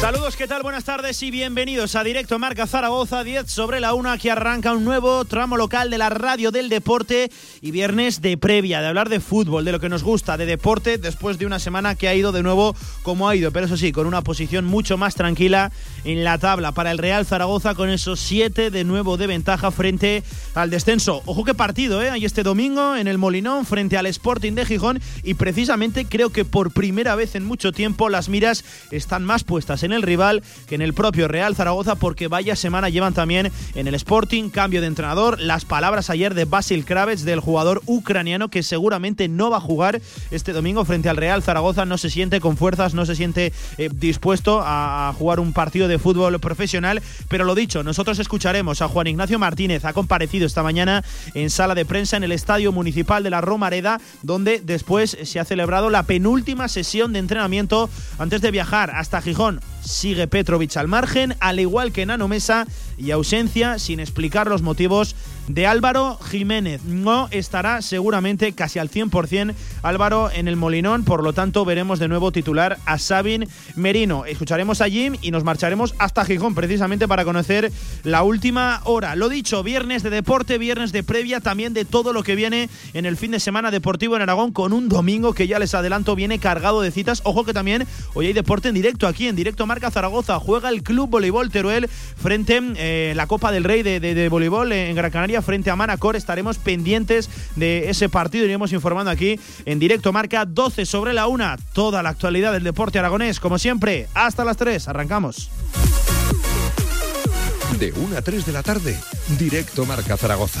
Saludos, ¿qué tal? Buenas tardes y bienvenidos a Directo Marca Zaragoza, 10 sobre la 1, que arranca un nuevo tramo local de la radio del deporte y viernes de previa, de hablar de fútbol, de lo que nos gusta, de deporte, después de una semana que ha ido de nuevo como ha ido, pero eso sí, con una posición mucho más tranquila en la tabla para el Real Zaragoza con esos 7 de nuevo de ventaja frente al descenso. Ojo qué partido, ¿eh? Hay este domingo en el Molinón frente al Sporting de Gijón y precisamente creo que por primera vez en mucho tiempo las miras están más puestas en en el rival que en el propio Real Zaragoza porque vaya semana llevan también en el Sporting, cambio de entrenador, las palabras ayer de Basil Kravets del jugador ucraniano que seguramente no va a jugar este domingo frente al Real Zaragoza, no se siente con fuerzas, no se siente eh, dispuesto a jugar un partido de fútbol profesional, pero lo dicho, nosotros escucharemos a Juan Ignacio Martínez, ha comparecido esta mañana en sala de prensa en el Estadio Municipal de la Romareda, donde después se ha celebrado la penúltima sesión de entrenamiento antes de viajar hasta Gijón sigue Petrovic al margen, al igual que Nano Mesa y ausencia sin explicar los motivos de Álvaro Jiménez. No estará seguramente casi al 100% Álvaro en el Molinón, por lo tanto veremos de nuevo titular a Sabin Merino. Escucharemos a Jim y nos marcharemos hasta Gijón precisamente para conocer la última hora. Lo dicho, viernes de deporte, viernes de previa, también de todo lo que viene en el fin de semana deportivo en Aragón con un domingo que ya les adelanto viene cargado de citas. Ojo que también hoy hay deporte en directo aquí en directo Marca Zaragoza. Juega el Club Voleibol Teruel frente a eh, la Copa del Rey de, de voleibol en Gran Canaria frente a Manacor. Estaremos pendientes de ese partido. Iremos informando aquí en directo. Marca 12 sobre la 1. Toda la actualidad del deporte aragonés, como siempre, hasta las 3. Arrancamos. De 1 a 3 de la tarde, directo Marca Zaragoza.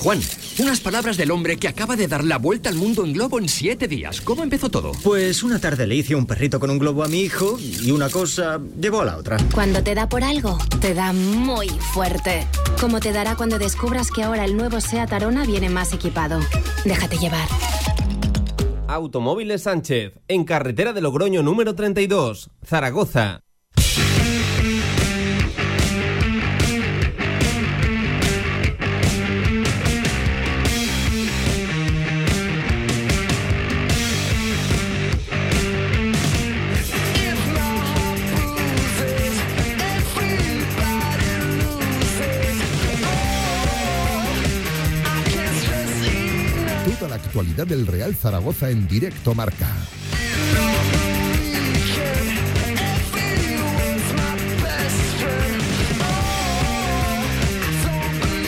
Juan, unas palabras del hombre que acaba de dar la vuelta al mundo en globo en siete días. ¿Cómo empezó todo? Pues una tarde le hice un perrito con un globo a mi hijo y una cosa llevó a la otra. Cuando te da por algo, te da muy fuerte. Como te dará cuando descubras que ahora el nuevo SEAT Arona viene más equipado. Déjate llevar. Automóviles Sánchez, en carretera de Logroño número 32, Zaragoza. Del Real Zaragoza en directo marca.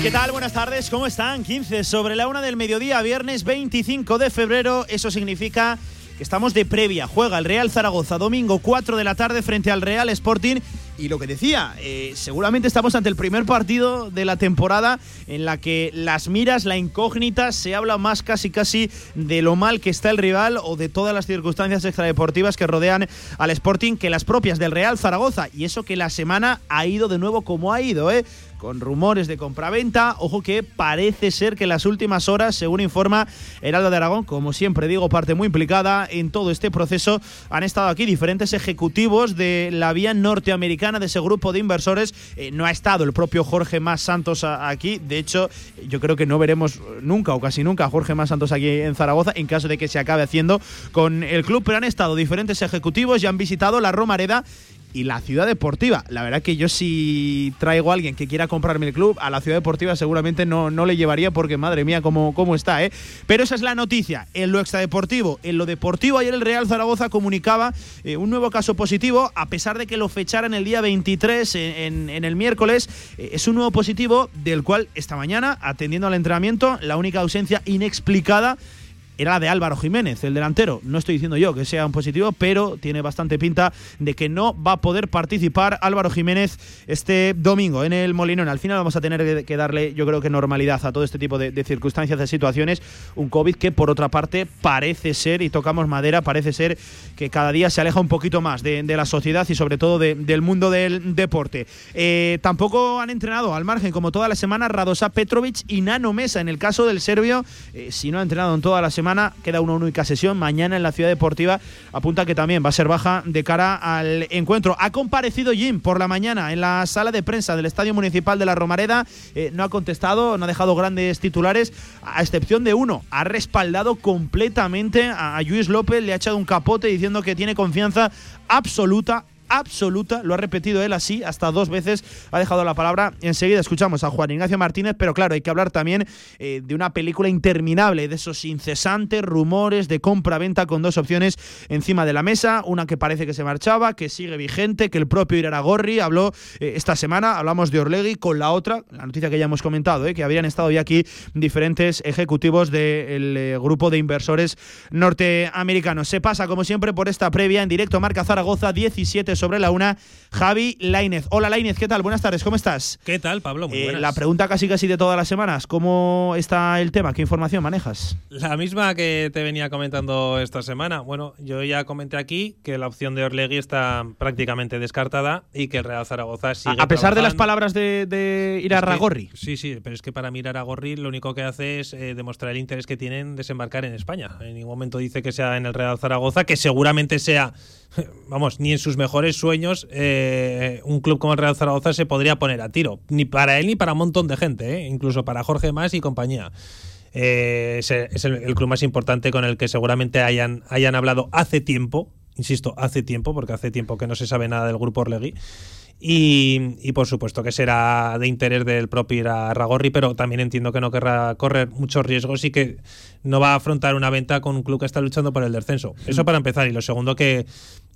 ¿Qué tal? Buenas tardes, ¿cómo están? 15 sobre la una del mediodía, viernes 25 de febrero. Eso significa que estamos de previa. Juega el Real Zaragoza domingo 4 de la tarde frente al Real Sporting y lo que decía, eh, seguramente estamos ante el primer partido de la temporada en la que las miras, la incógnita, se habla más casi casi de lo mal que está el rival o de todas las circunstancias extradeportivas que rodean al Sporting que las propias del Real Zaragoza. Y eso que la semana ha ido de nuevo como ha ido, ¿eh? Con rumores de compraventa. Ojo que parece ser que en las últimas horas, según informa Heraldo de Aragón, como siempre digo, parte muy implicada en todo este proceso, han estado aquí diferentes ejecutivos de la vía norteamericana de ese grupo de inversores. Eh, no ha estado el propio Jorge Más Santos aquí. De hecho, yo creo que no veremos nunca o casi nunca a Jorge Más Santos aquí en Zaragoza, en caso de que se acabe haciendo con el club. Pero han estado diferentes ejecutivos y han visitado la Romareda y la Ciudad Deportiva. La verdad que yo si traigo a alguien que quiera comprarme el club, a la Ciudad Deportiva seguramente no, no le llevaría porque madre mía cómo, cómo está, ¿eh? Pero esa es la noticia. En lo extradeportivo, en lo deportivo, ayer el Real Zaragoza comunicaba eh, un nuevo caso positivo, a pesar de que lo fecharan el día 23 en, el miércoles. Eh, es un nuevo positivo del cual esta mañana, atendiendo al entrenamiento, la única ausencia inexplicada era la de Álvaro Jiménez, el delantero. No estoy diciendo yo que sea un positivo, pero tiene bastante pinta de que no va a poder participar Álvaro Jiménez este domingo en el Molinón. Al final vamos a tener que darle, yo creo que normalidad a todo este tipo de, circunstancias, de situaciones. Un COVID que, por otra parte, parece ser, y tocamos madera, parece ser que cada día se aleja un poquito más de, la sociedad y sobre todo del mundo del deporte. Eh, tampoco han entrenado al margen, como toda la semana, Radosa Petrovic y Nano Mesa. En el caso del serbio, eh, si no ha entrenado en toda la semana, queda una única sesión. Mañana en la Ciudad Deportiva apunta que también va a ser baja de cara al encuentro. Ha comparecido Jim por la mañana en la sala de prensa del Estadio Municipal de la Romareda. Eh, no ha contestado, no ha dejado grandes titulares, a excepción de uno. Ha respaldado completamente a Luis López, le ha echado un capote diciendo que tiene confianza absoluta absoluta, lo ha repetido él así hasta dos veces, ha dejado la palabra. Enseguida escuchamos a Juan Ignacio Martínez, pero claro, hay que hablar también eh, de una película interminable, de esos incesantes rumores de compra-venta con dos opciones encima de la mesa, una que parece que se marchaba, que sigue vigente, que el propio Iraragorri habló eh, esta semana, hablamos de Orlegui, con la otra, la noticia que ya hemos comentado, eh, que habían estado ya aquí diferentes ejecutivos del grupo de inversores norteamericanos. Se pasa, como siempre, por esta previa en directo Marca Zaragoza 17 sobre la una, Javi Lainez. Hola Lainez, ¿qué tal? Buenas tardes, ¿cómo estás? ¿Qué tal, Pablo? Muy eh, la pregunta casi casi de todas las semanas, ¿cómo está el tema? ¿Qué información manejas? La misma que te venía comentando esta semana. Bueno, yo ya comenté aquí que la opción de Orlegui está prácticamente descartada y que el Real Zaragoza sigue A, pesar de las palabras de, de Irarragorri. sí, sí, pero es que para mí Irarragorri lo único que hace es eh, demostrar el interés que tienen desembarcar en España. En ningún momento dice que sea en el Real Zaragoza, que seguramente sea vamos, ni en sus mejores sueños eh, un club como el Real Zaragoza se podría poner a tiro. Ni para él ni para un montón de gente, eh, incluso para Jorge Más y compañía. Eh, es, el, club más importante con el que seguramente hayan, hayan hablado hace tiempo, insisto, hace tiempo, porque hace tiempo que no se sabe nada del grupo Orlegui. Y, por supuesto que será de interés del propio Ragorri, pero también entiendo que no querrá correr muchos riesgos y que no va a afrontar una venta con un club que está luchando por el descenso. Eso para empezar. Y lo segundo, que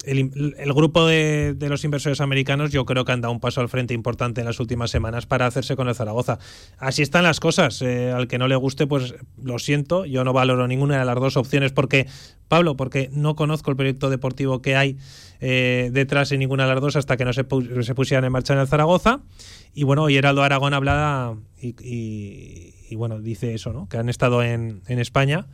el, grupo de, los inversores americanos yo creo que han dado un paso al frente importante en las últimas semanas para hacerse con el Zaragoza. Así están las cosas. Eh, al que no le guste, pues lo siento. Yo no valoro ninguna de las dos opciones porque, Pablo, porque no conozco el proyecto deportivo que hay eh, detrás en ninguna de las dos hasta que no se, se, pusieran en marcha en el Zaragoza. Y bueno, y Heraldo Aragón habla y, bueno, dice eso, ¿no? Que han estado en, en España.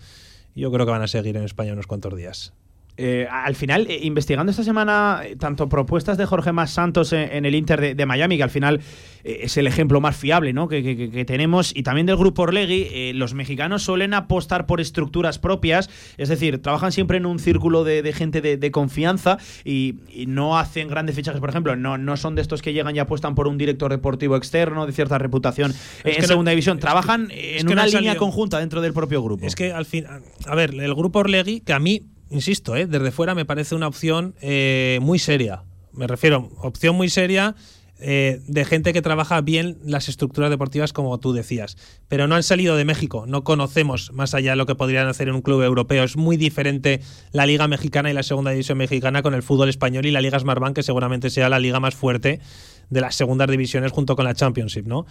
Y yo creo que van a seguir en España unos cuantos días. Eh, al final, eh, investigando esta semana eh, tanto propuestas de Jorge Más Santos en, el Inter de, Miami, que al final es el ejemplo más fiable ¿no? que, tenemos, y también del grupo Orlegui, los mexicanos suelen apostar por estructuras propias, es decir, trabajan siempre en un círculo de, gente de, confianza y, no hacen grandes fichajes, por ejemplo, no, no son de estos que llegan y apuestan por un director deportivo externo de cierta reputación en segunda división, trabajan en una línea conjunta dentro del propio grupo. Es que al fin, a ver, el grupo Orlegui, que a mí insisto, ¿eh? desde fuera me parece una opción eh, muy seria. Me refiero, opción muy seria eh, de gente que trabaja bien las estructuras deportivas, como tú decías. Pero no han salido de México, no conocemos más allá de lo que podrían hacer en un club europeo. Es muy diferente la Liga Mexicana y la Segunda División Mexicana con el fútbol español y la Liga Smartbank, que seguramente sea la liga más fuerte de las segundas divisiones junto con la Championship, ¿no?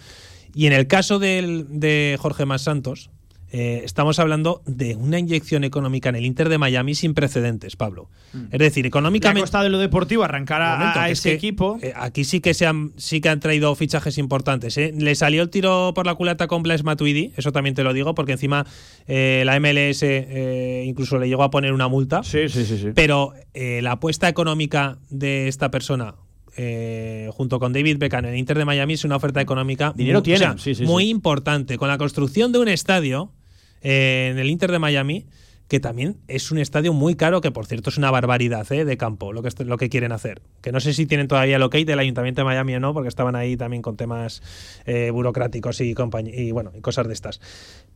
Y en el caso de Jorge Más Santos, eh, estamos hablando de una inyección económica en el Inter de Miami sin precedentes, Pablo. Mm. Es decir, económicamente. ha costado en lo deportivo arrancar a, ese equipo. Eh, aquí sí que se han, sí que han traído fichajes importantes. ¿eh? Le salió el tiro por la culata con Blaise Matuidi, eso también te lo digo, porque encima la MLS incluso le llegó a poner una multa. Sí, sí, sí. sí. Pero la apuesta económica de esta persona junto con David Beckham en el Inter de Miami es una oferta económica Dinero tiene. muy importante. Con la construcción de un estadio en el Inter de Miami, que también es un estadio muy caro, que por cierto es una barbaridad ¿eh? de campo lo que, lo que quieren hacer. Que no sé si tienen todavía el ok del Ayuntamiento de Miami o no, porque estaban ahí también con temas eh, burocráticos y, y, bueno, y cosas de estas.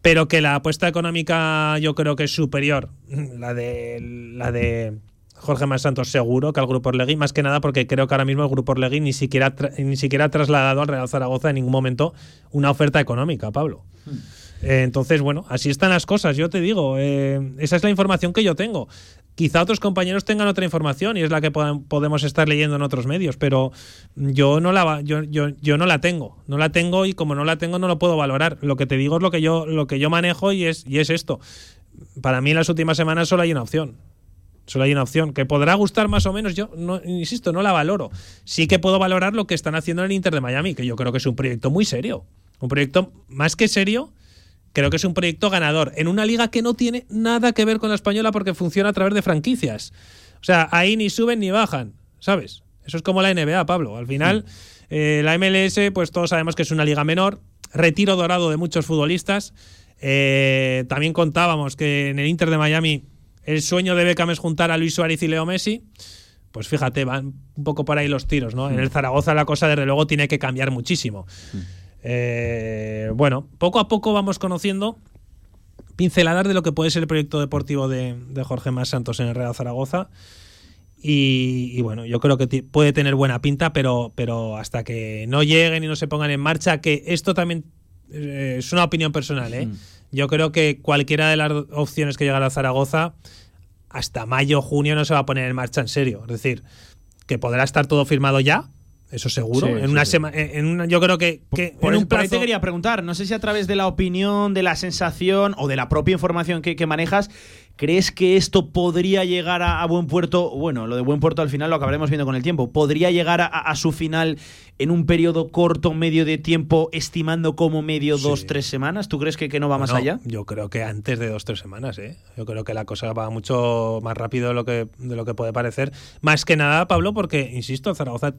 Pero que la apuesta económica yo creo que es superior, la de, la de Jorge Más Santos seguro que al Grupo Orlegui, más que nada porque creo que ahora mismo el Grupo Orlegui ni siquiera, ni siquiera ha trasladado al Real Zaragoza en ningún momento una oferta económica, Pablo. Hmm. Eh, entonces, bueno, así están las cosas, yo te digo, eh, esa es la información que yo tengo. Quizá otros compañeros tengan otra información y es la que podemos estar leyendo en otros medios, pero yo no la yo, no la tengo, no la tengo y como no la tengo no lo puedo valorar. Lo que te digo es lo que yo lo que yo manejo y es y es esto. Para mí en las últimas semanas solo hay una opción. Solo hay una opción que podrá gustar más o menos. Yo no insisto, no la valoro. Sí que puedo valorar lo que están haciendo en el Inter de Miami, que yo creo que es un proyecto muy serio, un proyecto más que serio Creo que es un proyecto ganador en una liga que no tiene nada que ver con la española porque funciona a través de franquicias. O sea, ahí ni suben ni bajan, ¿sabes? Eso es como la NBA, Pablo. Al final, eh, la MLS, pues todos sabemos que es una liga menor, retiro dorado de muchos futbolistas. Eh, también contábamos que en el Inter de Miami el sueño de Beckham es juntar a Luis Suárez y Leo Messi. Pues fíjate, van un poco por ahí los tiros, ¿no? En el Zaragoza la cosa, desde luego, tiene que cambiar muchísimo. Eh, bueno, poco a poco vamos conociendo pinceladas de lo que puede ser el proyecto deportivo de, Jorge Más Santos en el Real Zaragoza. Y, bueno, yo creo que puede tener buena pinta, pero, pero hasta que no lleguen y no se pongan en marcha, que esto también eh, es una opinión personal, ¿eh? Yo creo que cualquiera de las opciones que llega a Zaragoza, hasta mayo, junio no se va a poner en marcha en serio. Es decir, que podrá estar todo firmado ya, eso seguro. en una semana, en yo creo que, por, un plazo... te quería preguntar, no sé si a través de la opinión, de la sensación o de la propia información que, manejas, ¿crees que esto podría llegar a, buen puerto? Bueno, lo de buen puerto al final lo acabaremos viendo con el tiempo. ¿Podría llegar a, su final en un periodo corto, medio de tiempo, estimando como medio dos, tres semanas? ¿Tú crees que, que no va más allá? Yo creo que antes de dos, tres semanas, ¿eh? Yo creo que la cosa va mucho más rápido de lo que, de lo que puede parecer. Más que nada, Pablo, porque, insisto, Zaragoza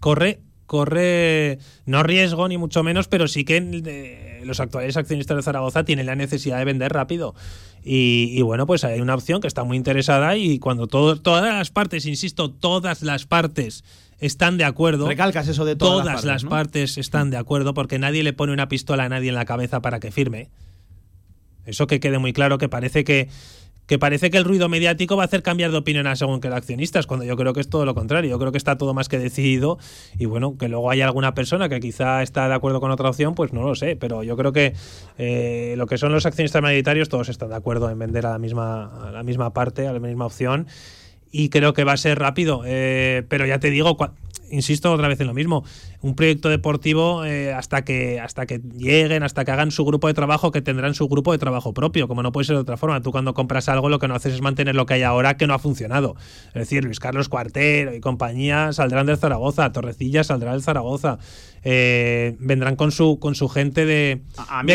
corre corre no riesgo ni mucho menos, pero sí que eh, los actuales accionistas de Zaragoza tienen la necesidad de vender rápido. Y, bueno, pues hay una opción que está muy interesada y cuando todas las partes, insisto, todas las partes están de acuerdo. Recalcas eso de todas, todas las, partes, están de acuerdo porque nadie le pone una pistola a nadie en la cabeza para que firme. Eso que quede muy claro que parece que que parece que el ruido mediático va a hacer cambiar de opinión a según que los accionistas, cuando yo creo que es todo lo contrario. Yo creo que está todo más que decidido y bueno, que luego haya alguna persona que quizá está de acuerdo con otra opción, pues no lo sé, pero yo creo que eh, lo que son los accionistas mayoritarios todos están de acuerdo en vender a la misma, a la misma parte, a la misma opción y creo que va a ser rápido. Eh, pero ya te digo, insisto otra vez en lo mismo, un proyecto deportivo eh, hasta que hasta que lleguen, hasta que hagan su grupo de trabajo, que tendrán su grupo de trabajo propio, como no puede ser de otra forma. Tú cuando compras algo lo que no haces es mantener lo que hay ahora que no ha funcionado. Es decir, Luis Carlos Cuartero y compañía saldrán del Zaragoza, Torrecilla saldrá del Zaragoza. Eh, vendrán con su con su gente de,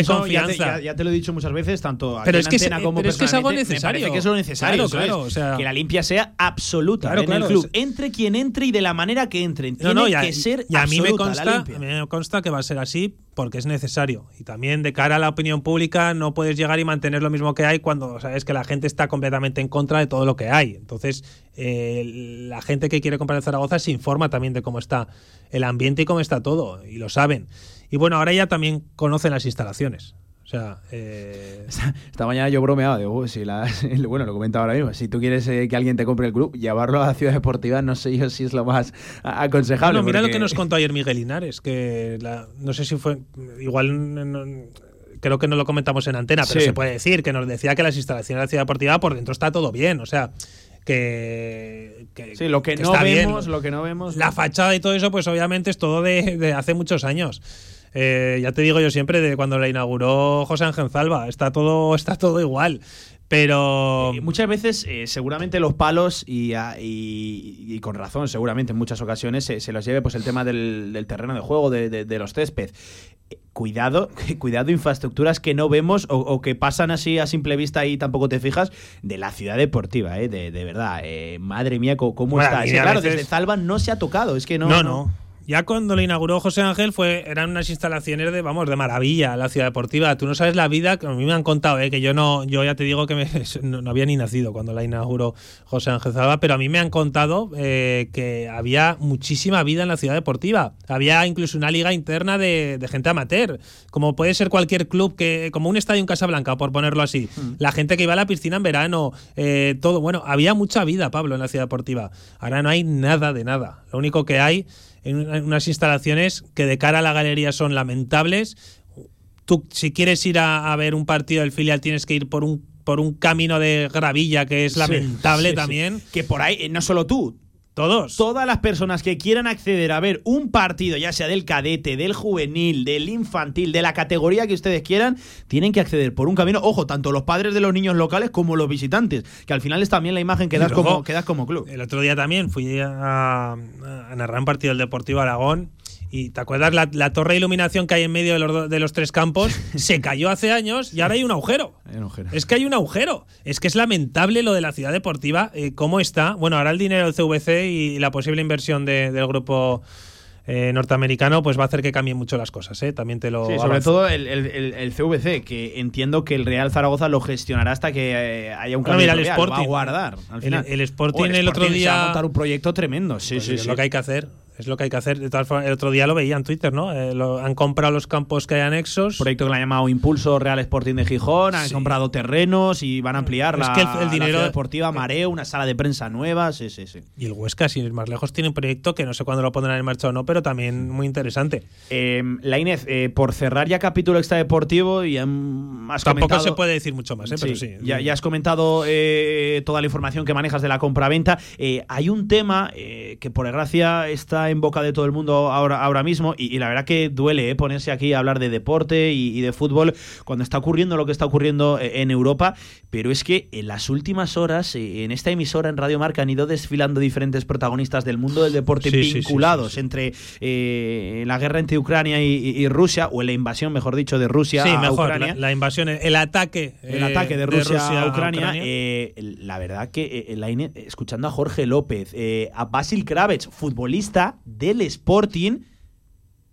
confianza. Ya te, lo he dicho muchas veces, tanto pero es que, como pero es que es algo necesario. que es lo necesario. que la limpia sea absoluta en el club. Entre quien entre y de la manera que entre. Tiene que ser y a mí me consta, a mí me consta que va a ser así porque es necesario. Y también de cara a la opinión pública no puedes llegar y mantener lo mismo que hay cuando sabes que la gente está completamente en contra de todo lo que hay. Entonces, eh, la gente que quiere comprar en Zaragoza se informa también de cómo está el ambiente y cómo está todo, y lo saben. Y bueno, ahora ya también conocen las instalaciones. O sea, eh... esta mañana yo bromeaba, digo, si la, bueno, lo comentaba ahora mismo, si tú quieres eh, que alguien te compre el club, llevarlo a la ciudad deportiva, no sé yo si es lo más aconsejable. No, mira lo que nos contó ayer Miguel Linares, que no sé si fue, igual creo que no lo comentamos en antena, pero se puede decir que nos decía que las instalaciones de la ciudad deportiva por dentro está todo bien, o sea, que, sí, lo que, no vemos, lo que no vemos. La fachada y todo eso, pues obviamente es todo de, de hace muchos años. Eh, ya te digo yo siempre, de cuando la inauguró José Ángel Zalba, está todo, está todo igual. Pero. Eh, muchas veces, eh, seguramente los palos, y, con razón, seguramente en muchas ocasiones, se, los lleve pues el tema del, terreno de juego, de, los césped. Cuidado, cuidado, infraestructuras que no vemos o, que pasan así a simple vista y tampoco te fijas de la ciudad deportiva, de, verdad. madre mía, cómo está. claro, desde Zalba no se ha tocado, es que no. No, no. Ya cuando lo inauguró José Ángel fue eran unas instalaciones de vamos de maravilla la ciudad deportiva. Tú no sabes la vida que a mí me han contado, ¿eh? que yo no yo ya te digo que me, no, había ni nacido cuando la inauguró José Ángel Zalba, pero a mí me han contado eh, que había muchísima vida en la ciudad deportiva. Había incluso una liga interna de, gente amateur, como puede ser cualquier club que como un estadio en Casablanca, por ponerlo así. Mm. La gente que iba a la piscina en verano, eh, todo bueno, había mucha vida, Pablo, en la ciudad deportiva. Ahora no hay nada de nada. Lo único que hay en unas instalaciones que de cara a la galería son lamentables. Tú, si quieres ir a, ver un partido del filial, tienes que ir por un por un camino de gravilla que es lamentable también. Que por ahí, eh, no solo tú, todos. Todas las personas que quieran acceder a ver un partido, ya sea del cadete, del juvenil, del infantil, de la categoría que ustedes quieran, tienen que acceder por un camino. Ojo, tanto los padres de los niños locales como los visitantes, que al final es también la imagen que das, como, que das como club. El otro día también fui a, a narrar un partido del Deportivo Aragón y te acuerdas la, torre de iluminación que hay en medio de los, de los tres campos se cayó hace años y ahora hay un agujero. Es que hay un agujero. Es que es lamentable lo de la ciudad deportiva, eh, cómo está. Bueno, ahora el dinero del CVC y la posible inversión del grupo eh, norteamericano, pues va a hacer que cambien mucho las cosas, ¿eh? También te lo. Sí, sobre todo el, CVC, que entiendo que el Real Zaragoza lo gestionará hasta que eh, haya un cambio. el Sporting, va a guardar. El, Sporting el, otro día. Va a montar un proyecto tremendo. Sí, pues sí, es lo que hay que hacer. Es lo que hay que hacer. De todas formas, el otro día lo veía en Twitter, ¿no? Eh, han comprado los campos que hay anexos. Proyecto que le han llamado Impulso Real Sporting de Gijón. Han comprado terrenos y van a ampliar la, que el, dinero deportiva Mareo, una sala de prensa nueva. Sí, sí, sí. Y el Huesca, sin ir más lejos, tiene un proyecto que no sé cuándo lo pondrán en marcha o no, pero también muy interesante. Eh, la Inés, eh, por cerrar ya capítulo extradeportivo, y has Tampoco se puede decir mucho más, ¿eh? pero sí. Ya, ya has comentado toda la información que manejas de la compra-venta. hay un tema que, por desgracia, está en boca de todo el mundo ahora, ahora mismo y, la verdad que duele ¿eh? ponerse aquí a hablar de deporte y, de fútbol cuando está ocurriendo lo que está ocurriendo eh, en Europa, pero es que en las últimas horas eh, en esta emisora en Radio Marca han ido desfilando diferentes protagonistas del mundo del deporte vinculados entre la guerra entre Ucrania y, Rusia o la invasión, mejor dicho, de Rusia a Ucrania. La, invasión, el ataque, el ataque de Rusia, a Ucrania. la verdad que escuchando a Jorge López, a Basil Kravets, futbolista del Sporting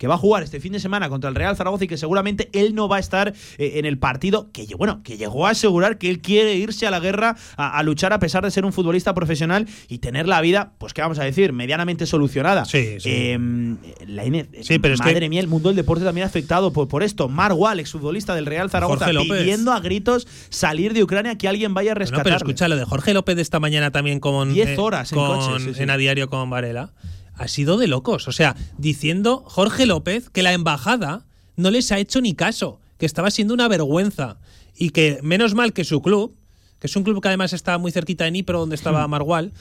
que va a jugar este fin de semana contra el Real Zaragoza y que seguramente él no va a estar eh, en el partido, que bueno, que llegó a asegurar que él quiere irse a la guerra a, luchar a pesar de ser un futbolista profesional y tener la vida, pues qué vamos a decir, medianamente solucionada. Sí, sí. Em, la sí, pero madre mía, el mundo del deporte también afectado por, por esto. Mar Wall, exfutbolista del Real Zaragoza, pidiendo a gritos salir de Ucrania que alguien vaya a rescatar. No, pero escucha lo de Jorge López de esta mañana también con 10 horas en, coche, en a diario con Varela ha sido de locos. O sea, diciendo Jorge López que la embajada no les ha hecho ni caso, que estaba siendo una vergüenza y que menos mal que su club, que es un club que además está muy cerquita de Nipro, donde estaba. Margual,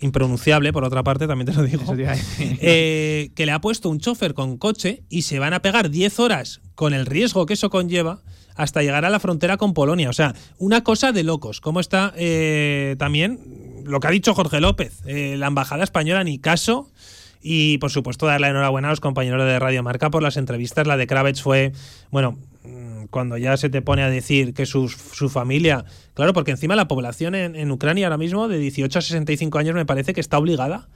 impronunciable por otra parte, también te lo digo, eh, que le ha puesto un chofer con coche y se van a pegar 10 horas con el riesgo que eso conlleva hasta llegar a la frontera con Polonia. O sea, una cosa de locos. ¿Cómo está eh, también lo que ha dicho Jorge López? Eh, la embajada española ni caso. Y por supuesto, darle la enhorabuena a los compañeros de Radio Marca por las entrevistas. La de Kravets fue, bueno, mm, cuando ya se te pone a decir que su, familia. Claro, porque encima la población en, Ucrania ahora mismo, de 18 a 65 años, me parece que está obligada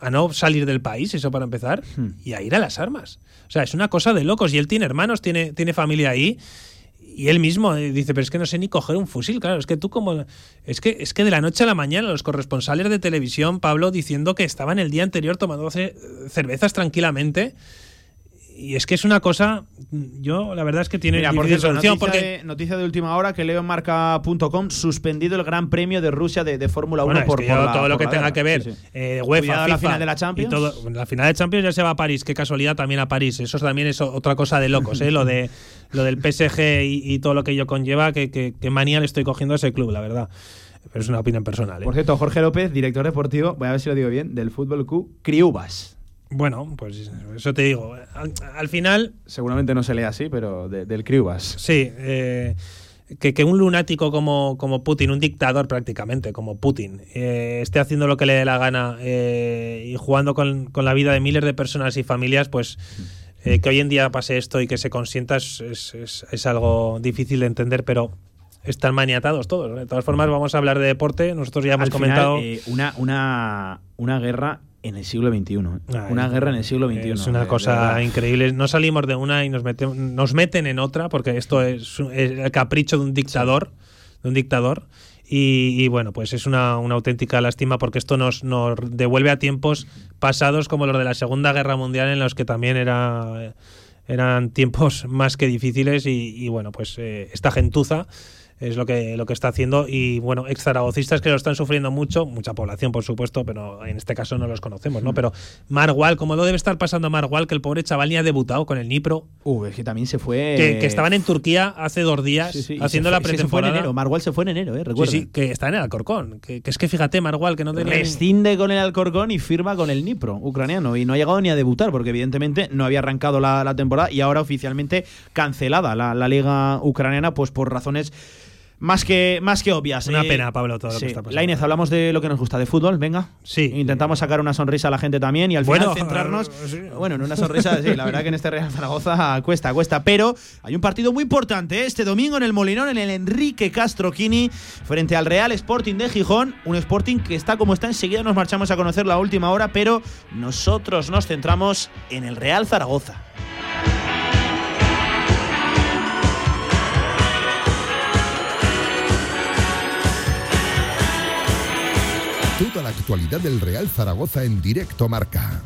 a no salir del país, eso para empezar, hmm. y a ir a las armas. O sea, es una cosa de locos. Y él tiene hermanos, tiene, tiene familia ahí y él mismo dice, pero es que no sé ni coger un fusil, claro, es que tú como es que es que de la noche a la mañana los corresponsales de televisión, Pablo diciendo que estaban el día anterior tomando cervezas tranquilamente y es que es una cosa, yo la verdad es que tiene Mira, por cierto, noticia, porque... de, noticia de última hora que leo en marca.com suspendido el Gran Premio de Rusia de, Fórmula 1 por, todo lo que tenga que ver eh, UEFA, la final de la Champions. Y todo, la final de Champions ya se va a París, qué casualidad también a París. Eso también es otra cosa de locos, ¿eh? lo de lo del PSG y, todo lo que ello conlleva, que, que, manía le estoy cogiendo a ese club, la verdad. Pero es una opinión personal. ¿eh? Por cierto, Jorge López, director deportivo, voy a ver si lo digo bien, del Fútbol Q Criubas. Bueno, pues eso te digo. Al, final. Seguramente no se lee así, pero del Criubas. Sí. Eh, que, un lunático como, como, Putin, un dictador prácticamente como Putin, eh, esté haciendo lo que le dé la gana y jugando con, la vida de miles de personas y familias, pues que hoy en día pase esto y que se consienta es, es, algo difícil de entender, pero están maniatados todos. De todas formas, vamos a hablar de deporte. Nosotros ya hemos comentado. una, una, una guerra en el siglo XXI. ¿eh? Ay, una guerra en el siglo XXI. Es una de- cosa increíble. No salimos de una y nos meten, nos meten en otra, porque esto es, es el capricho de un dictador, de un dictador. Y, bueno, pues es una, una auténtica lástima porque esto nos, nos devuelve a tiempos pasados como los de la Segunda Guerra Mundial, en los que también era, eran tiempos más que difíciles. Y, y bueno, pues eh, esta gentuza es lo que, lo que está haciendo. Y bueno, ex zaragocistas que lo están sufriendo mucho, mucha población, por supuesto, pero en este caso no los conocemos, ¿no? Pero Marwal, como lo debe estar pasando Marwal, que el pobre chaval ni ha debutado con el Nipro, Uh, es que también se fue. que, que estaban en Turquía hace dos días Sí, sí, haciendo la y se fue en pretemporada. enero. Marwal se fue en enero, ¿eh? Sí, Recuerda. sí, que está en el Alcorcón. Que, que es que fíjate, Marwal, que no tenía. Rescinde con el Alcorcón y firma con el Dnipro ucraniano. Y no ha llegado ni a debutar, porque evidentemente no había arrancado la, la temporada y ahora oficialmente cancelada la, la liga ucraniana, pues por razones más que, más que obvias. Una Eh, pena, Pablo, todo lo que sí. está pasando. Lainez, hablamos de lo que nos gusta, de fútbol, venga. Sí. Intentamos sacar una sonrisa a la gente también y al final Bueno, centrarnos. eh, sí. Bueno, en una sonrisa, sí, la verdad que en este Real Zaragoza cuesta, cuesta. Pero hay un partido muy importante ¿eh? este domingo en el Molinón, en el Enrique Castro Quini, frente al Real Sporting de Gijón. Un Sporting que está como está. Enseguida nos marchamos a conocer la última hora, pero nosotros nos centramos en el Real Zaragoza. Toda la actualidad del Real Zaragoza en directo marca.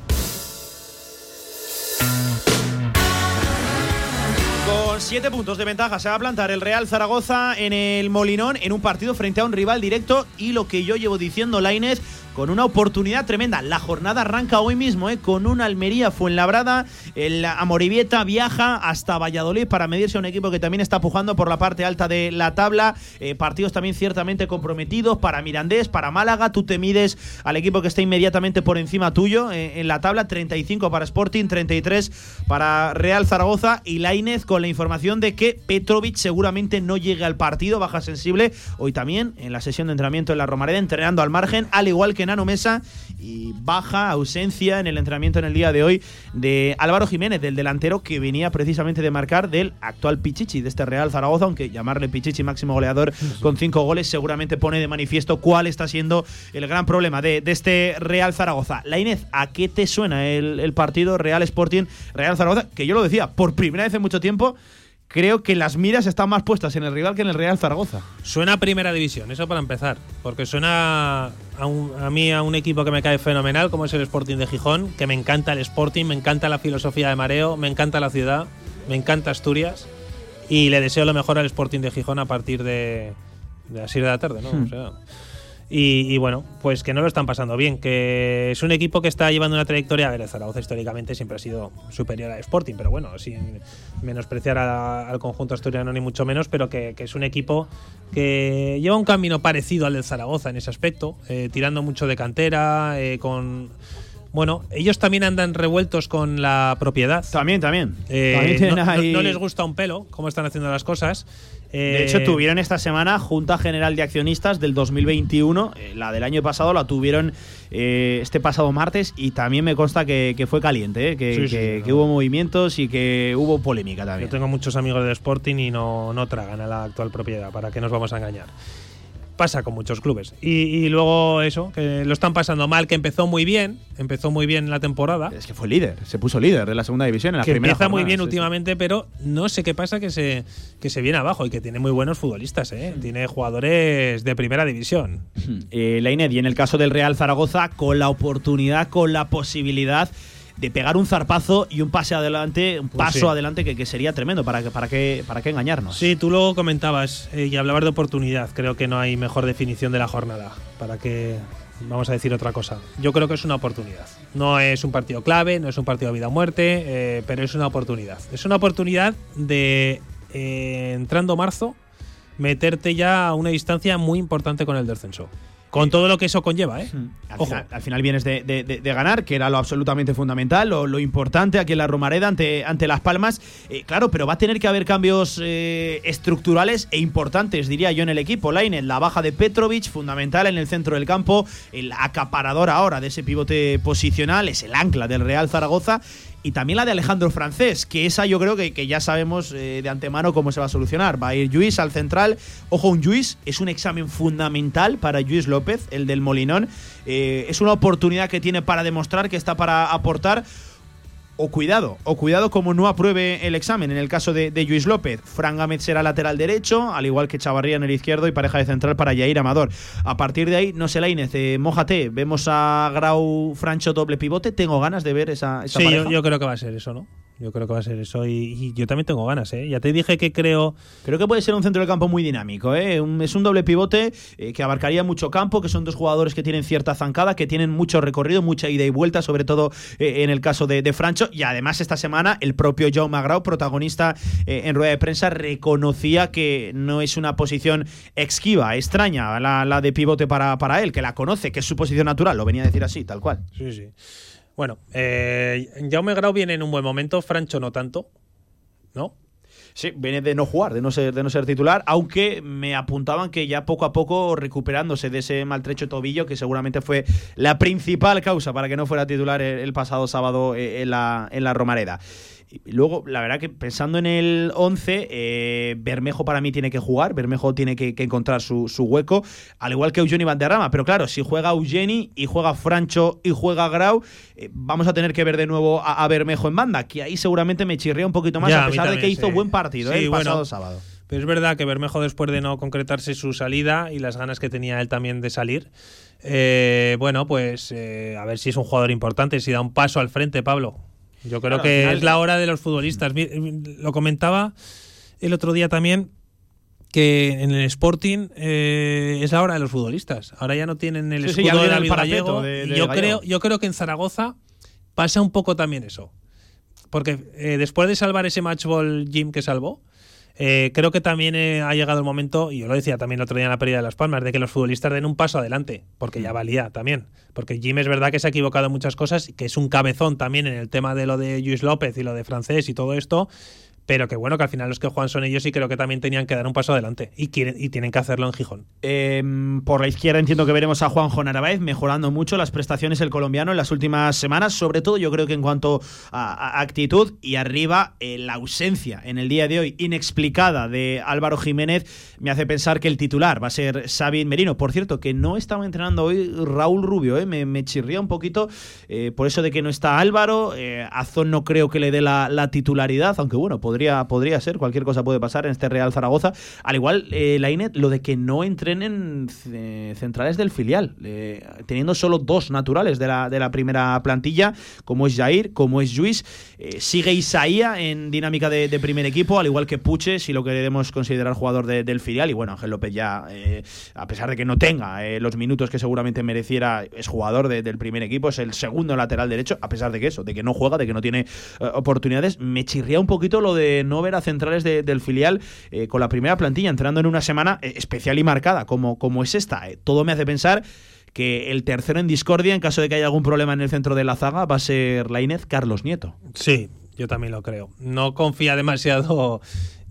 Con siete puntos de ventaja se va a plantar el Real Zaragoza en el Molinón en un partido frente a un rival directo y lo que yo llevo diciendo, Lainez, con una oportunidad tremenda. La jornada arranca hoy mismo, ¿eh? con un Almería Fuenlabrada. El Amoribieta viaja hasta Valladolid para medirse a un equipo que también está pujando por la parte alta de la tabla. Eh, partidos también ciertamente comprometidos para Mirandés, para Málaga. Tú te mides al equipo que está inmediatamente por encima tuyo eh, en la tabla. 35 para Sporting, 33 para Real Zaragoza. Y Lainez con la información de que Petrovic seguramente no llegue al partido. Baja sensible hoy también en la sesión de entrenamiento en la Romareda, entrenando al margen, al igual que Nano Mesa. Y baja ausencia en el entrenamiento en el día de hoy de Álvaro Jiménez, del delantero que venía precisamente de marcar del actual Pichichi de este Real Zaragoza, aunque llamarle Pichichi máximo goleador con cinco goles seguramente pone de manifiesto cuál está siendo el gran problema de, de este Real Zaragoza. La Inés, ¿a qué te suena el, el partido Real Sporting Real Zaragoza? Que yo lo decía, por primera vez en mucho tiempo, creo que las miras están más puestas en el rival que en el Real Zaragoza. Suena a primera división, eso para empezar. Porque suena a, un- a mí a un equipo que me cae fenomenal, como es el Sporting de Gijón, que me encanta el Sporting, me encanta la filosofía de mareo, me encanta la ciudad, me encanta Asturias. Y le deseo lo mejor al Sporting de Gijón a partir de, de las 6 de la tarde, ¿no? Hmm. O sea, y, y bueno, pues que no lo están pasando bien, que es un equipo que está llevando una trayectoria. A ver, el Zaragoza históricamente siempre ha sido superior al Sporting, pero bueno, sin menospreciar a- al conjunto asturiano ni mucho menos, pero que, que es un equipo que lleva un camino parecido al del Zaragoza en ese aspecto, eh, tirando mucho de cantera, eh, con. Bueno, ellos también andan revueltos con la propiedad. También, también. Eh, También tienen no, no- ahí- no les gusta un pelo cómo están haciendo las cosas. De Eh, hecho, tuvieron esta semana Junta General de Accionistas del 2021. eh, la del año pasado la tuvieron eh, este pasado martes y también me consta que, que fue caliente, eh, que, Sí, sí, que- hubo movimientos y que hubo polémica Yo también. tengo muchos amigos del Sporting y no, no tragan a la actual propiedad, ¿para qué nos vamos a engañar? Pasa con muchos clubes. Y, y luego eso, que lo están pasando mal, que empezó muy bien, empezó muy bien la temporada, Es que fue líder, se puso líder de la segunda división en la que primera empieza muy bien sí, sí. últimamente, pero no sé qué pasa que se, que se viene abajo y que tiene muy buenos futbolistas, ¿eh? Tiene jugadores de primera división. eh, y en el caso del Real Zaragoza, con la oportunidad, con la posibilidad de pegar un zarpazo y un pase adelante, un Pues paso sí. adelante que, que sería tremendo. ¿Para, para, qué, ¿Para qué engañarnos? Sí, tú luego comentabas eh, y hablabas de oportunidad. Creo que no hay mejor definición de la jornada. Para que vamos a decir otra cosa. Yo creo que es una oportunidad. No es un partido clave, no es un partido de vida o muerte, eh, pero es una oportunidad. Es una oportunidad de, eh, entrando marzo, meterte ya a una distancia muy importante con el descenso. Con todo lo que eso conlleva, ¿eh? Al final, al final vienes de, de- de- de ganar, que era lo absolutamente fundamental, lo, lo importante aquí en la Romareda ante, ante Las Palmas. Eh, claro, pero va a tener que haber cambios eh, estructurales e importantes, diría yo, en el equipo. Lainez, la baja de Petrovic, fundamental en el centro del campo, el acaparador ahora de ese pivote posicional, es el ancla del Real Zaragoza. Y también la de Alejandro Francés, que esa yo creo que, que ya sabemos eh, de antemano cómo se va a solucionar. Va a ir Luis al central. Ojo, un Luis es un examen fundamental para Luis López, el del Molinón. Eh, es una oportunidad que tiene para demostrar que está para aportar o cuidado, o cuidado como no apruebe el examen en el caso de, de Luis López. Fran Gámez será lateral derecho, al igual que Chavarría en el izquierdo y pareja de central para Yair Amador. A partir de ahí, no sé, la Inés, eh, mójate, vemos a Grau Francho doble pivote, tengo ganas de ver esa, esa Sí, pareja. yo, yo creo que va a ser eso, ¿no? Yo creo que va a ser eso y, yo también tengo ganas, ¿eh? Ya te dije que creo... Creo que puede ser un centro del campo muy dinámico. ¿eh? Es un doble pivote eh, que abarcaría mucho campo, que son dos jugadores que tienen cierta zancada, que tienen mucho recorrido, mucha ida y vuelta, sobre todo eh, en el caso de, de Francho. Y además esta semana el propio Joe Magrao, protagonista eh, en rueda de prensa, reconocía que no es una posición esquiva, extraña, la, la de pivote para, para él, que la conoce, que es su posición natural. Lo venía a decir así, tal cual. Sí, sí. Bueno, eh, Jaume Grau viene en un buen momento, Francho no tanto, ¿no? Sí, viene de no jugar, de no ser, de no ser titular, aunque me apuntaban que ya poco a poco recuperándose de ese maltrecho tobillo, que seguramente fue la principal causa para que no fuera titular el, el pasado sábado eh, en la, en la Romareda. Luego, la verdad que pensando en el 11, eh, Bermejo para mí tiene que jugar, Bermejo tiene que, que encontrar su, su hueco, al igual que Eugeni Valderrama. Pero claro, si juega Eugeni y juega Francho y juega Grau, eh, vamos a tener que ver de nuevo a, a Bermejo en banda, que ahí seguramente me chirría un poquito más, Ya, a pesar de que hizo sí. buen partido Sí, eh, el bueno. pasado sábado. Pero es verdad que Bermejo, después de no concretarse su salida y las ganas que tenía él también de salir, bueno, pues a ver si es un jugador importante, si da un paso al frente, Pablo. Yo creo Claro, que final- es la hora de los futbolistas. Lo comentaba el otro día también que en el Sporting eh, es la hora de los futbolistas. Ahora ya no tienen el Sí, escudo de David Gallego. de- de yo Gallego. creo, yo creo que en Zaragoza pasa un poco también eso. Porque eh, después de salvar ese match ball Jim que salvó, eh, creo que también eh, ha llegado el momento, y yo lo decía también el otro día en la pérdida de Las Palmas, de que los futbolistas den un paso adelante, porque ya valía también. Porque Jim es verdad que se ha equivocado en muchas cosas, y que es un cabezón también en el tema de lo de Luis López y lo de francés y todo esto, pero que bueno, que al final los que juegan son ellos y creo que también tenían que dar un paso adelante, y, quieren, y tienen que hacerlo en Gijón. Eh, por la izquierda entiendo que veremos a Juanjo Narváez mejorando mucho las prestaciones el colombiano en las últimas semanas, sobre todo yo creo que en cuanto a, actitud y arriba eh, la ausencia en el día de hoy inexplicada de Álvaro Jiménez me hace pensar que el titular va a ser Sabin Merino. Por cierto, que no estaba entrenando hoy Raúl Rubio, eh, me, me chirría un poquito eh, por eso de que no está Álvaro, Azón no creo que le dé la, la titularidad, aunque bueno, podría, podría ser, cualquier cosa puede pasar en este Real Zaragoza. Al igual, eh, la Inet, lo de que no entrenen centrales del filial, eh, teniendo solo dos naturales de la, de la primera plantilla, como es Jair, como es Luis. Eh, sigue Isaía en dinámica de, primer equipo, al igual que Puche, si lo queremos considerar jugador de- del filial. Y bueno, Ángel López ya, eh, a pesar de que no tenga eh, los minutos que seguramente mereciera, es jugador de- del primer equipo, es el segundo lateral derecho, a pesar de que eso, de que no juega, de que no tiene oportunidades. Me chirría un poquito lo de no ver a centrales de- del filial con la primera plantilla, entrando en una semana especial y marcada, como, como es esta. Todo me hace pensar que el tercero en discordia, en caso de que haya algún problema en el centro de la zaga, va a ser la Inés Carlos Nieto. Sí, yo también lo creo. No confía demasiado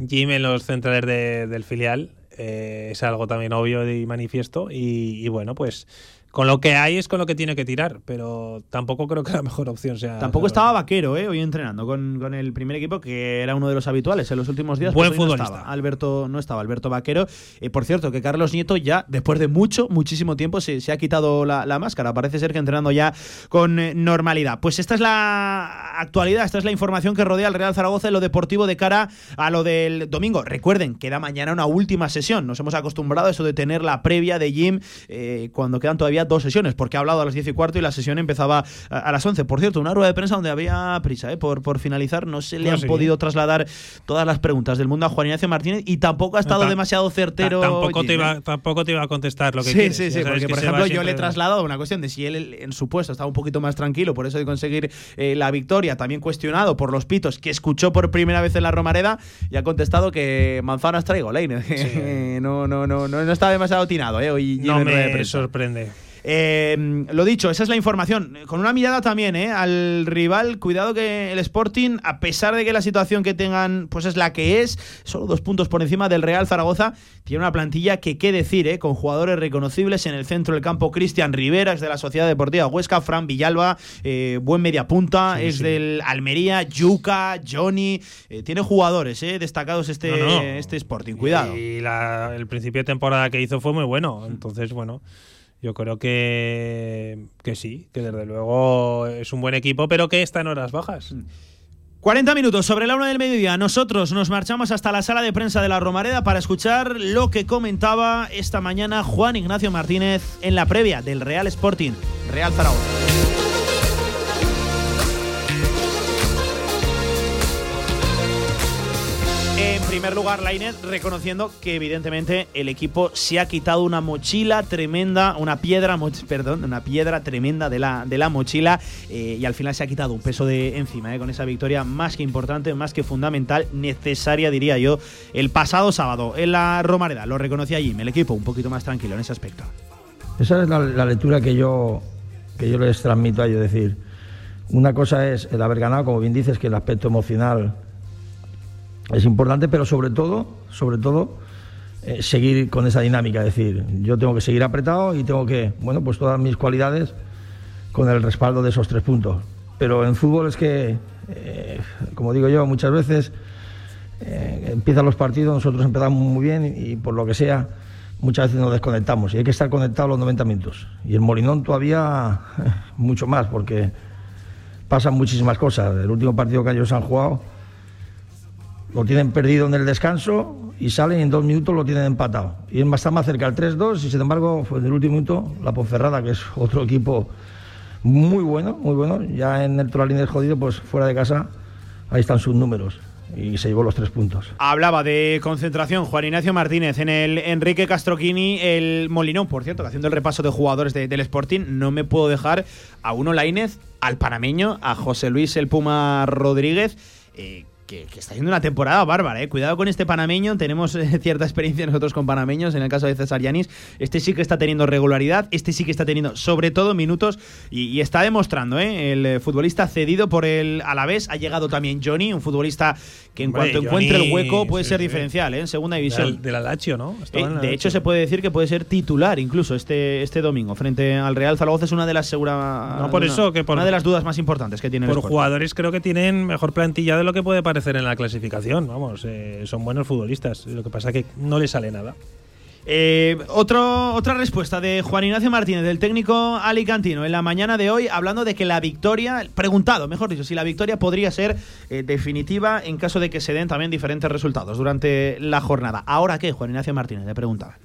Jim en los centrales de- del filial. eh, es algo también obvio y manifiesto. Y bueno, pues con lo que hay es con lo que tiene que tirar. Pero tampoco creo que la mejor opción sea. Tampoco estaba Vaquero, ¿eh? hoy entrenando con, con el primer equipo, que era uno de los habituales en los últimos días. Buen pues hoy no futbolista. estaba. Alberto no estaba, Alberto Vaquero. Eh, por cierto, que Carlos Nieto ya, después de mucho, muchísimo tiempo, se, se ha quitado la, la máscara. Parece ser que entrenando ya con eh, normalidad. Pues esta es la actualidad, esta es la información que rodea al Real Zaragoza en lo deportivo de cara a lo del domingo. Recuerden, queda mañana una última sesión. Nos hemos acostumbrado a eso de tener la previa de Jim eh, cuando quedan todavía dos sesiones, porque ha hablado a las 10 y cuarto y la sesión empezaba a, a las 11. Por cierto, una rueda de prensa donde había prisa eh, por, por finalizar. No se le han sí. podido trasladar todas las preguntas del mundo a Juan Ignacio Martínez y tampoco ha estado Ta- demasiado certero. Ta- tampoco, te ¿eh? iba, tampoco te iba a contestar lo que sí, quieres. sí, sí, porque que por ejemplo yo le he trasladado una cuestión de si él en su puesto estaba un poquito más tranquilo por eso de conseguir eh, la victoria, también cuestionado por los pitos que escuchó por primera vez en la Romareda y ha contestado que manzanas traigo, Leine. no, no, no, no, no está demasiado atinado, eh, hoy No de me sorprende. Eh, lo dicho, esa es la información. Con una mirada también ¿eh? al rival, cuidado que el Sporting, a pesar de que la situación que tengan pues es la que es, solo dos puntos por encima del Real Zaragoza, tiene una plantilla que qué decir, ¿eh? con jugadores reconocibles en el centro del campo, Cristian Rivera, es de la Sociedad Deportiva Huesca, Fran Villalba, eh, buen media punta, es del Almería, Yuca, Johnny, eh, tiene jugadores eh, destacados este, No, no. este Sporting, cuidado. Y la- el principio de temporada que hizo fue muy bueno. Entonces, bueno, yo creo que, que sí, que desde luego es un buen equipo, pero que está en horas bajas. 40 minutos sobre la una del mediodía. Nosotros nos marchamos hasta la sala de prensa de la Romareda para escuchar lo que comentaba esta mañana Juan Ignacio Martínez en la previa del Real Sporting, Real Zaragoza. En primer lugar, Lainez reconociendo que evidentemente el equipo se ha quitado una mochila tremenda, una piedra, perdón, una piedra tremenda de la, de la mochila eh, y al final se ha quitado un peso de encima eh, con esa victoria más que importante, más que fundamental, necesaria diría yo, el pasado sábado en la Romareda. Lo reconocía Jim, el equipo un poquito más tranquilo en ese aspecto. Esa es la, lectura que yo, que yo les transmito a ellos. Decir, una cosa es el haber ganado, como bien dices, que el aspecto emocional es importante, pero sobre todo, sobre todo, eh, seguir con esa dinámica. Es decir, yo tengo que seguir apretado y tengo que, bueno, pues todas mis cualidades con el respaldo de esos tres puntos. Pero en fútbol es que, eh, como digo yo, muchas veces eh, empiezan los partidos, nosotros empezamos muy bien y, por lo que sea, muchas veces nos desconectamos y hay que estar conectados los 90 minutos. Y el Molinón todavía mucho más porque pasan muchísimas cosas. El último partido que ellos han jugado lo tienen perdido en el descanso y salen y en dos minutos lo tienen empatado. Y está más cerca el 3-2 y sin embargo, fue en el último minuto la Ponferrada, que es otro equipo muy bueno, muy bueno. Ya en el Toralín jodido, pues fuera de casa, ahí están sus números y se llevó los tres puntos. Hablaba de concentración Juan Ignacio Martínez en el Enrique Castroquini, el Molinón, por cierto, haciendo el repaso de jugadores de- del Sporting, no me puedo dejar a uno Lainez, al panameño, a José Luis el Puma Rodríguez. eh, que, que está haciendo una temporada bárbara, eh. Cuidado con este panameño. Tenemos eh, cierta experiencia nosotros con panameños. En el caso de César Yanis, este sí que está teniendo regularidad. Este sí que está teniendo, sobre todo, minutos. Y, y está demostrando, ¿eh? El eh, futbolista cedido por el Alavés. Ha llegado también Johnny, un futbolista que en Hombre, cuanto encuentre el hueco puede sí, ser sí. diferencial, ¿eh? En segunda división. Del, de la Lazio, ¿no? Eh, la de Lazio. hecho, se puede decir que puede ser titular incluso este, este domingo frente al Real Zaragoza. Es una de las segura, No, por una- eso que por- una de las dudas más importantes que tiene Por jugadores creo que tienen mejor plantilla de lo que puede parecer en la clasificación. Vamos, eh, son buenos futbolistas. Lo que pasa es que no les sale nada. Eh, otro, otra respuesta de Juan Ignacio Martínez, del técnico alicantino, en la mañana de hoy, hablando de que la victoria, preguntado, mejor dicho, si la victoria podría ser eh, definitiva en caso de que se den también diferentes resultados durante la jornada. ¿Ahora qué, Juan Ignacio Martínez? Le preguntaba.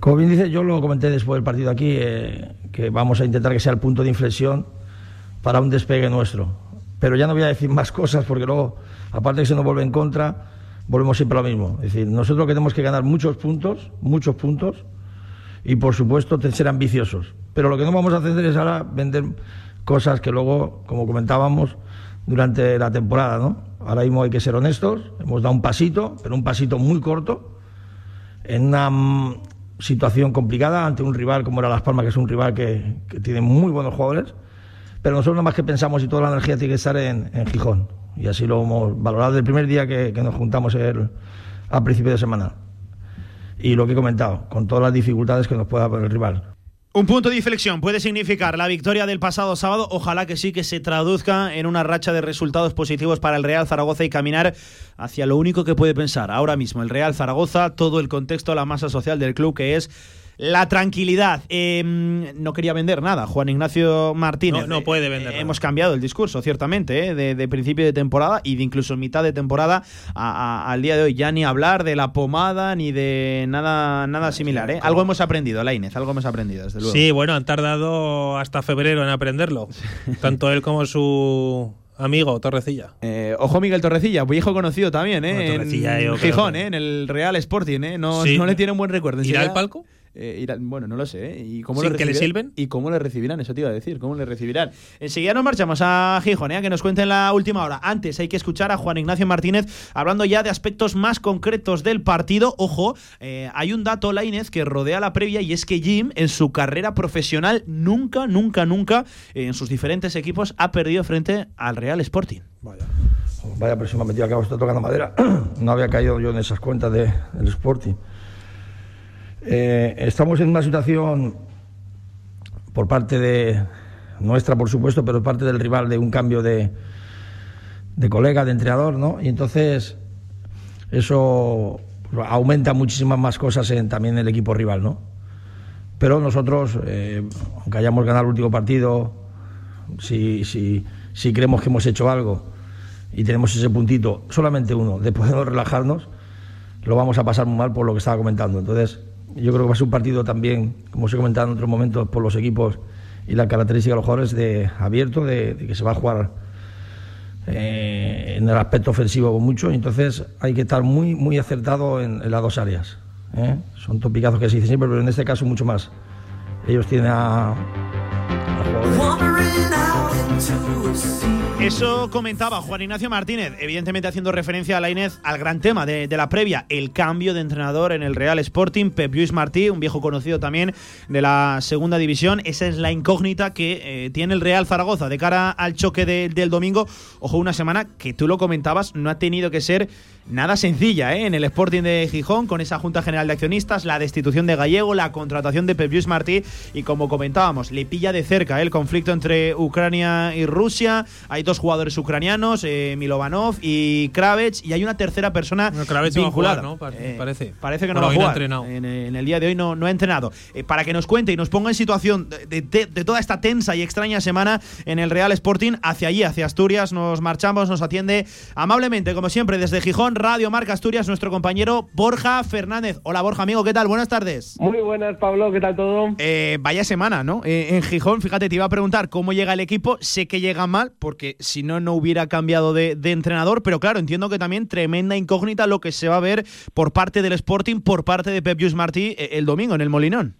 Como bien dice, yo lo comenté después del partido aquí, eh, que vamos a intentar que sea el punto de inflexión para un despegue nuestro. Pero ya no voy a decir más cosas porque luego, aparte que se nos vuelve en contra, volvemos siempre a lo mismo. Es decir, nosotros tenemos que ganar muchos puntos, muchos puntos, y por supuesto ser ambiciosos. Pero lo que no vamos a hacer es ahora vender cosas que luego, como comentábamos, durante la temporada, ¿no? Ahora mismo hay que ser honestos, hemos dado un pasito, pero un pasito muy corto, en una mm, situación complicada ante un rival como era Las Palmas, que es un rival que, que tiene muy buenos jugadores, pero nosotros nada más que pensamos y toda la energía tiene que estar en, en Gijón. Y así lo hemos valorado desde el primer día que, nos juntamos el, a principio de semana. Y lo que he comentado, con todas las dificultades que nos pueda poner el rival. Un punto de inflexión puede significar la victoria del pasado sábado. Ojalá que sí que se traduzca en una racha de resultados positivos para el Real Zaragoza y caminar hacia lo único que puede pensar ahora mismo el Real Zaragoza, todo el contexto, la masa social del club que es la tranquilidad. Eh, no quería vender nada, Juan Ignacio Martínez. No, no puede vender Eh, nada. Hemos cambiado el discurso, ciertamente, eh, de, de principio de temporada y de incluso mitad de temporada a- a- al día de hoy. Ya ni hablar de la pomada ni de nada, nada similar. eh. Algo hemos aprendido, Lainez, algo hemos aprendido, desde luego. Sí, bueno, han tardado hasta febrero en aprenderlo. Tanto él como su amigo Torrecilla. Eh, ojo Miguel Torrecilla, viejo conocido también, ¿eh? Bueno, Torrecilla, en Gijón, que- ¿eh? En el Real Sporting, ¿eh? No, Sí. no le tiene un buen recuerdo. ¿Irá al palco? Eh, bueno, no lo sé. ¿eh? ¿Y cómo ¿Sin le que le recibirán? silben? ¿Y cómo le recibirán? Eso te iba a decir, ¿cómo le recibirán? Enseguida nos marchamos a Gijón, ¿eh? que nos cuenten la última hora. Antes hay que escuchar a Juan Ignacio Martínez hablando ya de aspectos más concretos del partido. Ojo, eh, hay un dato, Lainez, que rodea la previa y es que Jim, en su carrera profesional, nunca, nunca, nunca, eh, en sus diferentes equipos, ha perdido frente al Real Sporting. Vaya presión me ha metido, acabo de estar tocando madera. No había caído yo en esas cuentas de- del Sporting. Eh, estamos en una situación, por parte de nuestra, por supuesto, pero por parte del rival, de un cambio de, de colega, de entrenador, ¿no? Y entonces eso aumenta muchísimas más cosas en, también el equipo rival, ¿no? Pero nosotros, eh, aunque hayamos ganado el último partido, si, si, si creemos que hemos hecho algo y tenemos ese puntito, solamente uno, de poder relajarnos, lo vamos a pasar muy mal por lo que estaba comentando. Entonces, yo creo que va a ser un partido también, como os he comentado en otros momentos, por los equipos y la característica de los jugadores de abierto, de, que se va a jugar eh, en el aspecto ofensivo mucho, entonces hay que estar muy, muy acertado en, las dos áreas. ¿eh? Son topicazos que se dicen siempre, pero en este caso mucho más. Ellos tienen a. Eso comentaba Juan Ignacio Martínez, evidentemente haciendo referencia a la Inés al gran tema de, la previa, el cambio de entrenador en el Real Sporting, Pep Lluís Martí, un viejo conocido también de la segunda división. Esa es la incógnita que eh, tiene el Real Zaragoza de cara al choque de- del domingo. Ojo, una semana que tú lo comentabas, no ha tenido que ser nada sencilla ¿eh? en el Sporting de Gijón, con esa Junta General de Accionistas, la destitución de Gallego, la contratación de Pep Lluís Martí y como comentábamos, le pilla de cerca ¿eh? el conflicto entre Ucrania y Rusia. Hay dos jugadores ucranianos, eh, Milovanov y Kravets, y hay una tercera persona no a vinculada. jugar, ¿no? Eh, parece. Parece que no Bueno, va a no jugar. entrenado. En, en el día de hoy no, no ha entrenado. Para que nos cuente y nos ponga en situación de, de- de toda esta tensa y extraña semana en el Real Sporting, hacia allí, hacia Asturias, nos marchamos, nos atiende amablemente, como siempre, desde Gijón, Radio Marca Asturias, nuestro compañero Borja Fernández. Hola Borja, amigo, ¿qué tal? Buenas tardes. Muy buenas, Pablo, ¿qué tal todo? Eh, vaya semana, ¿no? Eh, en Gijón, fíjate, te iba a preguntar cómo llega el equipo. Sé que llega mal, porque si no, no hubiera cambiado de, de entrenador. Pero claro, entiendo que también tremenda incógnita lo que se va a ver por parte del Sporting, por parte de Pep Lluís Martí eh, el domingo en el Molinón.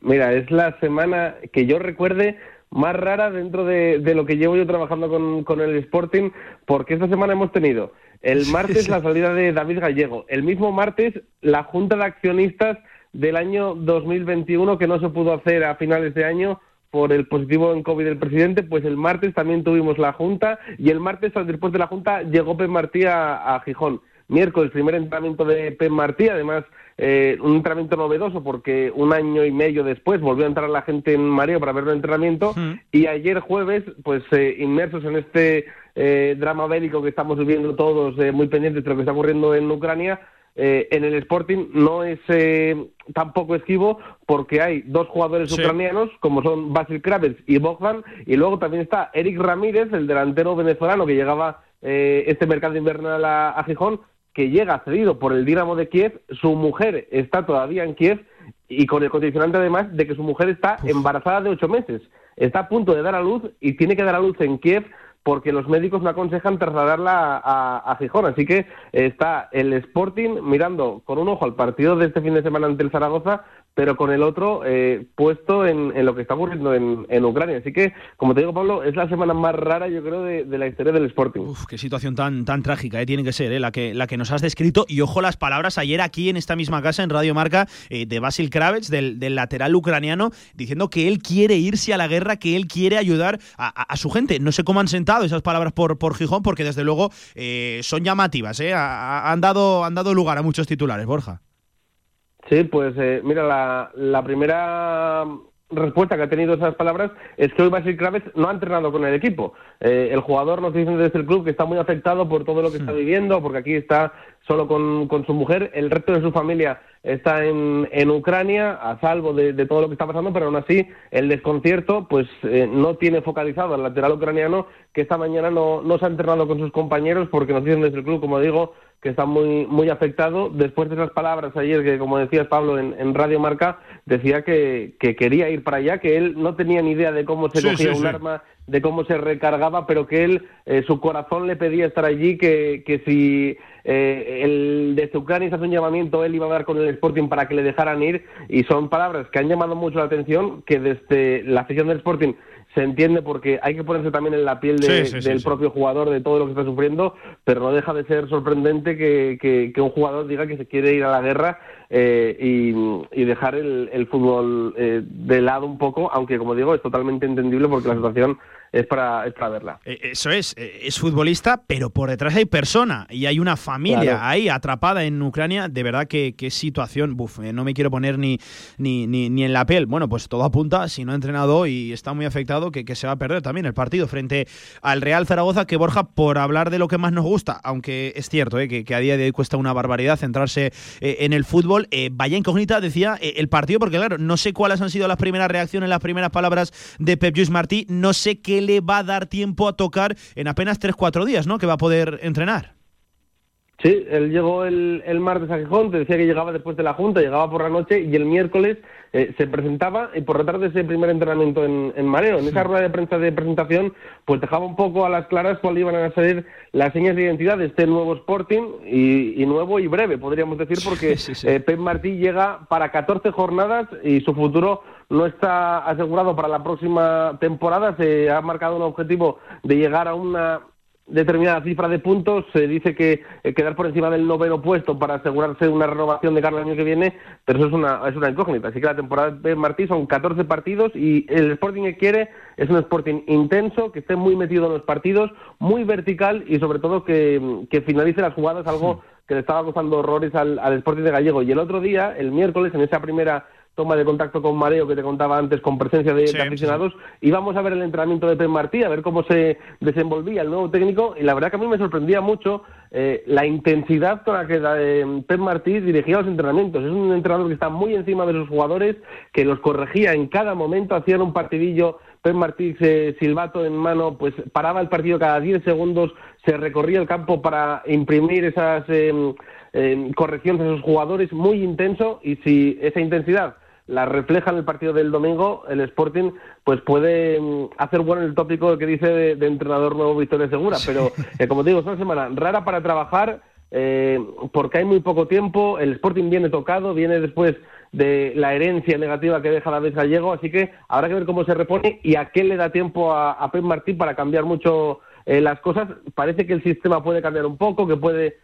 Mira, es la semana que yo recuerde más rara dentro de, de lo que llevo yo trabajando con, con el Sporting, porque esta semana hemos tenido el martes la salida de David Gallego, el mismo martes la Junta de Accionistas del año 2021 que no se pudo hacer a finales de año por el positivo en COVID del presidente, pues el martes también tuvimos la Junta y el martes después de la Junta llegó Pep Martí a, a Gijón. Miércoles, primer entrenamiento de Pep Martí, además eh, un entrenamiento novedoso porque un año y medio después volvió a entrar la gente en mareo para ver el entrenamiento y ayer jueves, pues eh, inmersos en este eh, drama bélico que estamos viviendo todos, eh, muy pendientes de lo que está ocurriendo en Ucrania, eh, en el Sporting no es eh, tampoco esquivo porque hay dos jugadores Sí. ucranianos como son Basil Kravets y Bogdan y luego también está Eric Ramírez, el delantero venezolano que llegaba eh, este mercado invernal a, a Gijón, que llega cedido por el Dinamo de Kiev, su mujer está todavía en Kiev y con el condicionante además de que su mujer está embarazada de ocho meses, está a punto de dar a luz y tiene que dar a luz en Kiev porque los médicos no aconsejan trasladarla a, a- a Gijón. Así que está el Sporting mirando con un ojo al partido de este fin de semana ante el Zaragoza, pero con el otro eh, puesto en, lo que está ocurriendo en, Ucrania. Así que, como te digo, Pablo, es la semana más rara, yo creo, de, la historia del Sporting. Uf, qué situación tan, tan trágica, eh, tiene que ser, eh, la, que, la que nos has descrito. Y ojo las palabras ayer aquí en esta misma casa, en Radio Marca, eh, de Basil Kravets, del, del lateral ucraniano, diciendo que él quiere irse a la guerra, que él quiere ayudar a, a- su gente. No sé cómo han sentado esas palabras por, por Gijón, porque desde luego eh, son llamativas. eh, ha- ha- han, dado, han dado lugar a muchos titulares, Borja. Sí, pues eh, mira, la, la primera respuesta que ha tenido esas palabras es que hoy Basil Kraves no ha entrenado con el equipo. Eh, el jugador nos dice desde el club que está muy afectado por todo lo que está viviendo, porque aquí está solo con, con su mujer, el resto de su familia está en, en Ucrania, a salvo de, de todo lo que está pasando, pero aún así el desconcierto pues eh, no tiene focalizado al lateral ucraniano que esta mañana no, no se ha entrenado con sus compañeros porque nos dicen desde el club, como digo, que está muy muy afectado. Después de esas palabras ayer, que como decías Pablo en, en Radio Marca, decía que, que quería ir para allá, que él no tenía ni idea de cómo se Sí, cogía sí, un sí. arma de cómo se recargaba, pero que él, eh, su corazón le pedía estar allí, que, que si eh, el de Ucrania hace un llamamiento, él iba a dar con el Sporting para que le dejaran ir, y son palabras que han llamado mucho la atención, que desde la afición del Sporting se entiende porque hay que ponerse también en la piel del propio jugador, de todo lo que está sufriendo, pero no deja de ser sorprendente que, que, un jugador diga que se quiere ir a la guerra eh, y, dejar el, fútbol eh, de lado un poco, aunque como digo, es totalmente entendible porque la situación es para, es para verla. Eh, eso es, eh, es futbolista, pero por detrás hay persona y hay una familia ahí atrapada en Ucrania. De verdad que qué situación, buf, eh, no me quiero poner ni, ni, ni, en la piel. Bueno, pues todo apunta, si no ha entrenado y está muy afectado, que, que se va a perder también el partido frente al Real Zaragoza, que Borja, por hablar de lo que más nos gusta, aunque es cierto que, que, a día de hoy cuesta una barbaridad centrarse en el fútbol, vaya incógnita, decía, el partido, porque claro, no sé cuáles han sido las primeras reacciones, las primeras palabras de Pep Lluís Martí, no sé qué le va a dar tiempo a tocar en apenas 3-4 días, ¿no? Que va a poder entrenar. Sí, él llegó el, el, martes a Gijón, te decía que llegaba después de la Junta, llegaba por la noche y el miércoles eh, se presentaba y por la tarde ese primer entrenamiento en, en, Mareo. En esa rueda de prensa de presentación, pues dejaba un poco a las claras cuáles iban a ser las señas de identidad de este nuevo Sporting y, nuevo y breve, podríamos decir, porque eh, Pep Martí llega para 14 jornadas y su futuro no está asegurado para la próxima temporada. Se ha marcado un objetivo de llegar a una determinada cifra de puntos, se dice que eh, quedar por encima del noveno puesto para asegurarse una renovación de cara el año que viene, pero eso es una, es una incógnita. Así que la temporada de Martí son 14 partidos y el Sporting que quiere es un Sporting intenso, que esté muy metido en los partidos, muy vertical y sobre todo que, que finalice las jugadas, algo que le estaba costando horrores al, al Sporting de Gallego. Y el otro día, el miércoles, en esa primera toma de contacto con Mareo que te contaba antes con presencia de, aficionados y vamos a ver el entrenamiento de Pep Martí, a ver cómo se desenvolvía el nuevo técnico y la verdad que a mí me sorprendía mucho eh, la intensidad con la que eh, Pep Martí dirigía los entrenamientos. Es un entrenador que está muy encima de sus jugadores, que los corregía en cada momento, hacían un partidillo Pep Martí, silbato en mano, pues paraba el partido cada 10 segundos, se recorría el campo para imprimir esas eh, correcciones a sus jugadores, muy intenso, y si esa intensidad la refleja en el partido del domingo, el Sporting pues puede mm, hacer bueno el tópico que dice de, entrenador nuevo Victoria Segura, pero eh, como digo, es una semana rara para trabajar eh, porque hay muy poco tiempo, el Sporting viene tocado, viene después de la herencia negativa que deja la vez gallego, así que habrá que ver cómo se repone y a qué le da tiempo a, a Pep Martí para cambiar mucho eh, las cosas. Parece que el sistema puede cambiar un poco, que puede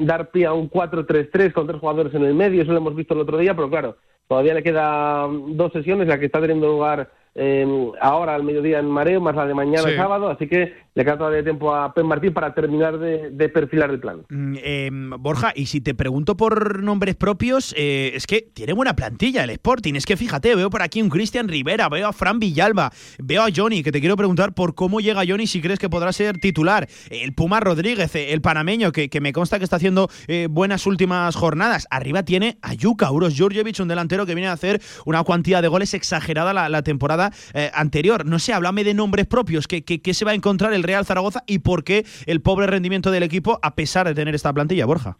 dar pie a un 4-3-3 con tres jugadores en el medio, eso lo hemos visto el otro día, pero claro, Todavía le quedan dos sesiones, la que está teniendo lugar eh, ahora al mediodía en Mareo, más la de mañana el sábado, así que le queda todavía tiempo a Pen Martín para terminar de, perfilar el plan. Em, Borja, y si te pregunto por nombres propios, eh, es que tiene buena plantilla el Sporting. Es que fíjate, veo por aquí un Cristian Rivera, veo a Fran Villalba, veo a Johnny, que te quiero preguntar por cómo llega Johnny, si crees que podrá ser titular. El Puma Rodríguez, el panameño, que, me consta que está haciendo eh, buenas últimas jornadas. Arriba tiene a Yuka Uros Jurjevic, un delantero que viene a hacer una cuantía de goles exagerada la, temporada eh, anterior. No sé, háblame de nombres propios. ¿Qué, qué se va a encontrar el Real Zaragoza y por qué el pobre rendimiento del equipo a pesar de tener esta plantilla, Borja.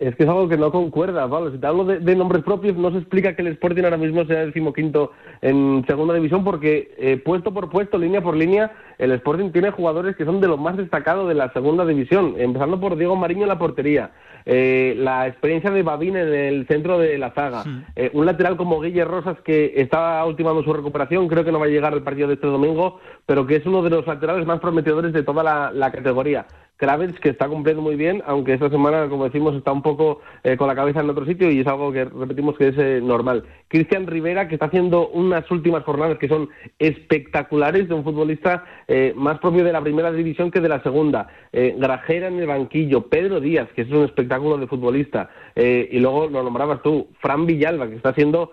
Es que es algo que no concuerda, Pablo. Si te hablo de, nombres propios, no se explica que el Sporting ahora mismo sea decimoquinto en segunda división, porque eh, puesto por puesto, línea por línea, el Sporting tiene jugadores que son de los más destacados de la segunda división, empezando por Diego Mariño en la portería, eh, la experiencia de Babín en el centro de la zaga, eh, un lateral como Guille Rosas que está ultimando su recuperación, creo que no va a llegar al partido de este domingo, pero que es uno de los laterales más prometedores de toda la categoría. Kravitz, que está cumpliendo muy bien, aunque esta semana, como decimos, está un poco eh, con la cabeza en otro sitio y es algo que repetimos que es eh, normal. Cristian Rivera, que está haciendo unas últimas jornadas que son espectaculares de un futbolista eh, más propio de la primera división que de la segunda. Grajera en el banquillo, Pedro Díaz, que es un espectáculo de futbolista. y luego lo nombrabas tú, Fran Villalba, que está haciendo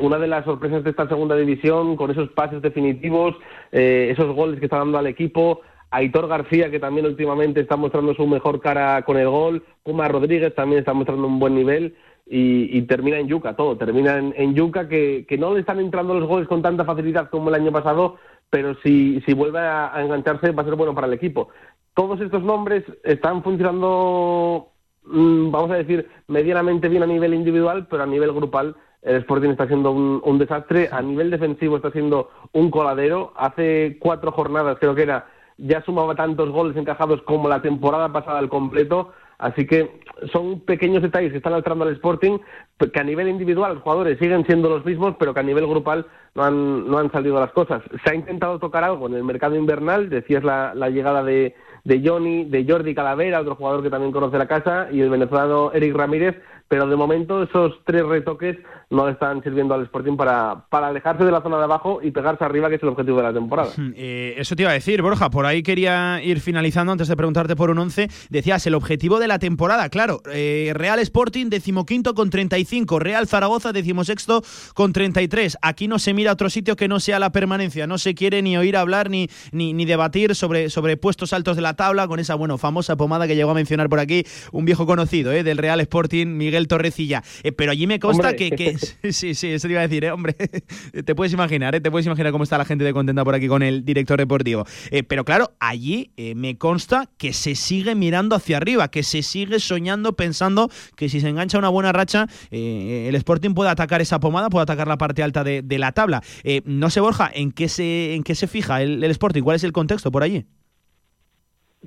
una de las sorpresas de esta segunda división con esos pases definitivos, esos goles que está dando al equipo. Aitor García, que también últimamente está mostrando su mejor cara con el gol, Puma Rodríguez también está mostrando un buen nivel y, termina en Yuca, todo, termina en, Yuca, que, no le están entrando los goles con tanta facilidad como el año pasado, pero si, si vuelve a, engancharse va a ser bueno para el equipo. Todos estos nombres están funcionando, mm, vamos a decir, medianamente bien a nivel individual, pero a nivel grupal el Sporting está siendo un, desastre. A nivel defensivo está siendo un coladero. Hace cuatro jornadas, creo que era, ya sumaba tantos goles encajados como la temporada pasada al completo. Así que son pequeños detalles que están alterando al Sporting, que a nivel individual los jugadores siguen siendo los mismos, pero que a nivel grupal no han, no han salido las cosas. Se ha intentado tocar algo en el mercado invernal, decías la, la llegada de, de Johnny, de Jordi Calavera, otro jugador que también conoce la casa, y el venezolano Eric Ramírez, pero de momento esos tres retoques no están sirviendo al Sporting para, para alejarse de la zona de abajo y pegarse arriba, que es el objetivo de la temporada. Eh, eso te iba a decir, Borja, por ahí quería ir finalizando antes de preguntarte por un 11. Decías, el objetivo de la temporada, claro, eh, Real Sporting decimoquinto con 35, Real Zaragoza decimosexto con 33. Aquí no se mira a otro sitio que no sea la permanencia, no se quiere ni oír hablar ni, ni, ni debatir sobre, sobre puestos altos de la tabla con esa, bueno, famosa pomada que llegó a mencionar por aquí un viejo conocido eh, del Real Sporting, Miguel Torrecilla. Eh, pero allí me consta que, que, Sí, sí, eso te iba a decir, ¿eh? hombre. te puedes imaginar, ¿eh? Te puedes imaginar cómo está la gente de contenta por aquí con el director deportivo. Eh, pero claro, allí eh, me consta que se sigue mirando hacia arriba, que se sigue soñando, pensando que si se engancha una buena racha, eh, el Sporting puede atacar esa pomada, puede atacar la parte alta de, de la tabla. Eh, no sé, Borja, ¿en qué se, en qué se fija el, el Sporting? ¿Cuál es el contexto por allí?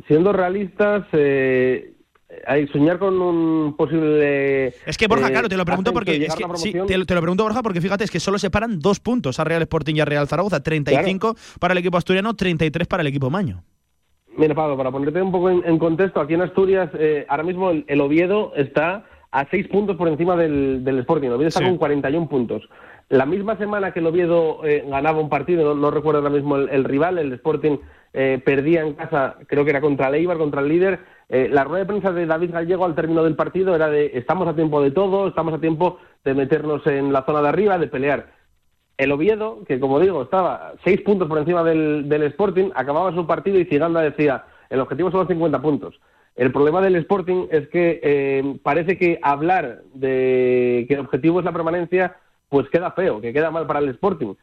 Siendo realistas, eh, hay soñar con un posible. Es que Borja, eh, claro, te lo pregunto porque es que, sí, te, lo- te lo pregunto Borja porque fíjate es que solo separan dos puntos a Real Sporting y a Real Zaragoza, 35 para el equipo asturiano, 33 para el equipo maño. Mira, Pablo, para ponerte un poco en, en contexto, aquí en Asturias, eh, ahora mismo el, el Oviedo está a seis puntos por encima del, del Sporting. El Oviedo está con 41 puntos. La misma semana que el Oviedo eh, ganaba un partido, no, no recuerdo ahora mismo el, el rival, el Sporting eh, perdía en casa, creo que era contra el contra el líder. Eh, la rueda de prensa de David Gallego al término del partido era de estamos a tiempo de todo, estamos a tiempo de meternos en la zona de arriba, de pelear. El Oviedo, que como digo, estaba seis puntos por encima del, del Sporting, acababa su partido y Ciganda decía, el objetivo son los 50 puntos. El problema del Sporting es que eh, parece que hablar de que el objetivo es la permanencia, pues queda feo, que queda mal para el Sporting.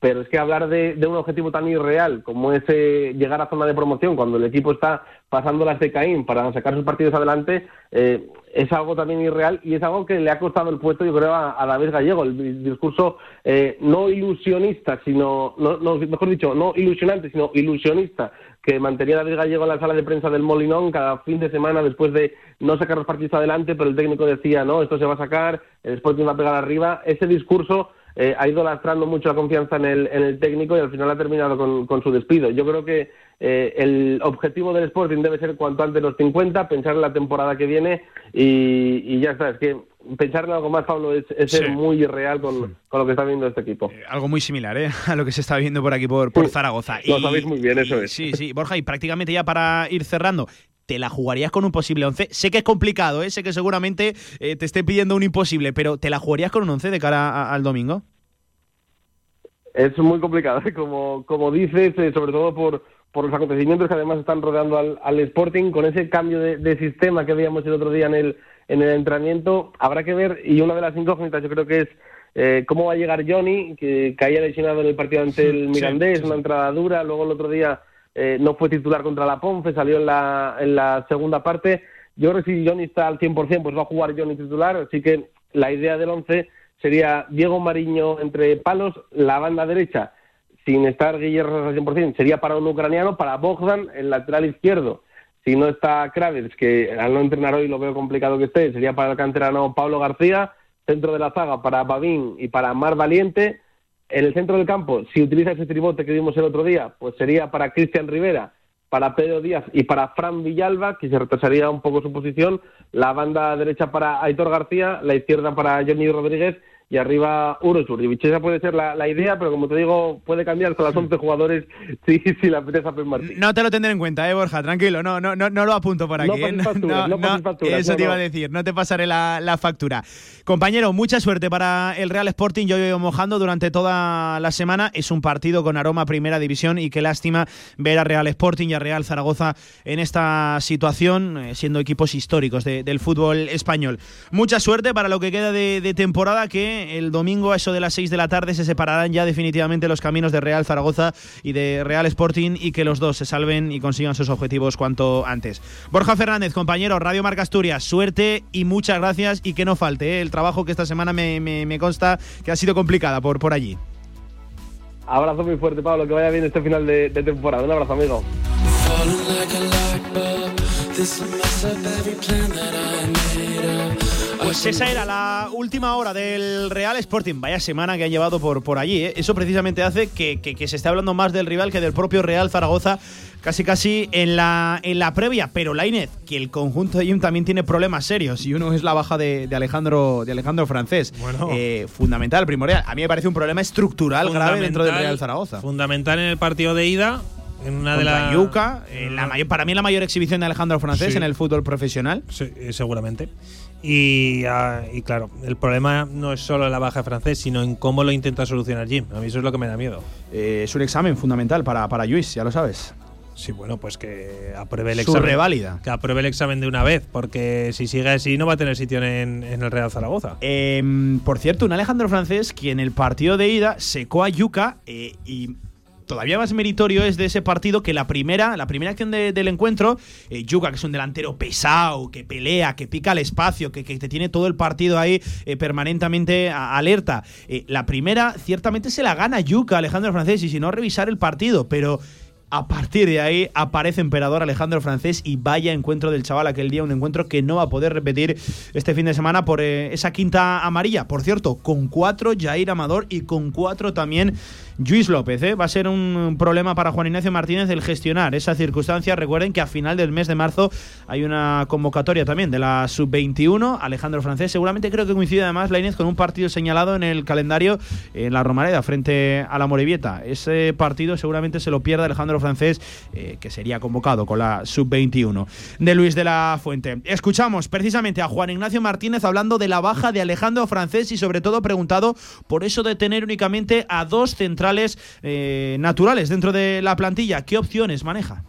Pero es que hablar de, de un objetivo tan irreal como es eh, llegar a zona de promoción cuando el equipo está pasando las de Caín para sacar sus partidos adelante, eh, es algo también irreal y es algo que le ha costado el puesto, yo creo, a, a David Gallego. El di- discurso eh, no ilusionista, sino, no, no, mejor dicho, no ilusionante, sino ilusionista que mantenía David Gallego en la sala de prensa del Molinón cada fin de semana después de no sacar los partidos adelante, pero el técnico decía, no, esto se va a sacar, el Sporting va a pegar arriba. Ese discurso eh, ha ido lastrando mucho la confianza en el, en el técnico y al final ha terminado con, con su despido. Yo creo que eh, el objetivo del Sporting debe ser cuanto antes los 50, pensar en la temporada que viene y, y ya está. Es que pensar en algo más, Pablo, es, es ser muy irreal con, con lo que está viendo este equipo. Algo muy similar ¿eh? a lo que se está viendo por aquí por, por Zaragoza. Lo sabéis muy bien, eso y- es. Sí, sí, Borja, y prácticamente ya para ir cerrando. ¿Te la jugarías con un posible 11? Sé que es complicado, ¿eh? sé que seguramente eh, te esté pidiendo un imposible, pero ¿te la jugarías con un 11 de cara a- al domingo? Es muy complicado, ¿eh? como, como dices, eh, sobre todo por, por los acontecimientos que además están rodeando al, al Sporting, con ese cambio de, de sistema que veíamos el otro día en el, en el entrenamiento, habrá que ver, y una de las incógnitas yo creo que es eh, cómo va a llegar Johnny, que caía lesionado en el partido ante el Mirandés, una entrada dura, luego el otro día eh, no fue titular contra la Ponce, salió en la, en la segunda parte. Yo creo que si Johnny está al 100%, pues va a jugar Johnny titular, así que la idea del 11 sería Diego Mariño entre palos, la banda derecha, sin estar Guillermo al 100%, sería para un ucraniano, para Bogdan, el lateral izquierdo. Si no está Kravitz, que al no entrenar hoy lo veo complicado que esté, sería para el canterano Pablo García, centro de la zaga para Babín y para Mar Valiente. En el centro del campo, si utiliza ese tribote que vimos el otro día, pues sería para Cristian Rivera, para Pedro Díaz y para Fran Villalba, que se retrasaría un poco su posición. La banda derecha para Aitor García, la izquierda para Johnny Rodríguez y arriba Urosur. Y esa puede ser la, la idea, pero como te digo, puede cambiar con las 11 jugadores si, si la apetece a Pep Martín. No te lo tendré en cuenta, eh, Borja, tranquilo, no, no, no, no lo apunto por aquí. No eh. pases facturas, no pases facturas, eso no, te iba no. a decir, no te pasaré la, la factura. Compañero, mucha suerte para el Real Sporting. Yo llevo mojando durante toda la semana. Es un partido con aroma a primera división y qué lástima ver a Real Sporting y a Real Zaragoza en esta situación, eh, siendo equipos históricos de- del fútbol español. Mucha suerte para lo que queda de, de temporada que el domingo a eso de las 6 de la tarde se separarán ya definitivamente los caminos de Real Zaragoza y de Real Sporting y que los dos se salven y consigan sus objetivos cuanto antes. Borja Fernández, compañero, Radio Marca Asturias, suerte y muchas gracias y que no falte ¿eh? el trabajo que esta semana me, me, consta que ha sido complicada por, por allí. Abrazo muy fuerte, Pablo, que vaya bien este final de, de temporada. Un abrazo, amigo. Pues esa era la última hora del Real Sporting. Vaya semana que ha llevado por, por allí. ¿eh? Eso precisamente hace que, se esté hablando más del rival que del propio Real Zaragoza, casi casi en la, en la previa. Pero Lainez, que el conjunto de Jim también tiene problemas serios. Y uno es la baja de, Alejandro, de Alejandro Francés. Bueno. Eh, fundamental, primordial. A mí me parece un problema estructural grave dentro del Real Zaragoza. Fundamental en el partido de ida en una de la Yuca, eh, la mayor, para mí la mayor exhibición de Alejandro Francés en el fútbol profesional. Sí, seguramente. Y, ah, y, claro, el problema no es solo en la baja francés, sino en cómo lo intenta solucionar Jim. A mí eso es lo que me da miedo. Eh, es un examen fundamental para, para Luis, ya lo sabes. Sí, bueno, pues que apruebe el examen. reválida. Que apruebe el examen de una vez, porque si sigue así no va a tener sitio en, el Real Zaragoza. Em, por cierto, un Alejandro francés que en el partido de ida secó a Yuca y todavía más meritorio es de ese partido que la primera, la primera acción del encuentro, eh, Yuka, que es un delantero pesado, que pelea, que pica el espacio, que, te tiene todo el partido ahí eh, permanentemente alerta. Eh, la primera, ciertamente se la gana Yuka, Alejandro Francés, y si no, revisar el partido, pero a partir de ahí aparece Emperador Alejandro Francés y vaya encuentro del chaval aquel día, un encuentro que no va a poder repetir este fin de semana por esa quinta amarilla. Por cierto, con cuatro Jair Amador y con cuatro también Luis López. ¿eh? Va a ser un problema para Juan Ignacio Martínez el gestionar esa circunstancia. Recuerden que a final del mes de marzo hay una convocatoria también de la sub-21. Alejandro Francés seguramente creo que coincide además la Inés con un partido señalado en el calendario en la Romareda frente a la Morevieta. Ese partido seguramente se lo pierde Alejandro Francés, eh, que sería convocado con la sub-21 de Luis de la Fuente. Escuchamos precisamente a Juan Ignacio Martínez hablando de la baja de Alejandro Francés y sobre todo preguntado por eso de tener únicamente a dos centrales eh, naturales dentro de la plantilla. ¿Qué opciones maneja?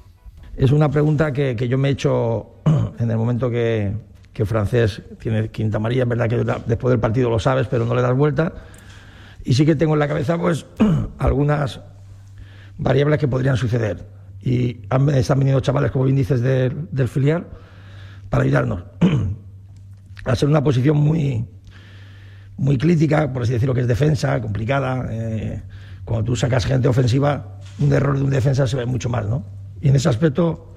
Es una pregunta que, yo me he hecho en el momento que, que Francés tiene quinta amarilla. Es verdad que después del partido lo sabes, pero no le das vuelta. Y sí que tengo en la cabeza pues algunas variables que podrían suceder. Y han, están viniendo chavales, como bien dices, del filial para ayudarnos. a ser una posición muy, muy crítica, por así decirlo, que es defensa, complicada. Eh, cuando tú sacas gente ofensiva, un error de un defensa se ve mucho más, ¿no? Y en ese aspecto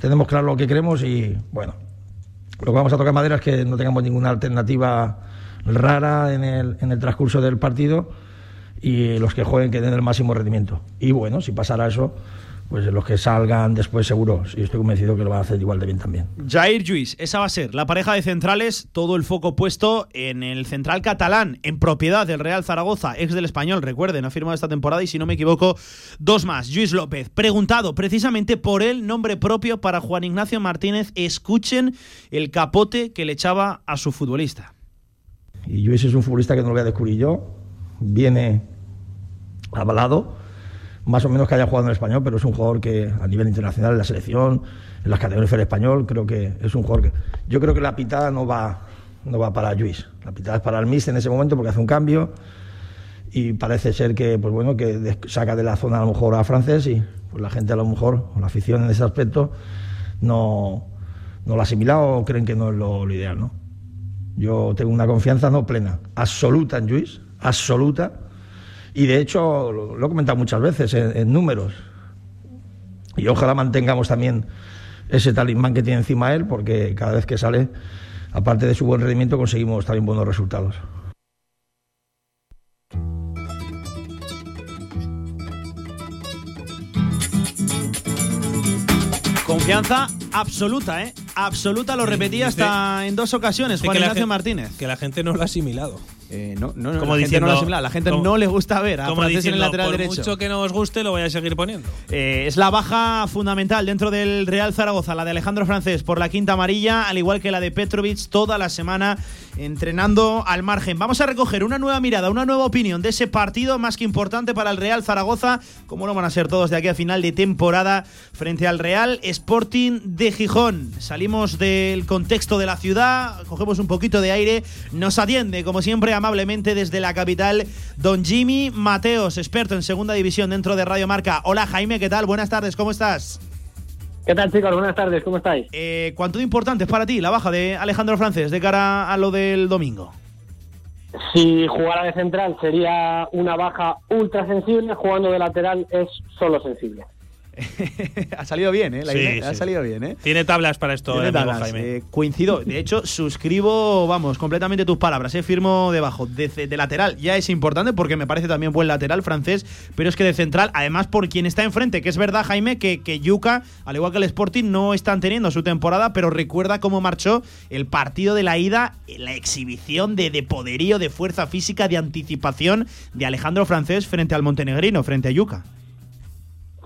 tenemos claro lo que queremos y, bueno, lo que vamos a tocar madera es que no tengamos ninguna alternativa rara en el, en el transcurso del partido y los que jueguen que den el máximo rendimiento. Y bueno, si pasara eso, pues los que salgan después seguro, y estoy convencido que lo van a hacer igual de bien también. Jair Lluís, esa va a ser la pareja de centrales, todo el foco puesto en el central catalán, en propiedad del Real Zaragoza, ex del español, recuerden, ha firmado esta temporada y si no me equivoco, dos más. Luis López, preguntado precisamente por el nombre propio para Juan Ignacio Martínez, escuchen el capote que le echaba a su futbolista. Y Lluís es un futbolista que no lo voy a descubrir yo, viene avalado más o menos que haya jugado en el español, pero es un jugador que a nivel internacional, en la selección, en las categorías del español, creo que es un jugador que. Yo creo que la pitada no va, no va para Luis. La pitada es para el en ese momento porque hace un cambio y parece ser que, pues bueno, que saca de la zona a lo mejor a francés y pues la gente a lo mejor, o la afición en ese aspecto, no, no lo ha asimilado o creen que no es lo, lo ideal, ¿no? Yo tengo una confianza no plena, absoluta en Luis, absoluta y de hecho, lo, he comentado muchas veces en, números. Y ojalá mantengamos también ese talismán que tiene encima él, porque cada vez que sale, aparte de su buen rendimiento, conseguimos también buenos resultados. Confianza absoluta, ¿eh? Absoluta, lo repetía hasta en dos ocasiones, Juan Ignacio Martínez. Que la gente no lo ha asimilado. Eh, no, no, no, como la gente no lo La gente no le gusta ver a como en el lateral por derecho. mucho que no os guste, lo voy a seguir poniendo. Eh, es la baja fundamental dentro del Real Zaragoza, la de Alejandro Francés por la quinta amarilla, al igual que la de Petrovic toda la semana entrenando al margen. Vamos a recoger una nueva mirada, una nueva opinión de ese partido más que importante para el Real Zaragoza, como no van a ser todos de aquí a final de temporada frente al Real Sporting de Gijón. Salimos del contexto de la ciudad, cogemos un poquito de aire, nos atiende como siempre amablemente desde la capital don Jimmy Mateos, experto en segunda división dentro de Radio Marca. Hola Jaime, ¿qué tal? Buenas tardes, ¿cómo estás? ¿Qué tal chicos? Buenas tardes, ¿cómo estáis? Eh, ¿Cuánto de importante es para ti la baja de Alejandro Francés de cara a lo del domingo? Si jugara de central sería una baja ultra sensible, jugando de lateral es solo sensible. ha salido bien, ¿eh? La Sí, idea, Ha salido bien, ¿eh? Tiene tablas para esto, Tiene eh, amigo Jaime. eh, coincido. De hecho, suscribo, vamos, completamente tus palabras. Eh, firmo debajo. De, de lateral ya es importante porque me parece también buen lateral francés, pero es que de central, además por quien está enfrente, que es verdad, Jaime, que, que Yuca, al igual que el Sporting, no están teniendo su temporada, pero recuerda cómo marchó el partido de la ida, la exhibición de, de poderío, de fuerza física, de anticipación de Alejandro Francés frente al montenegrino, frente a Yuca.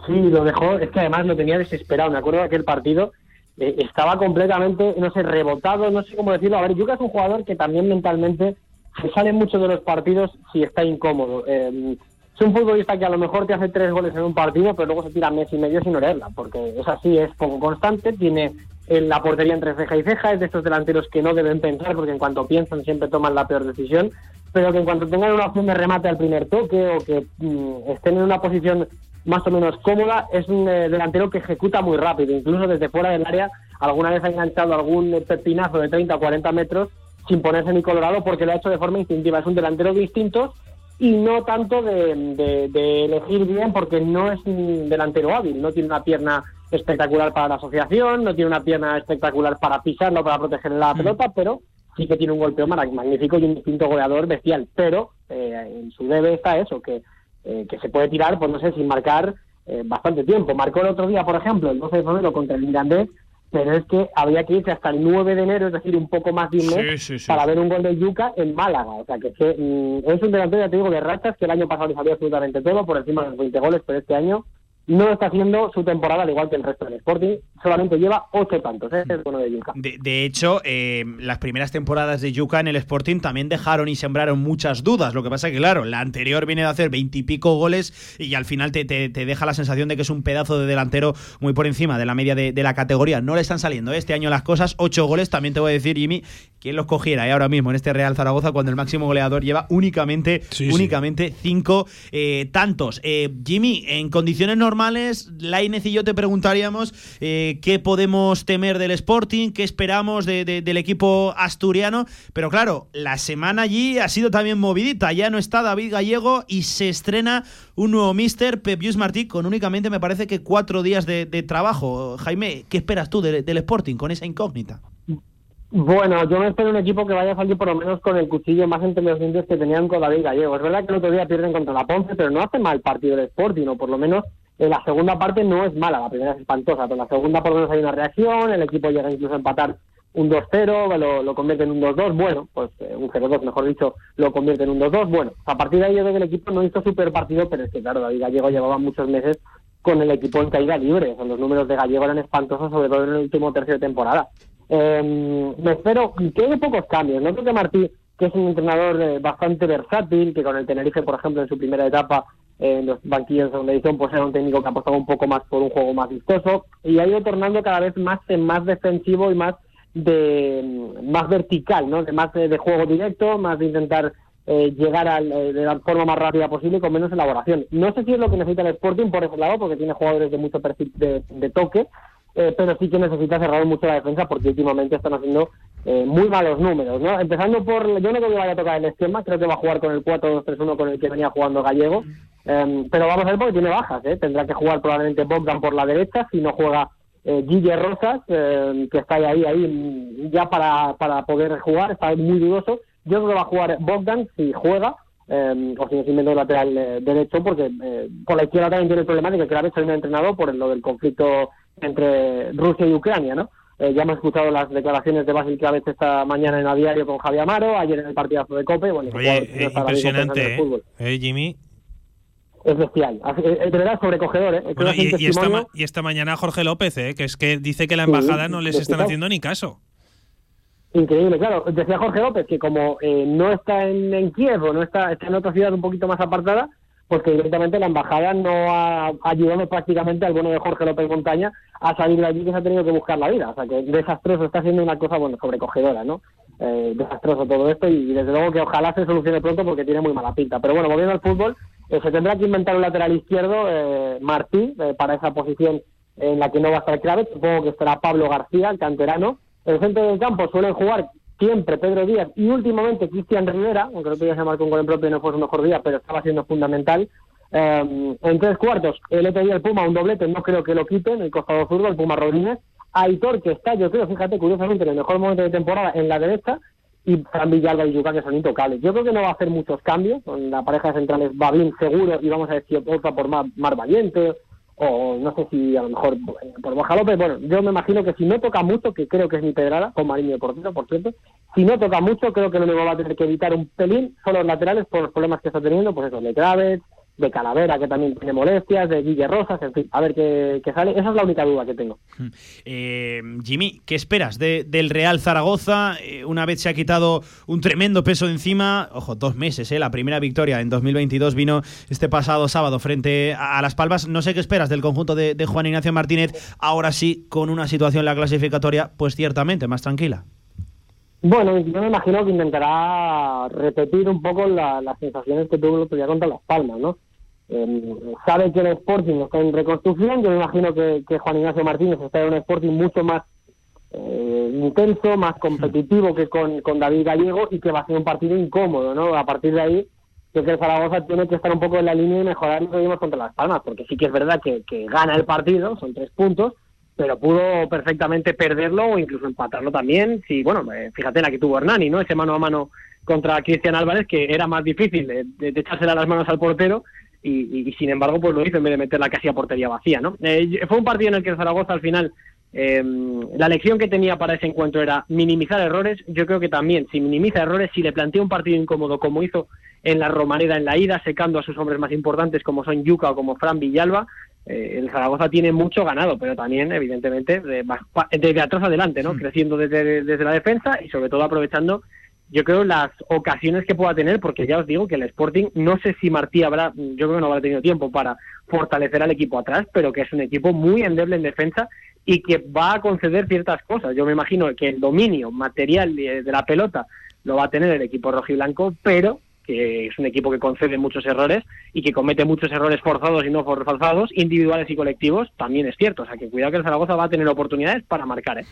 Sí, lo dejó, es que además lo tenía desesperado. Me acuerdo de aquel partido, eh, estaba completamente, no sé, rebotado, no sé cómo decirlo. A ver, Yuka es un jugador que también mentalmente se sale mucho de los partidos si está incómodo. Eh, es un futbolista que a lo mejor te hace tres goles en un partido, pero luego se tira mes y medio sin olerla, porque es así, es poco constante, tiene en la portería entre ceja y ceja, es de estos delanteros que no deben pensar, porque en cuanto piensan siempre toman la peor decisión, pero que en cuanto tengan una opción de remate al primer toque o que mm, estén en una posición más o menos cómoda, es un eh, delantero que ejecuta muy rápido, incluso desde fuera del área, alguna vez ha enganchado algún pepinazo de 30 o 40 metros sin ponerse ni colorado porque lo ha hecho de forma instintiva. Es un delantero distinto y no tanto de, de- de elegir bien porque no es un delantero hábil, no tiene una pierna espectacular para la asociación, no tiene una pierna espectacular para pisarlo, para proteger la pelota, pero sí que tiene un golpeo magnífico y un instinto goleador bestial, pero eh, en su debe está eso, que, eh, que se puede tirar, pues no sé, sin marcar eh, bastante tiempo. Marcó el otro día, por ejemplo, el 12 de febrero contra el Mirandés, pero es que había que irse hasta el 9 de enero, es decir, un poco más de un mes, Sí, sí, sí. para ver un gol de Yuca en Málaga. O sea, que, es que, mm, es un delantero, ya te digo, de rachas, que el año pasado le salió absolutamente todo, por encima de los 20 goles, pero este año no está haciendo su temporada al igual que el resto del Sporting, solamente lleva 8 tantos, ¿eh? es bueno de Yuca. De, de hecho, eh, las primeras temporadas de Yuca en el Sporting también dejaron y sembraron muchas dudas. Lo que pasa que, claro, la anterior viene de hacer veintipico goles y al final te, te- te deja la sensación de que es un pedazo de delantero muy por encima de la media de, de la categoría. No le están saliendo ¿eh? este año las cosas. Ocho goles, también te voy a decir, Jimmy, quién los cogiera ¿eh? ahora mismo en este Real Zaragoza cuando el máximo goleador lleva únicamente, únicamente cinco eh, tantos. Eh, Jimmy, en condiciones normales, Lainez y yo te preguntaríamos eh, qué podemos temer del Sporting, qué esperamos de- de- del equipo asturiano, pero claro, la semana allí ha sido también movidita, ya no está David Gallego y se estrena un nuevo mister, Pep Martí, con únicamente me parece que cuatro días de, trabajo. Jaime, ¿qué esperas tú de- del Sporting con esa incógnita? Bueno, yo me espero un equipo que vaya a salir por lo menos con el cuchillo más entre los dientes que tenían con David Gallego. Es verdad que el otro día pierden contra la Ponce, pero no hace mal partido del Sporting, o por lo menos en la segunda parte no es mala, la primera es espantosa, pero la segunda por lo menos hay una reacción, el equipo llega incluso a empatar un 2-0, lo, lo convierte en un 2-2, bueno, pues eh, un 0-2 mejor dicho, lo convierte en un 2-2, bueno, a partir de ahí yo creo que el equipo no hizo super partido, pero es que claro, David Gallego llevaba muchos meses con el equipo en caída libre, o los números de Gallego eran espantosos, sobre todo en el último tercio de temporada. Eh, me espero que haya pocos cambios. No creo que Martí, que es un entrenador eh, bastante versátil, que con el Tenerife, por ejemplo, en su primera etapa eh, en los banquillos de segunda edición, pues era un técnico que apostaba un poco más por un juego más vistoso y ha ido tornando cada vez más en más defensivo y más de mm, más vertical, ¿no? De más de, juego directo, más de intentar eh, llegar al, eh, de la forma más rápida posible con menos elaboración. No sé si es lo que necesita el Sporting por ese lado, porque tiene jugadores de mucho perfil de, de toque, eh, pero sí que necesita cerrar mucho la defensa porque últimamente están haciendo eh, muy malos números, ¿no? Empezando por, yo no creo que vaya a tocar el esquema, creo que va a jugar con el 4-2-3-1 con el que venía jugando Gallego, eh, pero vamos a ver porque tiene bajas, ¿eh? Tendrá que jugar probablemente Bogdan por la derecha, si no juega eh, Guille Rosas, eh, que está ahí, ahí ya para, para poder jugar, está muy dudoso. Yo creo que va a jugar Bogdan si juega, eh, o si invento lateral eh, derecho, porque eh, por la izquierda también tiene el problema de que Kravet se ha entrenado por lo del conflicto entre Rusia y Ucrania, ¿no? Eh, ya hemos escuchado las declaraciones de Basil Kravet esta mañana en a diario con Javier Amaro, ayer en el partidazo de Cope. Bueno, Oye, no impresionante, el fútbol. Eh, Jimmy. Es bestial. Así- eh, De verdad, sobrecogedor, ¿eh? Bueno, y, y esta, testimonio- ma- y esta mañana Jorge López, ¿eh? que es que dice que la Sí, embajada no les están haciendo ni caso. Increíble, claro. Decía Jorge López que como eh, no está en, en Kiev o no está, está en otra ciudad un poquito más apartada, porque directamente la embajada no ha ayudado prácticamente al bueno de Jorge López Montaña a salir de allí que se ha tenido que buscar la vida. O sea que desastroso está siendo una cosa, bueno, sobrecogedora, ¿no? Eh, desastroso todo esto y, desde luego que ojalá se solucione pronto porque tiene muy mala pinta. Pero bueno, volviendo al fútbol, eh, se tendrá que inventar un lateral izquierdo, eh, Martí, para esa posición en la que no va a estar clave. Supongo que estará Pablo García, el canterano. El centro del campo suelen jugar siempre Pedro Díaz y últimamente Cristian Rivera, aunque el otro día se marcó gol en propio no fue su mejor día, pero estaba siendo fundamental. en tres cuartos, el otro día el Puma, un doblete, no creo que lo quiten, el costado zurdo, el Puma Rodríguez. Aitor, que está, yo creo, fíjate, curiosamente, en el mejor momento de temporada en la derecha, y Fran Villalba y Yuka, que son intocables. Yo creo que no va a hacer muchos cambios, la pareja de centrales va bien seguro, y vamos a decir otra por más, más valiente, o no sé si a lo mejor por Baja López, bueno, yo me imagino que si no toca mucho, que creo que es mi pedrada, con Mariño de portero, por cierto, si no toca mucho, creo que lo único va a tener que evitar un pelín son los laterales por los problemas que está teniendo, pues eso, de graves, de Calavera, que también tiene molestias, de Guille Rosas, en fin, a ver qué, sale. Esa es la única duda que tengo. Hmm. Eh, Jimmy, ¿qué esperas del Real Zaragoza? Eh, una vez se ha quitado un tremendo peso de encima, ojo, dos meses, ¿eh? la primera victoria en 2022 vino este pasado sábado frente a, Las Palmas. No sé qué esperas del conjunto de, Juan Ignacio Martínez, ahora sí, con una situación en la clasificatoria, pues ciertamente más tranquila. Bueno, yo me imagino que intentará repetir un poco las sensaciones que tuvo el otro día contra Las Palmas, ¿no? Eh, sabe que el Sporting está en reconstrucción, yo me imagino que, Juan Ignacio Martínez está en un Sporting mucho más eh, intenso, más competitivo que con, David Gallego y que va a ser un partido incómodo, ¿no? A partir de ahí, creo que Zaragoza tiene que estar un poco en la línea y mejorar lo que vimos contra Las Palmas, porque sí que es verdad que, que gana el partido, son tres puntos, pero pudo perfectamente perderlo o incluso empatarlo también. Si, bueno, eh, fíjate la que tuvo Hernani, ¿no? Ese mano a mano contra Cristian Álvarez, que era más difícil de, de, echársela las manos al portero, y, sin embargo, pues lo hizo en vez de meterla casi a portería vacía, ¿no? Eh, fue un partido en el que Zaragoza al final. Eh, la lección que tenía para ese encuentro era minimizar errores. Yo creo que también, si minimiza errores, si le plantea un partido incómodo como hizo en la Romareda en la ida, secando a sus hombres más importantes como son Yuca o como Fran Villalba, eh, el Zaragoza tiene mucho ganado, pero también, evidentemente, desde atrás adelante, ¿no? Hmm. Creciendo desde, desde la defensa y sobre todo aprovechando, yo creo, las ocasiones que pueda tener, porque ya os digo que el Sporting, no sé si Martí habrá, yo creo que no habrá tenido tiempo para fortalecer al equipo atrás, pero que es un equipo muy endeble en defensa y que va a conceder ciertas cosas. Yo me imagino que el dominio material de la pelota lo va a tener el equipo rojiblanco, pero que es un equipo que concede muchos errores y que comete muchos errores forzados y no forzados, individuales y colectivos, también es cierto. O sea, que cuidado que el Zaragoza va a tener oportunidades para marcar. ¿eh?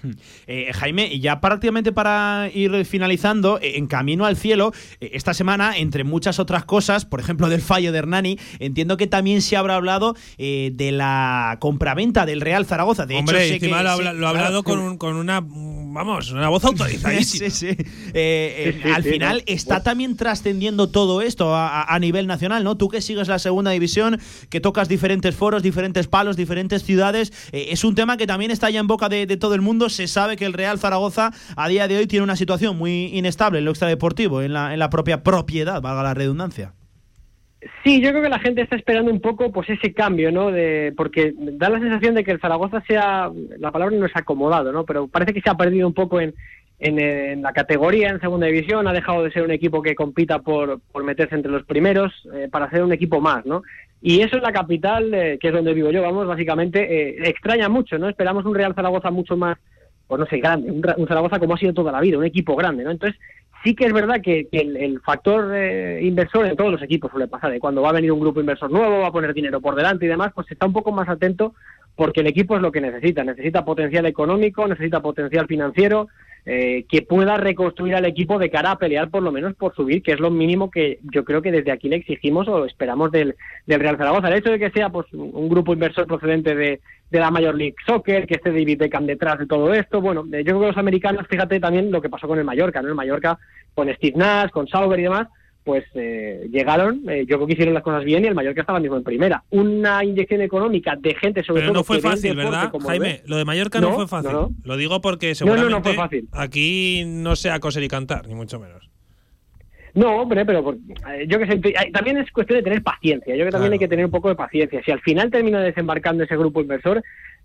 Eh, Jaime, y ya prácticamente para ir finalizando, eh, en camino al cielo, esta semana, entre muchas otras cosas, por ejemplo, del fallo de Hernani, entiendo que también se habrá hablado de la compraventa del Real Zaragoza. De Hombre, hecho, lo, ha hablado con, con, una, vamos, una voz autorizadísima. sí, sí. al final está también trascendiendo todo esto a, nivel nacional, ¿no? Tú que sigues la segunda división, que tocas diferentes foros, diferentes palos, diferentes ciudades, eh, es un tema que también está ya en boca de, todo el mundo. Se sabe que el Real Zaragoza a día de hoy tiene una situación muy inestable en lo extradeportivo, en la, en la propia propiedad, valga la redundancia. Sí, yo creo que la gente está esperando un poco pues ese cambio, ¿no? De, porque da la sensación de que el Zaragoza sea, la palabra no es acomodado, ¿no? Pero parece que se ha perdido un poco en, en, la categoría, en segunda división, ha dejado de ser un equipo que compita por, por meterse entre los primeros eh, para ser un equipo más, ¿no? Y eso es la capital, eh, que es donde vivo yo, vamos, básicamente, eh, extraña mucho, ¿no? Esperamos un Real Zaragoza mucho más, pues no sé, grande, un, Zaragoza como ha sido toda la vida, un equipo grande, ¿no? Entonces, sí que es verdad que, el, factor inversor en todos los equipos suele pasar, de cuando va a venir un grupo inversor nuevo, va a poner dinero por delante y demás, pues está un poco más atento porque el equipo es lo que necesita, necesita potencial económico, necesita potencial financiero, eh, que pueda reconstruir al equipo de cara a pelear por lo menos por subir, que es lo mínimo que yo creo que desde aquí le exigimos o esperamos del, Real Zaragoza. El hecho de que sea pues un grupo inversor procedente de, la Major League Soccer, que esté David Beckham detrás de todo esto, bueno, eh, yo creo que los americanos, fíjate también lo que pasó con el Mallorca, ¿no? El Mallorca con Steve Nash, con Sauber y demás, pues eh, llegaron, eh, yo creo que hicieron las cosas bien y el Mallorca estaba mismo en primera. Una inyección económica de gente sobre Pero todo... no fue fácil, ¿verdad, Jaime? Lo de Mallorca no, fue fácil. Lo digo porque seguramente aquí no sea coser y cantar, ni mucho menos. No, hombre, pero eh, yo que sé, también es cuestión de tener paciencia. Yo creo que también hay que tener un poco de paciencia. Si al final termina desembarcando ese grupo inversor,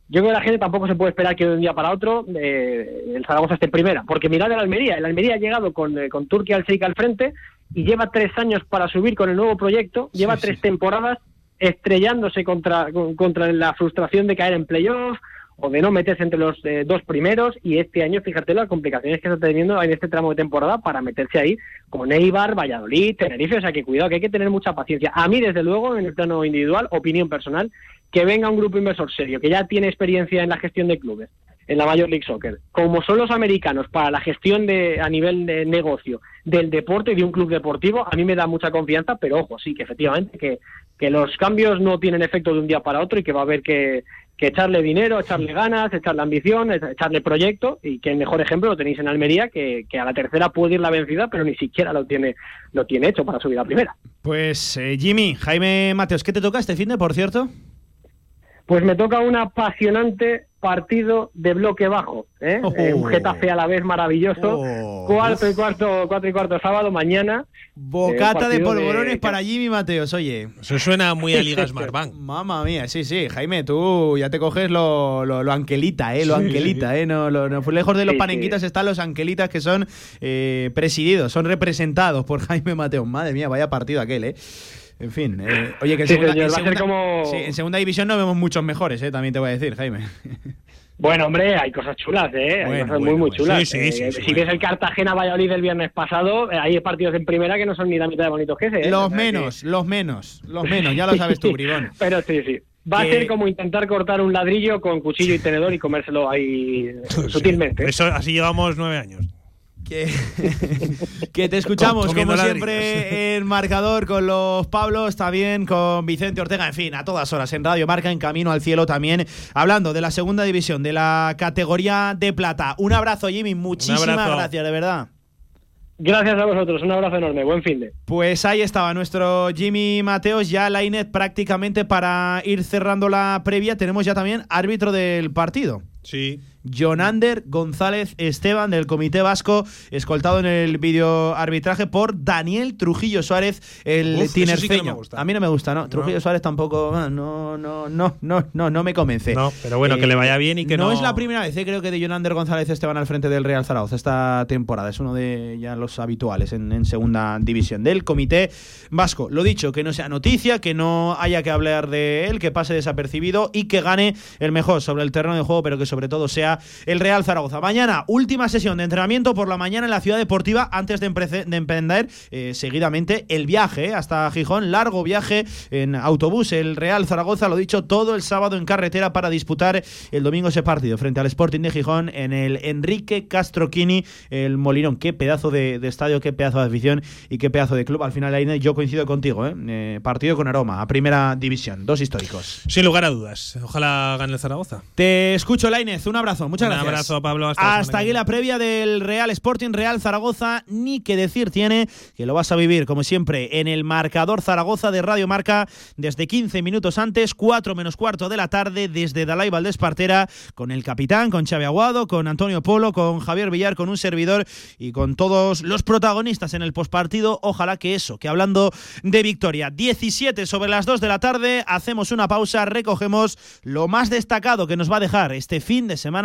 yo creo que la gente tampoco se puede esperar que de un día para otro el Zaragoza esté en primera. Porque mirad el Almería. El Almería ha llegado con, con Turquía al Sheikh al frente y lleva tres años para subir con el nuevo proyecto, lleva tres temporadas estrellándose contra, contra la frustración de caer en playoff o de no meterse entre los eh, dos primeros y este año fíjate las complicaciones que está teniendo en este tramo de temporada para meterse ahí con Eibar, Valladolid, Tenerife, o sea que cuidado que hay que tener mucha paciencia. A mí desde luego en el plano individual, opinión personal, que venga un grupo inversor serio que ya tiene experiencia en la gestión de clubes en la Major League Soccer, como son los americanos para la gestión de a nivel de negocio del deporte y de un club deportivo, a mí me da mucha confianza, pero ojo, sí que efectivamente que, que los cambios no tienen efecto de un día para otro y que va a haber que, que echarle dinero, echarle ganas, echarle ambición, echarle proyecto y que el mejor ejemplo lo tenéis en Almería, que, que, a la tercera puede ir la vencida, pero ni siquiera lo tiene, lo tiene hecho para subir a primera. Pues eh, Jimmy, Jaime Mateos, ¿qué te toca este fin de, por cierto? Pues me toca un apasionante partido de bloque bajo, ¿eh? Oh. Eh, un Getafe a la vez maravilloso, Oh. cuarto y cuarto, cuatro y cuarto sábado mañana. Bocata Eh, de partido polvorones para Jimmy Mateos, oye. Eso suena muy a Liga Smartbank. Mamma mía, sí, sí. Jaime, tú ya te coges lo, lo, lo anquelita, ¿eh? Lo Sí. anquelita, ¿eh? No, lo- no, lejos de los Sí, panenquitas están los anquelitas que son eh, presididos, son representados por Jaime Mateos. Madre mía, vaya partido aquel, ¿eh? En fin, eh, oye, que en Sí, segunda, señor, en va a ser segunda- como- sí, en segunda división no vemos muchos mejores, ¿eh? También te voy a decir, Jaime. Bueno, hombre, hay cosas chulas, ¿eh? Hay cosas bueno, muy, muy chulas. Sí, sí, sí, Eh, sí, si ves el Cartagena-Valladolid del viernes pasado, eh, hay partidos en primera que no son ni la mitad de bonitos que ese. ¿eh? Los que- menos, los menos, los menos, ya lo sabes tú, bribón. Pero sí, sí. Va Que- a ser como intentar cortar un ladrillo con cuchillo y tenedor y comérselo ahí eh, sutilmente. Eso, así llevamos nueve años. Que, que te escuchamos, como ladrillos. siempre, en marcador con los Pablos, también con Vicente Ortega, en fin, a todas horas en Radio Marca, en Camino al Cielo también, hablando de la segunda división, de la categoría de plata. Un abrazo, Jimmy, muchísimas abrazo. gracias, de verdad. Gracias a vosotros, un abrazo enorme, buen fin de. Pues ahí estaba nuestro Jimmy Mateos, ya la INET prácticamente para ir cerrando la previa. Tenemos ya también árbitro del partido. Sí. Jonander González Esteban del Comité Vasco, escoltado en el vídeo arbitraje por Daniel Trujillo Suárez, el Uf, sí no tinerfeño. gusta. a mí no me gusta, ¿no? Trujillo Suárez tampoco, ah, no, no, no, no, no, no me convence. No, pero bueno, que le vaya bien y que no- es la primera vez, eh, creo que de Jonander González Esteban al frente del Real Zaragoza esta temporada. Es uno de ya los habituales en, en segunda división del Comité Vasco. Lo dicho, que no sea noticia, que no haya que hablar de él, que pase desapercibido y que gane el mejor sobre el terreno de juego, pero que sobre todo sea el Real Zaragoza. Mañana, última sesión de entrenamiento por la mañana en la ciudad deportiva antes de, emprender eh, seguidamente el viaje eh, hasta Gijón. Largo viaje en autobús. El Real Zaragoza, lo dicho, todo el sábado en carretera para disputar el domingo ese partido frente al Sporting de Gijón en el Enrique Castroquini, el Molinón. Qué pedazo de, de estadio, qué pedazo de afición y qué pedazo de club. Al final, ahí yo coincido contigo. eh. Eh, partido con aroma a primera división. Dos históricos. Sin lugar a dudas. Ojalá gane el Zaragoza. Te escucho, Lainez. Un abrazo. Muchas Un gracias. abrazo, Pablo. Hasta aquí la previa del Real Sporting Real Zaragoza. Ni que decir tiene que lo vas a vivir, como siempre, en el marcador Zaragoza de Radio Marca desde 15 minutos antes, 4 menos cuarto de la tarde, desde Dalai Valdés Partera, con el capitán, con Xavi Aguado, con Antonio Polo, con Javier Villar, con un servidor y con todos los protagonistas en el postpartido. Ojalá que eso, que hablando de victoria, 17 sobre las 2 de la tarde, hacemos una pausa, recogemos lo más destacado que nos va a dejar este fin de semana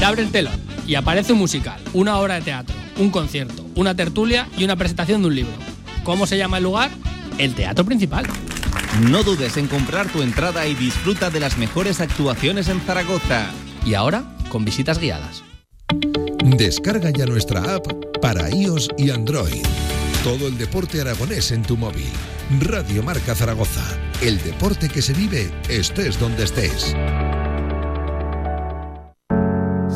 Se abre el telón y aparece un musical, una obra de teatro, un concierto, una tertulia y una presentación de un libro. ¿Cómo se llama el lugar? El Teatro Principal. No dudes en comprar tu entrada y disfruta de las mejores actuaciones en Zaragoza. Y ahora, con visitas guiadas. Descarga ya nuestra app para iOS y Android. Todo el deporte aragonés en tu móvil. Radio Marca Zaragoza. El deporte que se vive estés donde estés.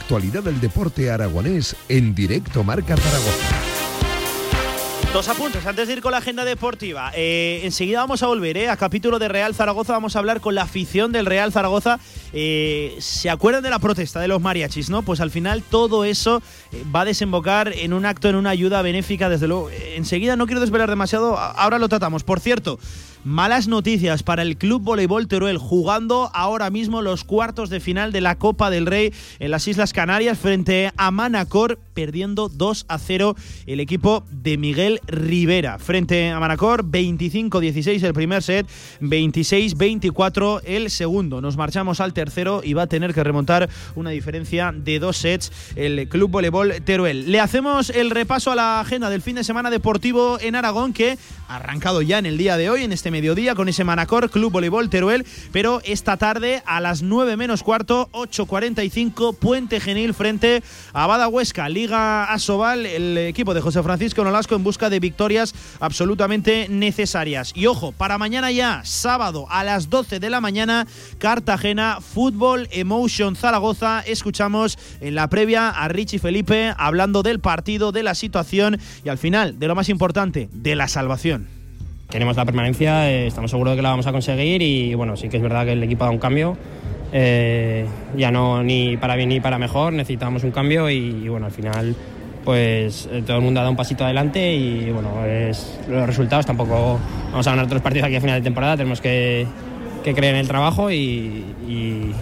Actualidad del deporte aragonés en directo Marca Zaragoza. Dos apuntes antes de ir con la agenda deportiva. Eh, enseguida vamos a volver eh, a capítulo de Real Zaragoza. Vamos a hablar con la afición del Real Zaragoza. Eh, ¿Se acuerdan de la protesta de los mariachis? no? Pues al final todo eso va a desembocar en un acto, en una ayuda benéfica. Desde luego, enseguida no quiero desvelar demasiado. Ahora lo tratamos. Por cierto, Malas noticias para el Club Voleibol Teruel, jugando ahora mismo los cuartos de final de la Copa del Rey en las Islas Canarias frente a Manacor, perdiendo 2 a 0 el equipo de Miguel Rivera. Frente a Manacor, 25-16 el primer set, 26-24 el segundo. Nos marchamos al tercero y va a tener que remontar una diferencia de dos sets el Club Voleibol Teruel. Le hacemos el repaso a la agenda del fin de semana deportivo en Aragón que ha arrancado ya en el día de hoy, en este mediodía con ese Manacor Club Voleibol Teruel, pero esta tarde a las 9 menos cuarto, 8.45, Puente Genil frente a Badahuesca, Liga Asobal, el equipo de José Francisco Nolasco en busca de victorias absolutamente necesarias. Y ojo, para mañana ya, sábado a las 12 de la mañana, Cartagena, Fútbol Emotion Zaragoza, escuchamos en la previa a Richie Felipe hablando del partido, de la situación y al final, de lo más importante, de la salvación. Tenemos la permanencia, eh, estamos seguros de que la vamos a conseguir y bueno, sí que es verdad que el equipo da un cambio. Eh, ya no ni para bien ni para mejor, necesitamos un cambio y, bueno, al final pues eh, todo el mundo ha dado un pasito adelante y bueno, es, los resultados tampoco vamos a ganar otros partidos aquí a final de temporada, tenemos que, que creen en el trabajo y,